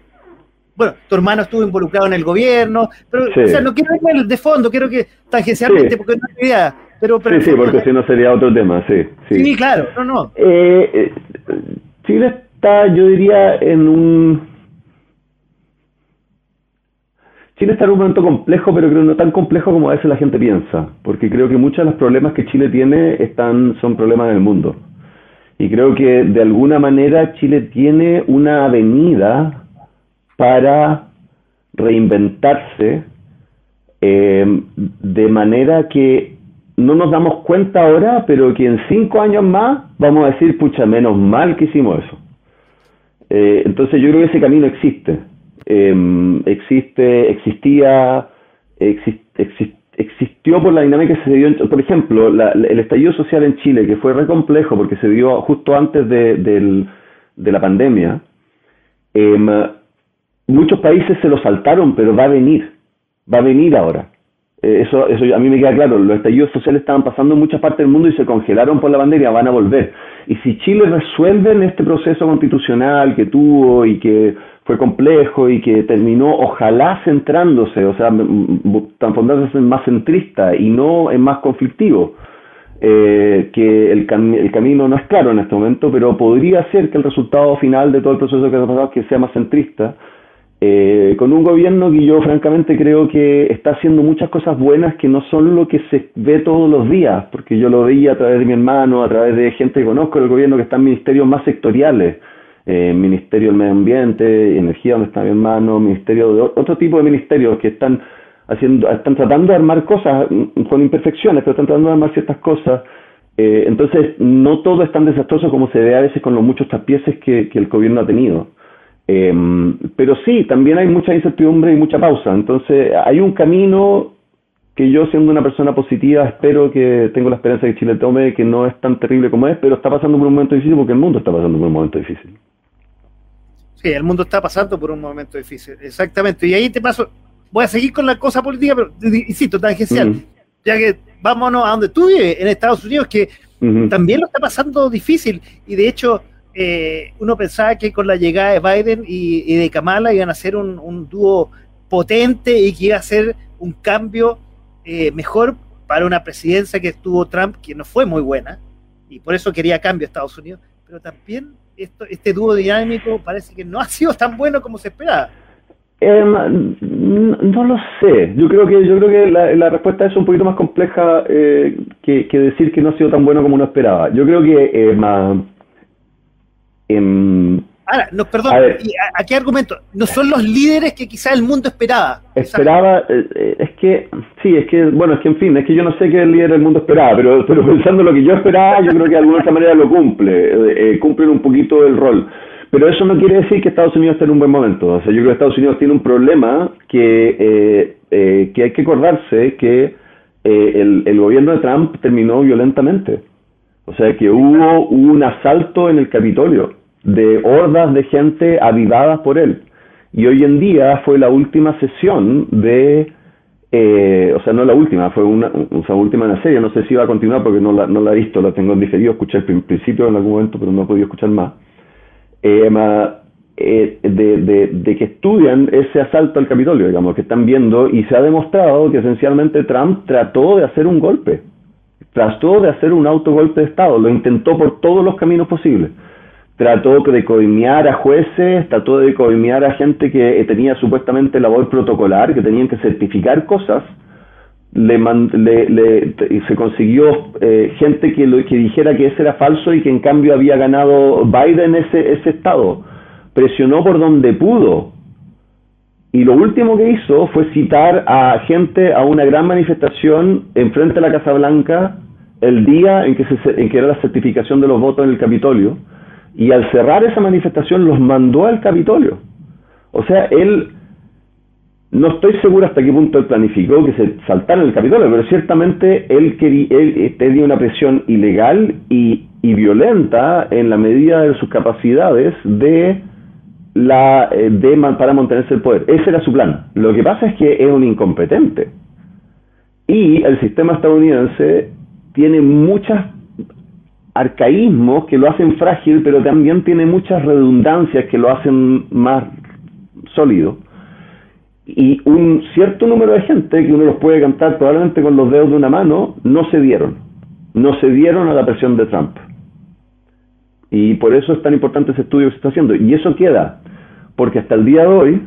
bueno, tu hermano estuvo involucrado en el gobierno, pero o sea, no quiero ir de fondo, quiero que tangencialmente, porque no hay idea. Pero, pero sí, sí, porque si no sería otro tema, sí. Sí, sí claro, no, no. Eh, eh, Chile está, yo diría, en un... Chile está en un momento complejo, pero creo no tan complejo como a veces la gente piensa, porque creo que muchos de los problemas que Chile tiene están son problemas del mundo. Y creo que de alguna manera Chile tiene una avenida para reinventarse eh, de manera que no nos damos cuenta ahora, pero que en cinco años más vamos a decir, pucha, menos mal que hicimos eso. Eh, entonces yo creo que ese camino existe. Eh, existe, existía, existió por la dinámica que se dio, por ejemplo, el estallido social en Chile, que fue re complejo porque se dio justo antes de, de la pandemia. Eh, muchos países se lo saltaron, pero va a venir, va a venir ahora. Eh, eso, eso a mí me queda claro, los estallidos sociales estaban pasando en muchas partes del mundo y se congelaron por la pandemia, van a volver. Y si Chile resuelve este proceso constitucional que tuvo y que fue complejo y que terminó ojalá centrándose, o sea, transformándose en más centrista y no en más conflictivo. Eh, que el, el, camino no es claro en este momento, pero podría ser que el resultado final de todo el proceso que ha pasado que sea más centrista, eh, con un gobierno que yo francamente creo que está haciendo muchas cosas buenas que no son lo que se ve todos los días, porque yo lo veía a través de mi hermano, a través de gente que conozco del gobierno que está en ministerios más sectoriales, eh, Ministerio del Medio Ambiente, Energía, donde está mi hermano, Ministerio de otro tipo de ministerios que están haciendo, están tratando de armar cosas mm, con imperfecciones, pero están tratando de armar ciertas cosas. Eh, entonces, no todo es tan desastroso como se ve a veces con los muchos tapieces que, el gobierno ha tenido. Eh, pero sí, también hay mucha incertidumbre y mucha pausa. Entonces, hay un camino que yo, siendo una persona positiva, espero que tengo la esperanza de que Chile tome, que no es tan terrible como es, pero está pasando por un momento difícil porque el mundo está pasando por un momento difícil. Sí, el mundo está pasando por un momento difícil, exactamente. Y ahí te paso, voy a seguir con la cosa política, pero insisto, tangencial. Mm. Ya que vámonos a donde tú vives, en Estados Unidos, que también lo está pasando difícil. Y de hecho, eh, uno pensaba que con la llegada de Biden y, de Kamala iban a ser un, dúo potente y que iba a ser un cambio eh, mejor para una presidencia que estuvo Trump, que no fue muy buena, y por eso quería cambio a Estados Unidos, pero también esto, este dúo dinámico parece que no ha sido tan bueno como se esperaba. Em, no lo sé. Yo creo que yo creo que la, respuesta es un poquito más compleja eh, que, decir que no ha sido tan bueno como uno esperaba. Yo creo que eh, más, em, Ahora, no, perdón, a, qué argumento? No son los líderes que quizá el mundo esperaba. Esperaba, eh, es que, sí, es que, bueno, es que en fin, es que yo no sé qué el líder del mundo esperaba, pero, pero pensando lo que yo esperaba, yo creo que de alguna otra manera lo cumple, cumplen un poquito el rol. Pero eso no quiere decir que Estados Unidos esté en un buen momento. O sea, yo creo que Estados Unidos tiene un problema que, eh, eh, que hay que acordarse que eh, el, el, gobierno de Trump terminó violentamente. O sea, que hubo, un asalto en el Capitolio de hordas de gente avivadas por él. Y hoy en día fue la última sesión de... o sea, no la última, fue una, última en la serie. No sé si iba a continuar porque no la, no la he visto, la tengo en diferido. Escuché el principio en algún momento, pero no he podido escuchar más eh, eh, de, de, que estudian ese asalto al Capitolio, digamos, que están viendo, y se ha demostrado que esencialmente Trump trató de hacer un golpe, trató de hacer un autogolpe de Estado, lo intentó por todos los caminos posibles. Trató de coimear a jueces, trató de coimear a gente que tenía supuestamente labor protocolar, que tenían que certificar cosas, le, le, se consiguió eh, gente que, lo, que dijera que ese era falso y que en cambio había ganado Biden ese, ese estado. Presionó por donde pudo. Y lo último que hizo fue citar a gente a una gran manifestación enfrente de la Casa Blanca el día en que, se, en que era la certificación de los votos en el Capitolio. Y al cerrar esa manifestación los mandó al Capitolio. O sea, él no estoy seguro hasta qué punto él planificó que se saltara el Capitolio, pero ciertamente él, quería, él tenía una presión ilegal y, violenta en la medida de sus capacidades de la eh, de, para mantenerse el poder. Ese era su plan. Lo que pasa es que es un incompetente. Y el sistema estadounidense tiene muchos arcaísmos que lo hacen frágil, pero también tiene muchas redundancias que lo hacen más sólido y un cierto número de gente, que uno los puede cantar probablemente con los dedos de una mano, no se dieron. No se dieron a la presión de Trump. Y por eso es tan importante ese estudio que se está haciendo. Y eso queda, porque hasta el día de hoy,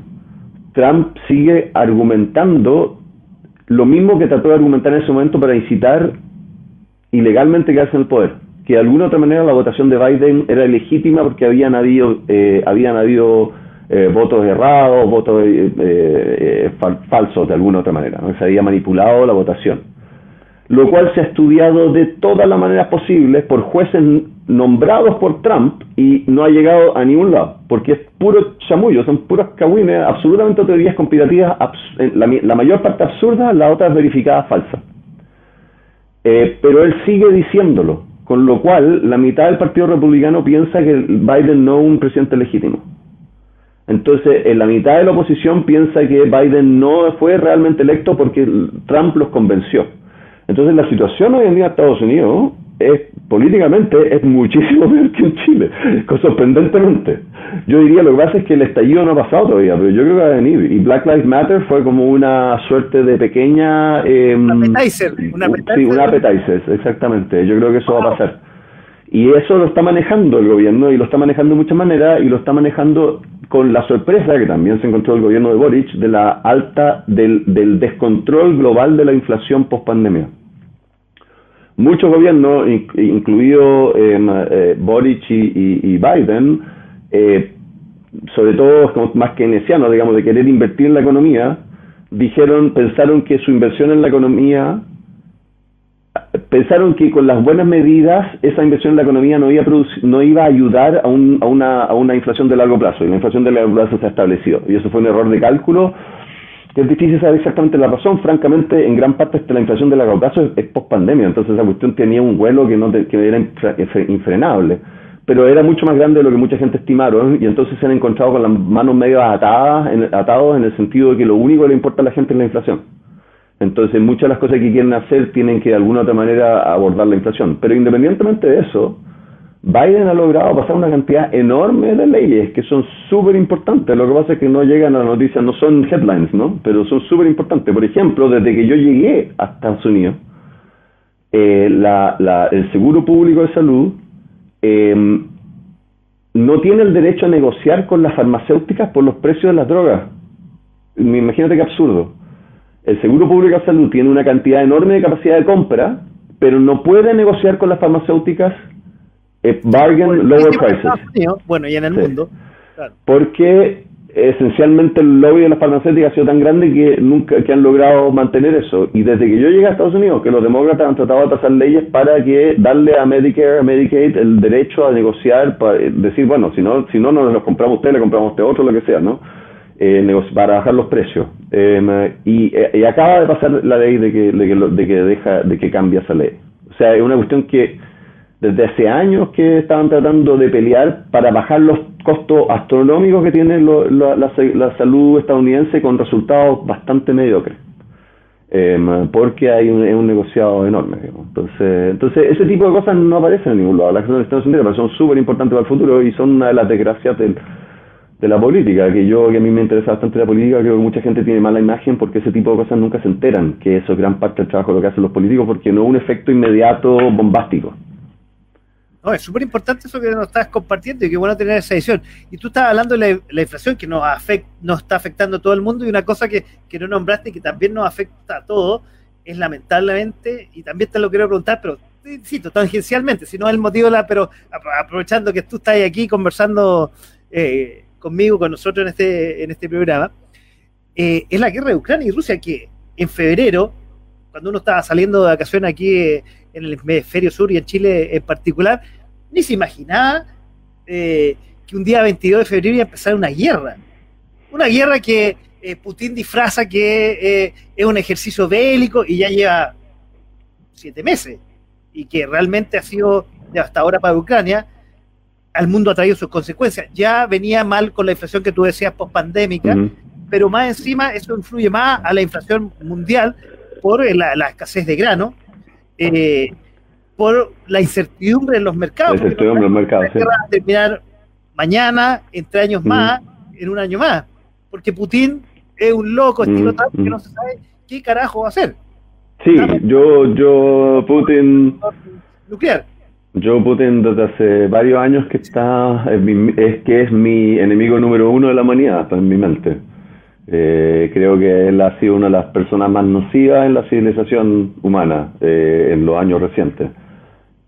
Trump sigue argumentando lo mismo que trató de argumentar en ese momento para incitar ilegalmente quedarse en el poder. Que de alguna otra manera la votación de Biden era legítima porque habían habido, eh, habían habido eh, votos errados, votos eh, eh, falsos de alguna otra manera. Se había manipulado la votación. Lo cual se ha estudiado de todas las maneras posibles por jueces nombrados por Trump y no ha llegado a ningún lado, porque es puro chamullo, son puras cagüines, absolutamente teorías conspirativas, la, la, mayor parte absurdas, la otra verificadas falsas. pero él sigue diciéndolo, con lo cual la mitad del Partido Republicano piensa que Biden no es un presidente legítimo. Entonces, en la mitad de la oposición piensa que Biden no fue realmente electo porque Trump los convenció. Entonces, la situación hoy en día en Estados Unidos es políticamente es muchísimo peor que en Chile, sorprendentemente. yo diría, lo que pasa es que el estallido no ha pasado todavía, pero yo creo que va a venir. Y Black Lives Matter fue como una suerte de pequeña... Eh, un appetizer. Sí, un appetizer, exactamente. Yo creo que eso va a pasar. Y eso lo está manejando el gobierno y lo está manejando de muchas maneras y lo está manejando con la sorpresa que también se encontró el gobierno de Boric de la alta, del, del descontrol global de la inflación post pandemia. Muchos gobiernos, incluido em, eh, Boric y, Biden, eh, sobre todo más keynesianos, digamos, de querer invertir en la economía, dijeron, pensaron que su inversión en la economía pensaron que con las buenas medidas esa inversión en la economía no iba a, no iba a ayudar a, una, inflación de largo plazo y la inflación de largo plazo se ha establecido. Y eso fue un error de cálculo que es difícil saber exactamente la razón. Francamente en gran parte la inflación de largo plazo es, post pandemia entonces esa cuestión tenía un vuelo que no que era infrenable pero era mucho más grande de lo que mucha gente estimaron y entonces se han encontrado con las manos medio atadas atados en el sentido de que lo único que le importa a la gente es la inflación. Entonces, muchas de las cosas que quieren hacer tienen que de alguna otra manera abordar la inflación. Pero independientemente de eso, Biden ha logrado pasar una cantidad enorme de leyes que son súper importantes. Lo que pasa es que no llegan a las noticias, no son headlines, ¿no? Pero son súper importantes. Por ejemplo, desde que yo llegué a Estados Unidos, eh, el Seguro Público de Salud em, no tiene el derecho a negociar con las farmacéuticas por los precios de las drogas. Imagínate qué absurdo el Seguro Público de Salud tiene una cantidad enorme de capacidad de compra, pero no puede negociar con las farmacéuticas eh, bargain lower prices. bueno, y en el mundo. Porque esencialmente el lobby de las farmacéuticas ha sido tan grande que nunca que han logrado mantener eso. Y desde que yo llegué a Estados Unidos, que los demócratas han tratado de pasar leyes para que darle a Medicare, a Medicaid el derecho a negociar, para decir, bueno, si no, si no nos los compramos usted, le compramos a usted otro, lo que sea, ¿no? eh, para bajar los precios. Em, eh, y, acaba de pasar la ley de que, de que, de que, deja, de que cambia esa ley. O sea, es una cuestión que desde hace años que estaban tratando de pelear para bajar los costos astronómicos que tiene la, salud estadounidense con resultados bastante mediocres. Em, porque hay un, un negociado enorme. Entonces, entonces, ese tipo de cosas no aparecen en ningún lado. Las cosas de Estados Unidos son súper importantes para el futuro y son una de las desgracias del, de la política, que yo, que a mí me interesa bastante la política, creo que mucha gente tiene mala imagen porque ese tipo de cosas nunca se enteran, que eso es gran parte del trabajo de lo que hacen los políticos, porque no es un efecto inmediato bombástico. No, es súper importante eso que nos estás compartiendo y qué bueno tener esa edición. Y tú estás hablando de la, inflación que nos, afecta, nos está afectando a todo el mundo y una cosa que, que no nombraste y que también nos afecta a todos es lamentablemente, y también te lo quiero preguntar, pero insisto, tangencialmente, si no es el motivo, la, pero aprovechando que tú estás aquí conversando eh, conmigo, con nosotros en este, en este programa, eh, es la guerra de Ucrania y Rusia, que en febrero, cuando uno estaba saliendo de vacaciones aquí eh, en el hemisferio sur y en Chile en particular, ni se imaginaba eh, que un día 22 de febrero iba a empezar una guerra. Una guerra que Putin disfraza que es un ejercicio bélico y ya lleva siete meses y que realmente ha sido devastadora para Ucrania al mundo ha traído sus consecuencias. Ya venía mal con la inflación que tú decías post-pandémica, pero más encima eso influye más a la inflación mundial por la, escasez de grano, eh, por la incertidumbre en los mercados. La incertidumbre en los mercados, sí. Va a terminar mañana, entre años más, en un año más, porque Putin es un loco estilo tal que no se sabe qué carajo va a hacer. Sí, yo, yo, Putin... Nuclear. Joe Putin desde hace varios años que está es, que es mi enemigo número uno de la humanidad en mi mente. Eh, creo que él ha sido una de las personas más nocivas en la civilización humana eh, en los años recientes.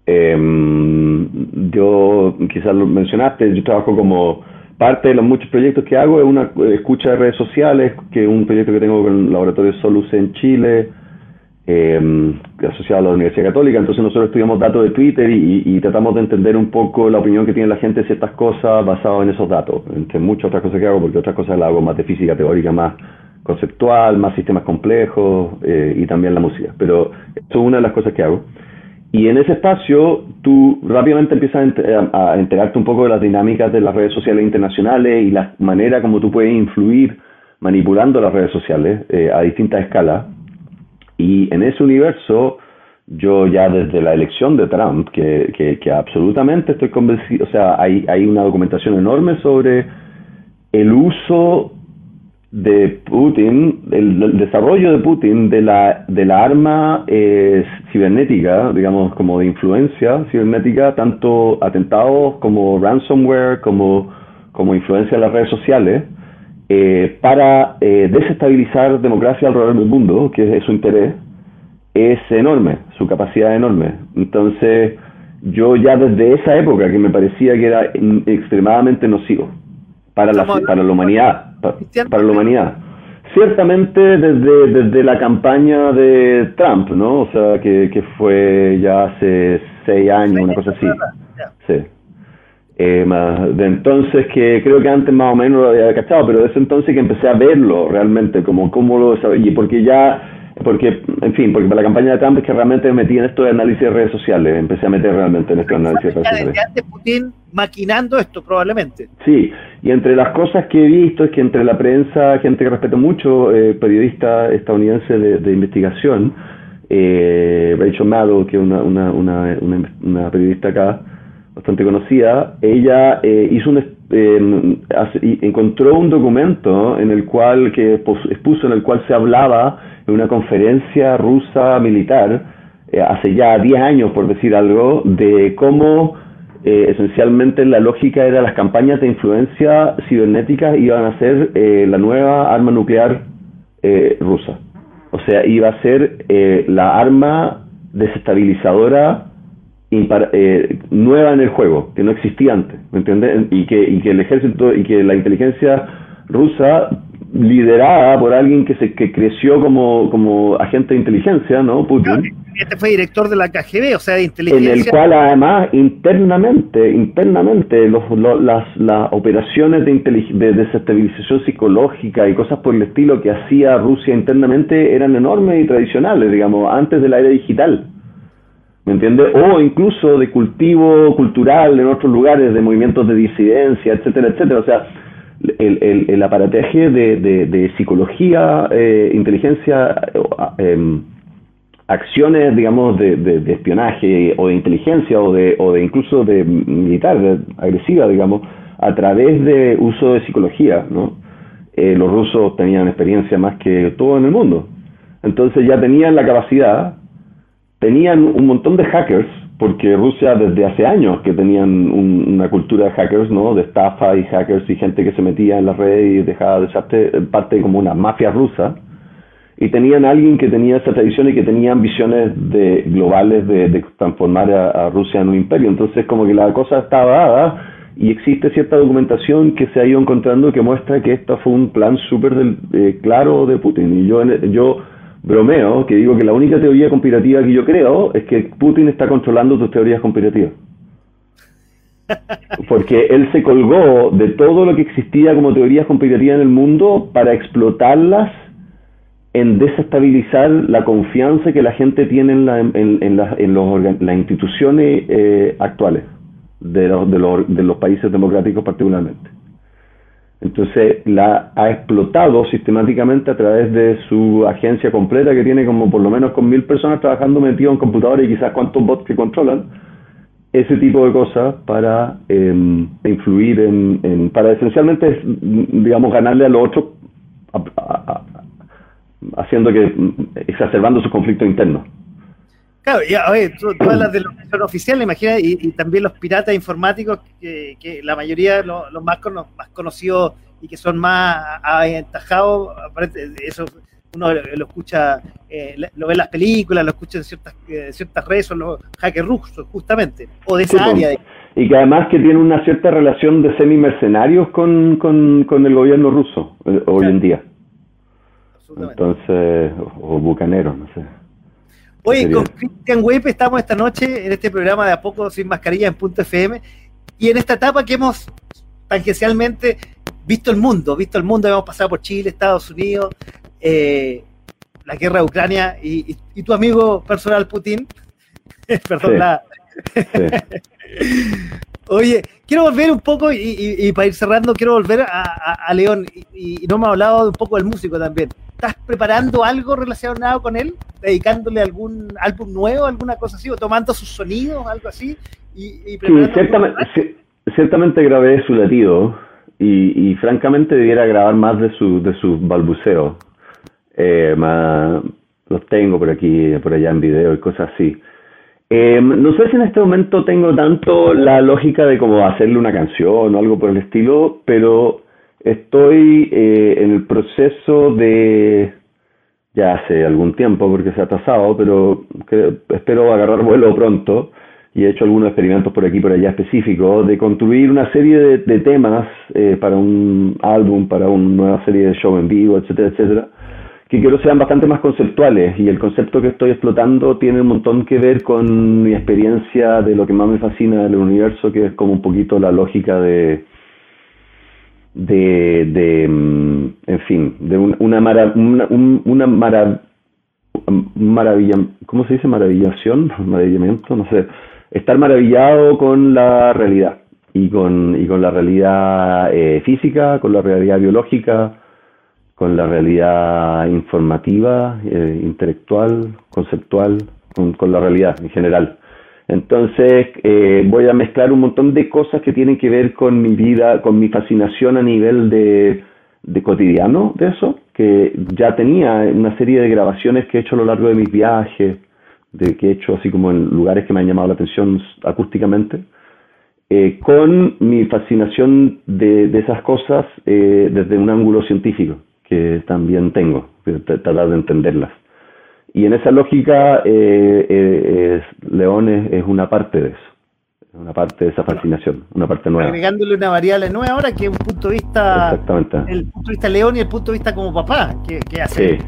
Em, yo, quizás lo mencionaste, yo trabajo como parte de los muchos proyectos que hago, es una escucha de redes sociales, que es un proyecto que tengo con el Laboratorio Solus en Chile, eh, asociado a la Universidad Católica, entonces nosotros estudiamos datos de Twitter y, tratamos de entender un poco la opinión que tiene la gente de ciertas cosas basado en esos datos, entre muchas otras cosas que hago, porque otras cosas las hago más de física teórica, más conceptual, más sistemas complejos eh, y también la música, pero eso es una de las cosas que hago. Y en ese espacio tú rápidamente empiezas a enterarte un poco de las dinámicas de las redes sociales internacionales y la manera como tú puedes influir manipulando las redes sociales eh, a distintas escalas y en ese universo yo ya desde la elección de Trump, que, que, absolutamente estoy convencido, o sea, hay, hay una documentación enorme sobre el uso de Putin, el, desarrollo de Putin de la, de la arma eh, cibernética, digamos, como de influencia cibernética, tanto atentados como ransomware, como, como influencia en las redes sociales, eh, para eh, desestabilizar democracia alrededor del mundo, que es su interés, es enorme, su capacidad es enorme. Entonces, yo ya desde esa época que me parecía que era extremadamente nocivo para la, para la humanidad, para, la humanidad. Ciertamente desde, desde la campaña de Trump, ¿no? O sea, que, que fue ya hace seis años, una cosa así. Sí. Eh, más de entonces que creo que antes más o menos lo había cachado, pero de ese entonces que empecé a verlo realmente, como cómo lo y porque ya porque, en fin, porque para la campaña de Trump es que realmente me metí en esto de análisis de redes sociales, empecé a meter realmente en esto de análisis de redes sociales. antes Putin maquinando esto, probablemente. Sí, y entre las cosas que he visto es que entre la prensa, gente que respeto mucho, eh, periodista estadounidense de, investigación, eh, Rachel Maddow, que es una, una, una, una, periodista acá, bastante conocida, ella eh, hizo un, eh, encontró un documento en el cual, que expuso en el cual se hablaba en una conferencia rusa militar eh, hace ya 10 años, por decir algo, de cómo eh, esencialmente la lógica era las campañas de influencia cibernética iban a ser eh, la nueva arma nuclear rusa. O sea, iba a ser la arma desestabilizadora nueva en el juego, que no existía antes, ¿me entiendes? Y que, y que el ejército y que la inteligencia rusa liderada por alguien que se que creció como, como agente de inteligencia, ¿no? Putin. Este fue director de la KGB, o sea, de inteligencia. En el cual además internamente, internamente, los, las, las operaciones de, de desestabilización psicológica y cosas por el estilo que hacía Rusia internamente eran enormes y tradicionales, digamos, antes de la era digital. ¿Me entiendes? O incluso de cultivo cultural en otros lugares, de movimientos de disidencia, etcétera, etcétera. O sea, el, el, el aparateje de, de, psicología, eh, inteligencia, em, acciones, digamos, de, de, espionaje o de inteligencia o de, o de incluso de militar, agresiva, digamos, a través de uso de psicología, ¿no? Eh, los rusos tenían experiencia más que todo en el mundo. Entonces ya tenían la capacidad, tenían un montón de hackers, porque Rusia desde hace años que tenían una cultura de hackers, ¿no? De estafa y hackers y gente que se metía en la red y dejaba de ser parte como una mafia rusa. Y tenían alguien que tenía esa tradición y que tenía ambiciones de, globales de, transformar a, Rusia en un imperio. Entonces como que la cosa estaba dada y existe cierta documentación que se ha ido encontrando que muestra que esto fue un plan súper eh, claro de Putin. Y yo, yo bromeo que digo que la única teoría conspirativa que yo creo es que Putin está controlando tus teorías conspirativas. Porque él se colgó de todo lo que existía como teorías conspirativas en el mundo para explotarlas en desestabilizar la confianza que la gente tiene en, la, en, las instituciones eh, actuales de de los países democráticos particularmente. Entonces la ha explotado sistemáticamente a través de su agencia completa que tiene como por lo menos con mil personas trabajando metidos en computadores y quizás cuántos bots que controlan ese tipo de cosas para em, influir en, para esencialmente digamos ganarle a los otros haciendo que exacerbando su conflicto interno. Claro, y a ver, tú, hablas de los que son oficiales, imagina, y, también los piratas informáticos, que, la mayoría, los, los más, más conocidos y que son más aventajados, eso uno lo escucha, eh, lo ve en las películas, lo escucha en ciertas, eh, ciertas redes, son los hackers rusos, justamente, o de esa área. Y que además que tiene una cierta relación de semi-mercenarios con, con, con, el gobierno ruso eh, hoy en día. Entonces, o bucaneros, no sé. Oye, con Christian Web estamos esta noche en este programa de A Poco Sin Mascarilla en Punto FM y en esta etapa que hemos tangencialmente visto el mundo, visto el mundo, hemos pasado por Chile, Estados Unidos, eh, la guerra de Ucrania y, tu amigo personal Putin. Perdón, la... Oye, quiero volver un poco y, para ir cerrando, quiero volver a, León. Y, no me ha hablado un poco del músico también. ¿Estás preparando algo relacionado con él? ¿Dedicándole algún álbum nuevo, alguna cosa así? ¿O tomando sus sonidos, algo así? Y, y sí, ciertamente, ciertamente grabé su latido y, francamente debiera grabar más de su, de sus balbuceos. Eh, más, los tengo por aquí, por allá en video y cosas así. Eh, no sé si en este momento tengo tanto la lógica de como hacerle una canción o algo por el estilo, pero estoy eh, en el proceso de, ya hace algún tiempo porque se ha atrasado, pero espero agarrar vuelo pronto. Y he hecho algunos experimentos por aquí por allá específicos de construir una serie de, temas eh, para un álbum, para una nueva serie de show en vivo, etcétera, etcétera que quiero sean bastante más conceptuales. Y el concepto que estoy explotando tiene un montón que ver con mi experiencia de lo que más me fascina del universo, que es como un poquito la lógica de, de, de mm, en fin, de una, una, una, maravilla, ¿cómo se dice? Maravillación, maravillamiento, no sé, estar maravillado con la realidad y con, y con la realidad eh, física, con la realidad biológica, con la realidad informativa, eh, intelectual, conceptual, con, la realidad en general. Entonces eh, voy a mezclar un montón de cosas que tienen que ver con mi vida, con mi fascinación a nivel de, cotidiano de eso, que ya tenía una serie de grabaciones que he hecho a lo largo de mis viajes, de que he hecho así como en lugares que me han llamado la atención acústicamente, eh, con mi fascinación de, de esas cosas desde un ángulo científico que también tengo, tratar de entenderlas. Y en esa lógica, eh, eh, León es, una parte de eso, una parte de esa fascinación, una parte nueva. Agregándole una variable nueva ahora, que es un punto de vista, Exactamente. el punto de vista León y el punto de vista como papá, que, hace. Sí.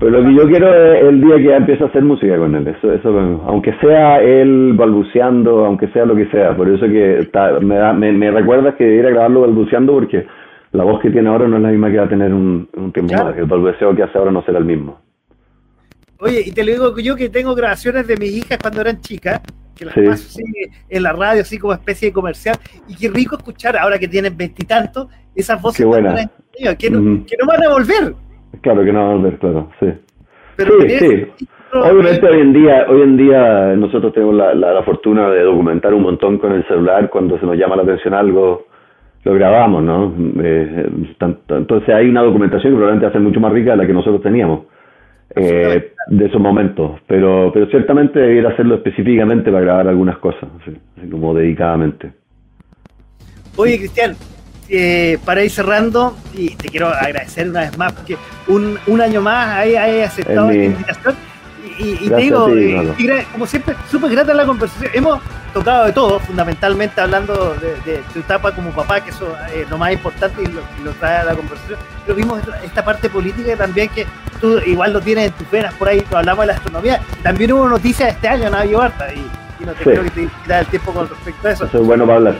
Pero lo que yo quiero es el día que empiece a hacer música con él, eso, eso, aunque sea él balbuceando, aunque sea lo que sea, por eso que me, da, me, me recuerda que ir a grabarlo balbuceando porque la voz que tiene ahora no es la misma que va a tener un, tiempo más. El balbuceo que hace ahora no será el mismo. Oye, y te lo digo yo que tengo grabaciones de mis hijas cuando eran chicas, que las paso así en la radio, así como especie de comercial, y qué rico escuchar ahora que tienen veintitantos esas voces qué buena. que, no, que no van a volver. Claro que no van a volver, claro, sí. Pero sí, sí. Obviamente hoy en día, hoy en día nosotros tenemos la, la, fortuna de documentar un montón con el celular cuando se nos llama la atención algo lo grabamos, ¿no? Eh, entonces hay una documentación que probablemente ser mucho más rica de la que nosotros teníamos eh, de esos momentos, pero, pero ciertamente debiera hacerlo específicamente para grabar algunas cosas, así, como dedicadamente. Oye, Cristian, eh, para ir cerrando, y te quiero agradecer una vez más porque un, un año más hay aceptado esta invitación y, te digo, eh, como siempre, súper grata la conversación. Hemos tocado de todo, fundamentalmente hablando de, tu etapa como papá, que eso es lo más importante y lo, trae a la conversación. Pero vimos esta parte política también que tú igual lo tienes en tus venas por ahí, hablamos de la astronomía. También hubo noticias este año, Navi Barta, y, y no te creo que te quitar el tiempo con respecto a eso. Eso es bueno para hablar.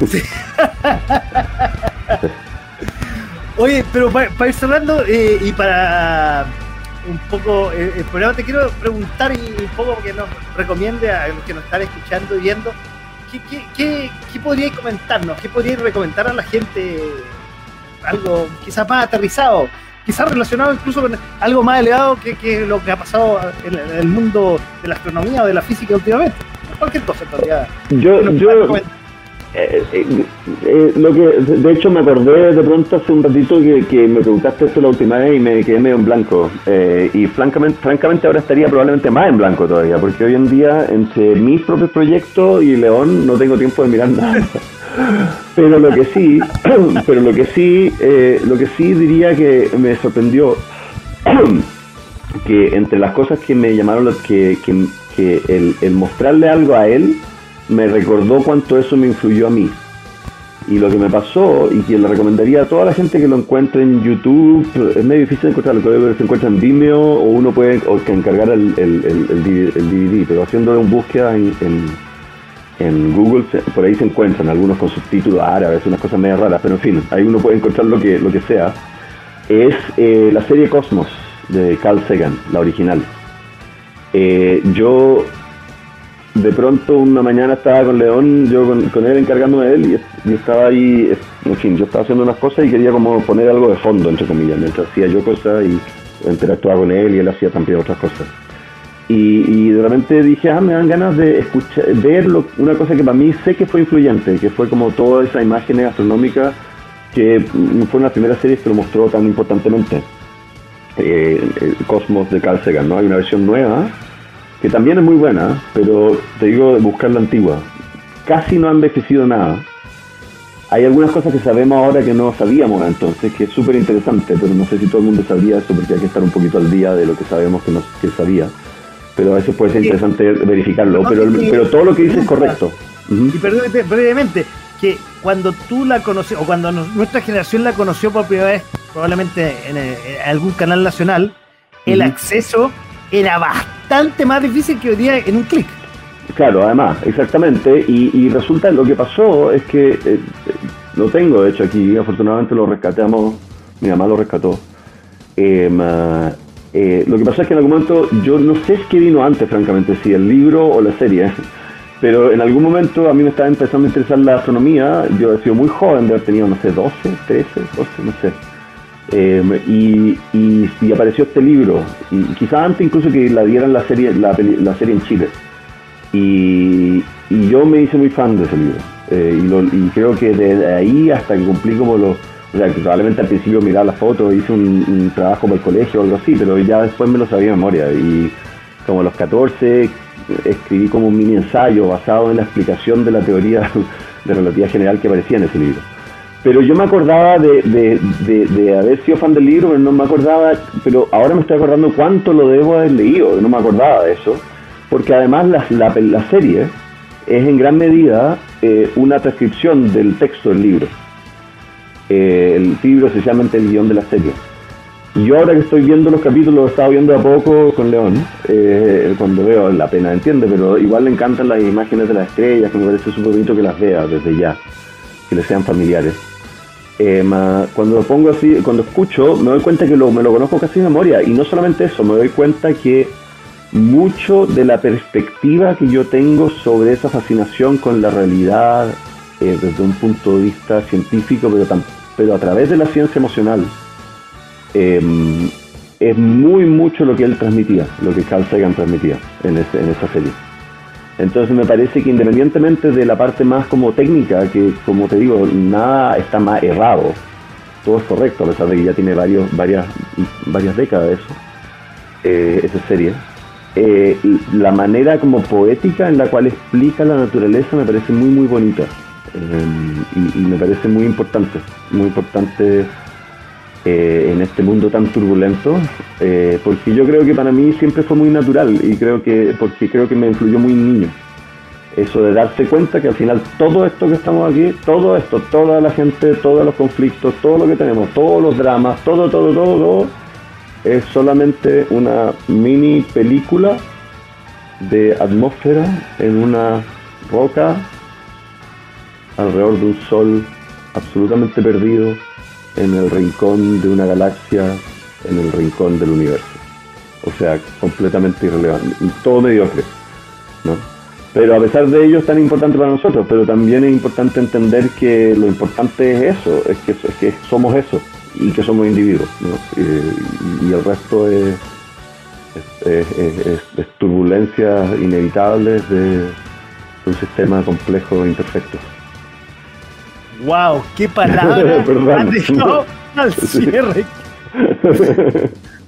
Oye, pero para, ir cerrando eh, y para un poco eh, el, programa. Te quiero preguntar y un poco que nos recomiende a los que nos están escuchando y viendo, ¿qué, qué, qué, qué podríais comentarnos? ¿Qué podríais recomendar a la gente? Algo quizás más aterrizado, quizás relacionado incluso con algo más elevado que, que lo que ha pasado en, el mundo de la astronomía o de la física últimamente. Cualquier cosa en Yo, yo, eh, eh, eh, lo que de hecho me acordé de pronto hace un ratito que, me preguntaste esto la última vez y me quedé medio en blanco. Y francamente, francamente ahora estaría probablemente más en blanco todavía porque hoy en día entre mis propios proyectos y León no tengo tiempo de mirar nada. Pero lo que sí pero lo que sí lo que sí diría que me sorprendió que entre las cosas que me llamaron que, que, que el mostrarle algo a él me recordó cuánto eso me influyó a mí. Y lo que me pasó, y que le recomendaría a toda la gente que lo encuentre en YouTube, es medio difícil encontrarlo, que se encuentra en Vimeo o uno puede o que encargar el, el, el, DVD, pero haciendo un búsqueda en, en, Google, por ahí se encuentran algunos con subtítulos árabes, unas cosas medio raras, pero en fin, ahí uno puede encontrar lo que, lo que sea. Es eh, la serie Cosmos de Carl Sagan, la original. Eh, yo de pronto una mañana estaba con León, yo con, él encargándome de él y, estaba ahí, en fin, yo estaba haciendo unas cosas y quería como poner algo de fondo, entre comillas, mientras hacía yo cosas y interactuaba con él y él hacía también otras cosas. Y, de repente dije, ah, me dan ganas de escuchar, ver una cosa que para mí sé que fue influyente, que fue como toda esa imagen astronómica que fue una primera serie que lo mostró tan importantemente. Eh, el Cosmos de Carl Sagan, ¿no? Hay una versión nueva que también es muy buena, pero te digo buscar la antigua. Casi no ha envejecido nada. Hay algunas cosas que sabemos ahora que no sabíamos entonces, que es súper interesante, pero no sé si todo el mundo sabía eso porque hay que estar un poquito al día de lo que sabemos que no que sabía. Pero a veces puede ser interesante verificarlo, pero, pero todo lo que dice es correcto. Y perdónate brevemente, que cuando tú la conoces, o cuando nuestra generación la conoció por primera vez, probablemente en, algún canal nacional, el acceso era bastante más difícil que hoy día en un clic. Claro, además, exactamente. Y, resulta lo que pasó es que eh, eh, lo tengo, de hecho, aquí, afortunadamente lo rescatamos, mi mamá lo rescató. Em, eh, lo que pasó es que en algún momento, yo no sé qué vino antes, francamente, si el libro o la serie, pero en algún momento a mí me estaba empezando a interesar la astronomía. Yo he sido muy joven, de haber tenido, no sé, 12, 13, 12, no sé. Em, y, apareció este libro, y quizás antes incluso que la dieran la serie, la, la serie en Chile. Y, yo me hice muy fan de ese libro. Eh, y, creo que desde ahí hasta que cumplí como los... O sea, que probablemente al principio miraba las fotos, hice un, trabajo para el colegio o algo así, pero ya después me lo sabía de memoria. Y como a los 14 escribí como un mini ensayo basado en la explicación de la teoría de relatividad general que aparecía en ese libro. Pero yo me acordaba de, de, haber sido fan del libro, pero no me acordaba, pero ahora me estoy acordando cuánto lo debo haber leído, no me acordaba de eso porque además la, la, serie es en gran medida eh, una transcripción del texto del libro. Eh, el libro especialmente el guion de la serie. Y yo ahora que estoy viendo los capítulos, lo he estado viendo a poco con León, eh, cuando veo la pena, entiende, pero igual le encantan las imágenes de las estrellas, que me parece súper bonito que las vea desde ya, que le sean familiares. Cuando lo pongo así, cuando escucho, me doy cuenta que lo, me lo conozco casi de memoria, y no solamente eso, me doy cuenta que mucho de la perspectiva que yo tengo sobre esa fascinación con la realidad eh, desde un punto de vista científico, pero, pero a través de la ciencia emocional, em, es muy mucho lo que él transmitía, lo que Carl Sagan transmitía en, en esa serie. Entonces me parece que independientemente de la parte más como técnica, que como te digo, nada está más errado, todo es correcto, a pesar de que ya tiene varios, varias, varias décadas eso, eh, esa serie. Eh, la manera como poética en la cual explica la naturaleza me parece muy muy bonita. Eh, y, me parece muy importante, muy importante eh, en este mundo tan turbulento, porque yo creo que para mí siempre fue muy natural y creo que, porque creo que me influyó muy niño. Eso de darse cuenta que al final todo esto que estamos aquí, todo esto, toda la gente, todos los conflictos, todo lo que tenemos, todos los dramas, todo, todo, todo, todo es solamente una mini película de atmósfera en una roca alrededor de un sol absolutamente perdido en el rincón de una galaxia, en el rincón del universo. O sea, completamente irrelevante, todo mediocre, ¿no? Pero a pesar de ello es tan importante para nosotros, pero también es importante entender que lo importante es eso, es que, es que somos eso y que somos individuos, y, el resto es, es, turbulencias inevitables de, un sistema complejo e imperfecto. ¡Wow! ¡Qué palabra! al cierre.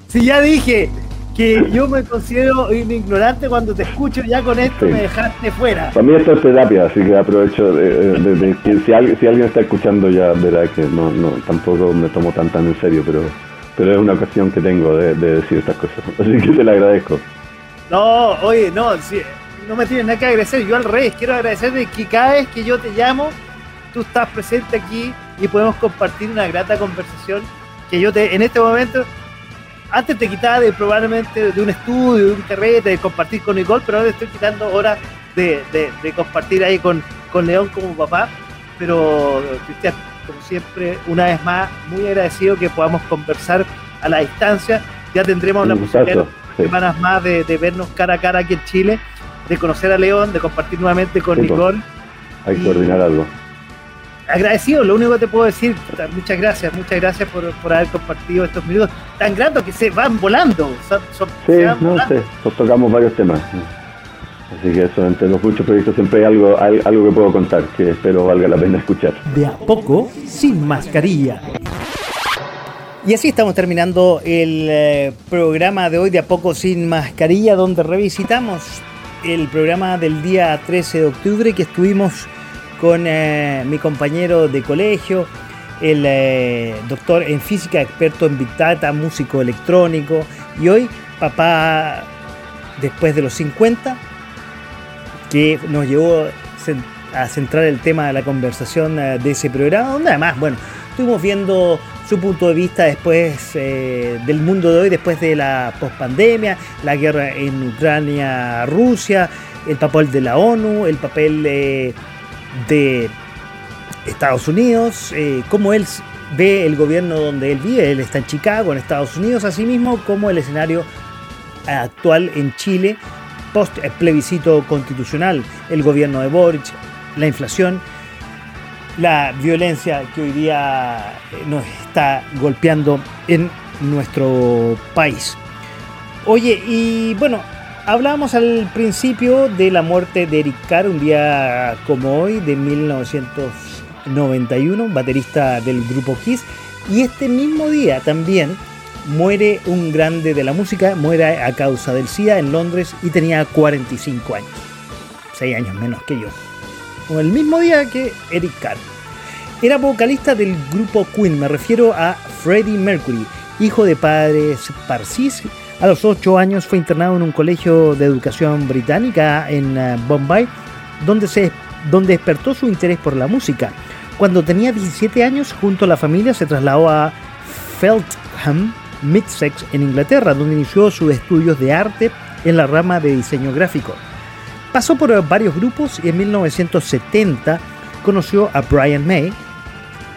si ya dije, que yo me considero un ignorante cuando te escucho, ya con esto me dejaste fuera. Para mí esto es terapia, así que aprovecho de, que si alguien, si alguien está escuchando ya verá que no, no tampoco me tomo tan tan en serio, pero pero es una ocasión que tengo de, decir estas cosas, así que te lo agradezco. No, oye, no, no me tienes nada que agradecer, yo al revés, quiero agradecer de que cada vez que yo te llamo, tú estás presente aquí y podemos compartir una grata conversación que yo te, en este momento antes te quitaba de probablemente de un estudio, de un carrete, de compartir con Nicole, pero ahora estoy quitando horas de, compartir ahí con, con León como papá. Pero, Cristian, como siempre, una vez más, muy agradecido que podamos conversar a la distancia. Ya tendremos la posibilidad semanas más de, vernos cara a cara aquí en Chile, de conocer a León, de compartir nuevamente con Nicole. Hay que coordinar algo. Agradecido, lo único que te puedo decir, muchas gracias, muchas gracias por, haber compartido estos minutos tan grandes que se van volando. sí, no sé, tocamos varios temas. Así que eso, entre los muchos proyectos siempre hay algo, algo que puedo contar que espero valga la pena escuchar. De a poco, sin mascarilla. Y así estamos terminando el eh, programa de hoy de a poco sin mascarilla, donde revisitamos el programa del día 13 de octubre que estuvimos con eh, mi compañero de colegio, el eh, doctor en física, experto en Big Data, músico electrónico y hoy papá después de los 50 que nos llevó a centrar el tema de la conversación eh, de ese programa, donde además, bueno, estuvimos viendo su punto de vista después del mundo de hoy, después de la pospandemia, la guerra en Ucrania, Rusia, el papel de la ONU, el papel de Estados Unidos, eh, cómo él ve el gobierno donde él vive, él está en Chicago, en Estados Unidos, asimismo como el escenario actual en Chile, post plebiscito constitucional, el gobierno de Boric, la inflación, la violencia que hoy día eh, nos está golpeando en nuestro país. Oye, y bueno, Hablábamos al principio de la muerte de Eric Carr, un día como hoy, de 1991, baterista del grupo Kiss. Y este mismo día también muere un grande de la música, muere a causa del SIDA en Londres y tenía 45 años, 6 años menos que yo. Con el mismo día que Eric Carr. Era vocalista del grupo Queen, me refiero a Freddie Mercury, hijo de padres parsis a los 8 años fue internado en un colegio de educación británica en eh, Bombay, donde, se, donde despertó su interés por la música. Cuando tenía 17 años, junto a la familia se trasladó a Feltham, Middlesex, en Inglaterra, donde inició sus estudios de arte en la rama de diseño gráfico. Pasó por varios grupos y en 1970 conoció a Brian May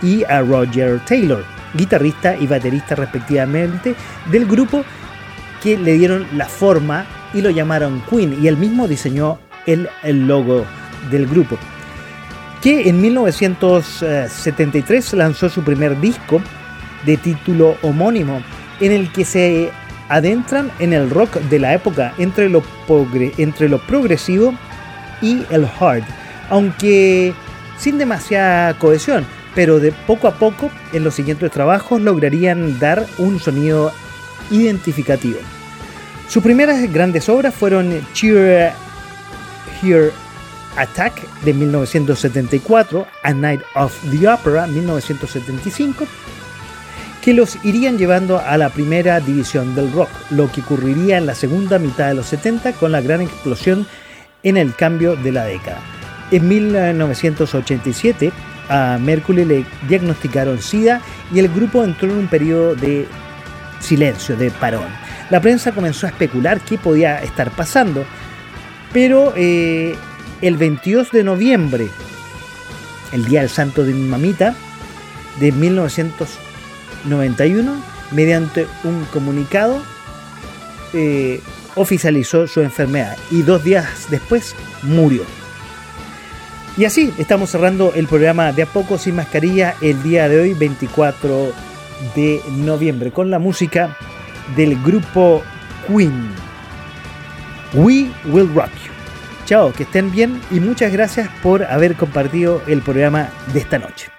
y a Roger Taylor, guitarrista y baterista respectivamente del grupo que le dieron la forma y lo llamaron Queen y él mismo diseñó el, el logo del grupo. Que en 1973 lanzó su primer disco de título homónimo en el que se adentran en el rock de la época entre lo, entre lo progresivo y el hard, aunque sin demasiada cohesión, pero de poco a poco en los siguientes trabajos lograrían dar un sonido identificativo. Sus primeras grandes obras fueron Cheer Here Attack de 1974, A Night of the Opera 1975, que los irían llevando a la primera división del rock, lo que ocurriría en la segunda mitad de los 70 con la gran explosión en el cambio de la década. En 1987 a Mercury le diagnosticaron SIDA y el grupo entró en un periodo de silencio, de parón. La prensa comenzó a especular qué podía estar pasando, pero eh, el 22 de noviembre, el Día del Santo de mi mamita, de 1991, mediante un comunicado, eh, oficializó su enfermedad y dos días después murió. Y así estamos cerrando el programa de A Poco Sin Mascarilla el día de hoy, 24 de noviembre, con la música del grupo Queen. We Will Rock You. Chao, que estén bien y muchas gracias por haber compartido el programa de esta noche.